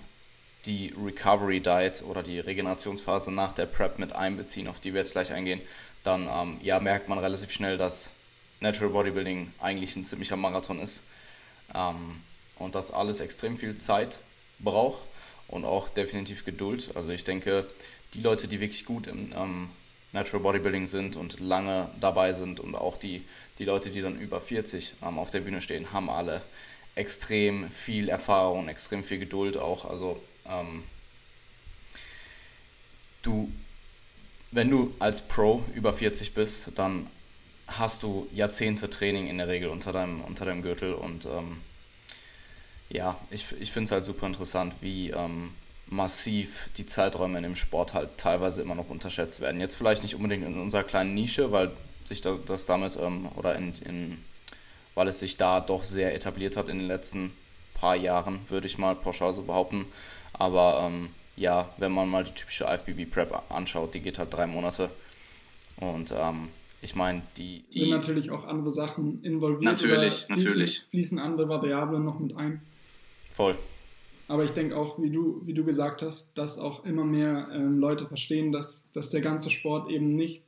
die Recovery Diet oder die Regenerationsphase nach der Prep mit einbeziehen, auf die wir jetzt gleich eingehen, dann ähm, ja, merkt man relativ schnell, dass Natural Bodybuilding eigentlich ein ziemlicher Marathon ist ähm, und dass alles extrem viel Zeit braucht und auch definitiv Geduld. Also ich denke, die Leute, die wirklich gut im, ähm, Natural Bodybuilding sind und lange dabei sind und auch die, die Leute, die dann über 40 ähm, auf der Bühne stehen, haben alle extrem viel Erfahrung, extrem viel Geduld auch. Also ähm, du, wenn du als Pro über 40 bist, dann hast du Jahrzehnte Training in der Regel unter deinem, unter deinem Gürtel und ähm, ja, ich, ich finde es halt super interessant, wie ähm, massiv die Zeiträume in dem Sport halt teilweise immer noch unterschätzt werden. Jetzt vielleicht nicht unbedingt in unserer kleinen Nische, weil sich das damit ähm, oder in, in, weil es sich da doch sehr etabliert hat in den letzten paar Jahren, würde ich mal pauschal so behaupten. Aber ähm, ja, wenn man mal die typische IFBB Prep anschaut, die geht halt drei Monate. Und ähm, ich meine, die, die. Sind natürlich auch andere Sachen involviert. Natürlich, fließen, natürlich. Fließen andere Variablen noch mit ein. Voll. Aber ich denke auch, wie du, wie du gesagt hast, dass auch immer mehr ähm, Leute verstehen, dass, dass der ganze Sport eben nicht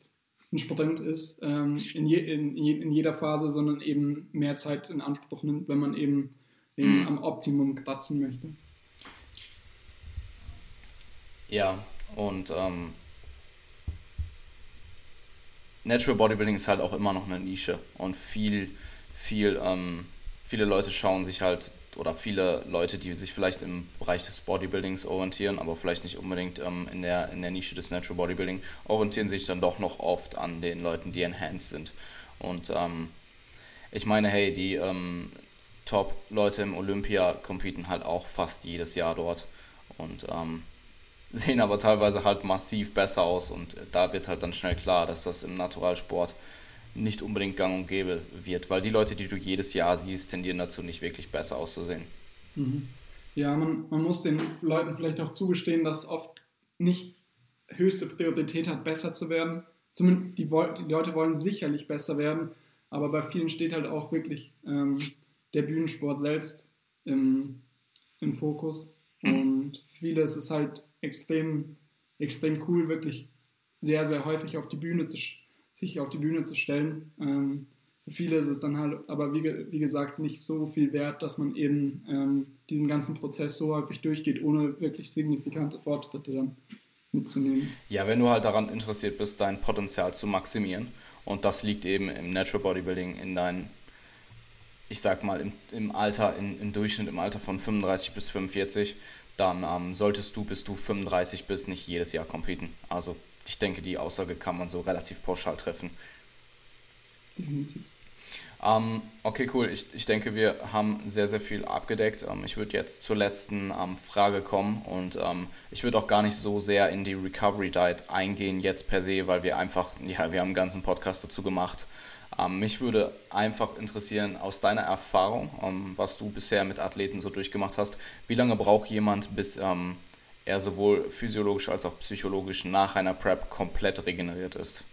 ein Sprint ist ähm, in, je, in, in, jeder Phase, sondern eben mehr Zeit in Anspruch nimmt, wenn man eben, eben am Optimum kratzen möchte. Ja, und ähm, Natural Bodybuilding ist halt auch immer noch eine Nische und viel, viel, ähm, viele Leute schauen sich halt oder viele Leute, die sich vielleicht im Bereich des Bodybuildings orientieren, aber vielleicht nicht unbedingt ähm, in, der, in der Nische des Natural Bodybuilding, orientieren sich dann doch noch oft an den Leuten, die enhanced sind. Und ähm, ich meine, hey, die ähm, Top-Leute im Olympia competen halt auch fast jedes Jahr dort und ähm, sehen aber teilweise halt massiv besser aus und da wird halt dann schnell klar, dass das im Naturalsport nicht unbedingt gang und gäbe wird, weil die Leute, die du jedes Jahr siehst, tendieren dazu, nicht wirklich besser auszusehen. Mhm. Ja, man, man muss den Leuten vielleicht auch zugestehen, dass es oft nicht höchste Priorität hat, besser zu werden. Zumindest die, die Leute wollen sicherlich besser werden, aber bei vielen steht halt auch wirklich ähm, der Bühnensport selbst im, im Fokus. Mhm. Und vieles ist halt extrem, extrem cool, wirklich sehr, sehr häufig auf die Bühne zu, sich auf die Bühne zu stellen. Ähm, für viele ist es dann halt aber wie, wie gesagt nicht so viel wert, dass man eben ähm, diesen ganzen Prozess so häufig durchgeht, ohne wirklich signifikante Fortschritte dann mitzunehmen. Ja, wenn du halt daran interessiert bist, dein Potenzial zu maximieren und das liegt eben im Natural Bodybuilding in deinen, ich sag mal, im, im Alter, in, im Durchschnitt im Alter von 35 bis 45, dann ähm, solltest du, bis du 35 bist, nicht jedes Jahr competen. Also ich denke, die Aussage kann man so relativ pauschal treffen. Definitiv. Ähm, okay, cool. Ich, ich denke, wir haben sehr, sehr viel abgedeckt. Ähm, ich würde jetzt zur letzten ähm, Frage kommen und ähm, ich würde auch gar nicht so sehr in die Recovery Diet eingehen jetzt per se, weil wir einfach, ja, wir haben einen ganzen Podcast dazu gemacht. Ähm, mich würde einfach interessieren, aus deiner Erfahrung, ähm, was du bisher mit Athleten so durchgemacht hast, wie lange braucht jemand, bis er sowohl physiologisch als auch psychologisch nach einer Prep komplett regeneriert ist?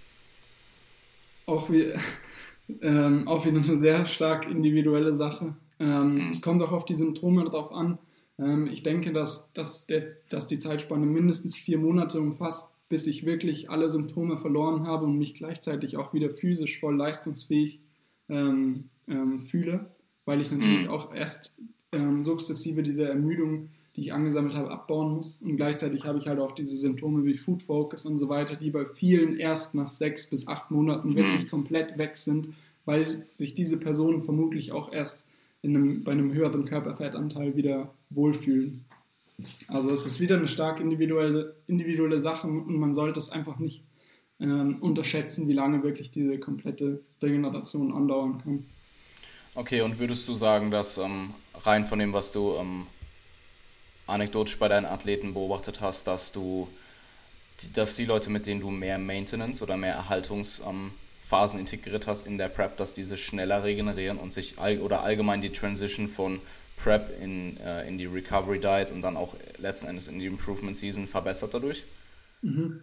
Auch, wie, *laughs* ähm, auch wieder eine sehr stark individuelle Sache. Ähm, mhm. es kommt auch auf die Symptome drauf an. Ähm, ich denke, dass, dass, der, dass die Zeitspanne mindestens vier Monate umfasst, bis ich wirklich alle Symptome verloren habe und mich gleichzeitig auch wieder physisch voll leistungsfähig ähm, ähm, fühle, weil ich natürlich mhm. auch erst ähm, sukzessive diese Ermüdung die ich angesammelt habe, abbauen muss. Und gleichzeitig habe ich halt auch diese Symptome wie Food Focus und so weiter, die bei vielen erst nach sechs bis acht Monaten mhm. wirklich komplett weg sind, weil sich diese Personen vermutlich auch erst in einem, bei einem höheren Körperfettanteil wieder wohlfühlen. Also es ist wieder eine stark individuelle, individuelle Sache und man sollte es einfach nicht ähm, unterschätzen, wie lange wirklich diese komplette Regeneration andauern kann. Okay, und würdest du sagen, dass ähm, rein von dem, was du ähm, anekdotisch bei deinen Athleten beobachtet hast, dass du, dass die Leute, mit denen du mehr Maintenance oder mehr Erhaltungsphasen integriert hast in der Prep, dass diese schneller regenerieren und sich all, oder allgemein die Transition von Prep in, äh, in die Recovery Diet und dann auch letzten Endes in die Improvement Season verbessert dadurch? Mhm.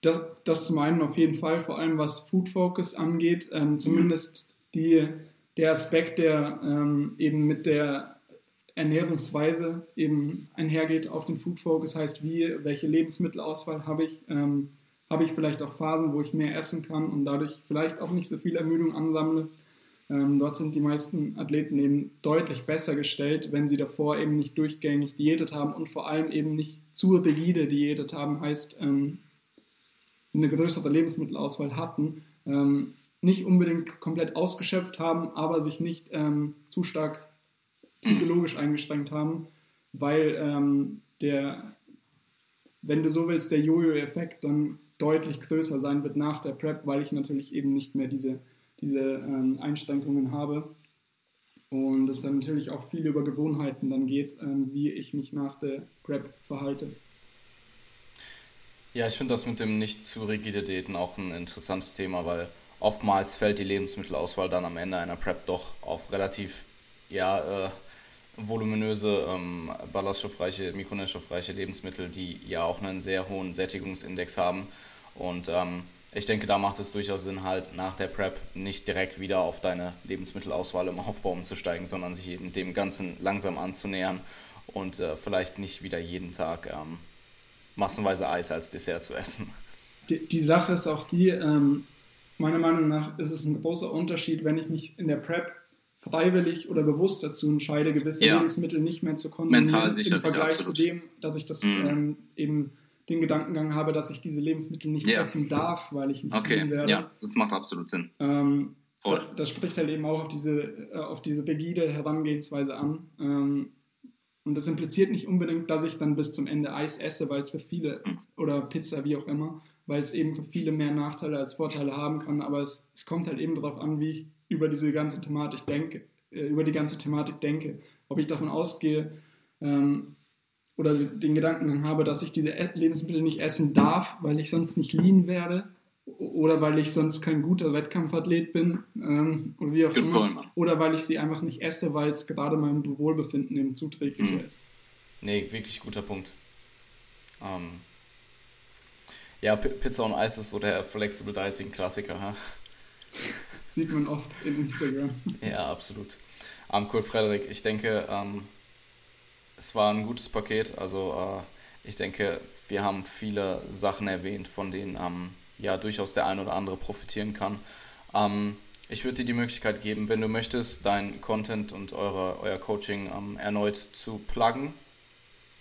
Das, das zum einen auf jeden Fall, vor allem was Food Focus angeht, ähm, zumindest die, der Aspekt, der ähm, eben mit der Ernährungsweise eben einhergeht auf den Food Focus, heißt wie, welche Lebensmittelauswahl habe ich, ähm, habe ich vielleicht auch Phasen, wo ich mehr essen kann und dadurch vielleicht auch nicht so viel Ermüdung ansammle. Ähm, dort sind die meisten Athleten eben deutlich besser gestellt, wenn sie davor eben nicht durchgängig diätet haben und vor allem eben nicht zu rigide diätet haben, heißt ähm, eine größere Lebensmittelauswahl hatten, ähm, nicht unbedingt komplett ausgeschöpft haben, aber sich nicht ähm, zu stark psychologisch eingeschränkt haben, weil ähm, der, wenn du so willst, der Jojo-Effekt dann deutlich größer sein wird nach der Prep, weil ich natürlich eben nicht mehr diese, diese ähm, Einschränkungen habe. Und es dann natürlich auch viel über Gewohnheiten dann geht, ähm, wie ich mich nach der Prep verhalte. Ja, ich finde das mit dem nicht zu rigide Diäten auch ein interessantes Thema, weil oftmals fällt die Lebensmittelauswahl dann am Ende einer Prep doch auf relativ ja, äh, voluminöse, ähm, ballaststoffreiche, mikronährstoffreiche Lebensmittel, die ja auch einen sehr hohen Sättigungsindex haben. Und ähm, ich denke, da macht es durchaus Sinn, halt nach der Prep nicht direkt wieder auf deine Lebensmittelauswahl im Aufbau umzusteigen, sondern sich eben dem Ganzen langsam anzunähern und äh, vielleicht nicht wieder jeden Tag ähm, massenweise Eis als Dessert zu essen. Die, die Sache ist auch die, ähm, meiner Meinung nach ist es ein großer Unterschied, wenn ich mich in der Prep freiwillig oder bewusst dazu entscheide, gewisse ja. Lebensmittel nicht mehr zu konsumieren im Vergleich zu dem, dass ich das mhm. ähm, eben den Gedankengang habe, dass ich diese Lebensmittel nicht ja. essen darf, weil ich nicht okay. werde. Ja, das macht absolut Sinn. Ähm, Voll. Das, das spricht halt eben auch auf diese, äh, auf diese rigide Herangehensweise an. Ähm, und das impliziert nicht unbedingt, dass ich dann bis zum Ende Eis esse, weil es für viele, mhm. oder Pizza, wie auch immer, weil es eben für viele mehr Nachteile als Vorteile haben kann. Aber es, es kommt halt eben darauf an, wie ich über diese ganze Thematik denke, äh, über die ganze Thematik denke. Ob ich davon ausgehe ähm, oder den Gedanken habe, dass ich diese Lebensmittel nicht essen darf, weil ich sonst nicht lean werde oder weil ich sonst kein guter Wettkampfathlet bin ähm, oder wie auch Good immer. Point, oder weil ich sie einfach nicht esse, weil es gerade meinem Wohlbefinden eben zuträglich mhm. ist. Nee, wirklich guter Punkt. Ähm, ja, P Pizza und Eis ist so der Flexible Dieting Klassiker. Ha? Sieht man oft in Instagram. Ja, absolut. Ähm, cool, Frederik. Ich denke, ähm, es war ein gutes Paket. Also äh, ich denke, wir haben viele Sachen erwähnt, von denen ähm, ja durchaus der ein oder andere profitieren kann. Ähm, ich würde dir die Möglichkeit geben, wenn du möchtest, dein Content und eure, euer Coaching ähm, erneut zu pluggen.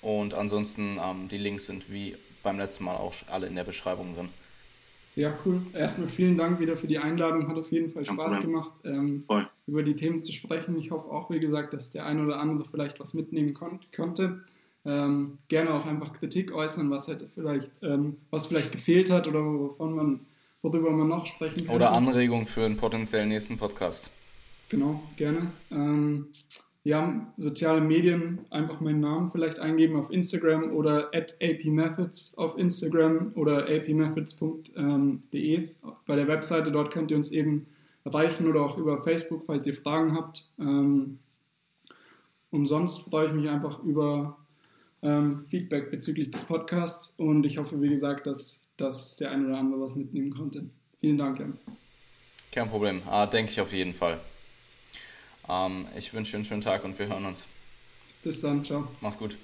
Und ansonsten ähm, die Links sind wie beim letzten Mal auch alle in der Beschreibung drin. Ja, cool. Erstmal vielen Dank wieder für die Einladung. Hat auf jeden Fall Spaß gemacht, ähm, über die Themen zu sprechen. Ich hoffe auch, wie gesagt, dass der eine oder andere vielleicht was mitnehmen kon konnte. Ähm, gerne auch einfach Kritik äußern, was hätte vielleicht, ähm, was vielleicht gefehlt hat oder wovon man, worüber man noch sprechen kann. Oder Anregungen für einen potenziellen nächsten Podcast. Genau, gerne. Ähm, ja, soziale Medien, einfach meinen Namen vielleicht eingeben auf Instagram oder at apmethods auf Instagram oder apmethods.de bei der Webseite. Dort könnt ihr uns eben erreichen oder auch über Facebook, falls ihr Fragen habt. Ähm, umsonst freue ich mich einfach über ähm, Feedback bezüglich des Podcasts und ich hoffe, wie gesagt, dass, dass der eine oder andere was mitnehmen konnte. Vielen Dank, Jan. Kein Problem, ah, denke ich auf jeden Fall. Ähm, ich wünsche dir einen schönen Tag und wir hören uns. Bis dann, ciao. Mach's gut.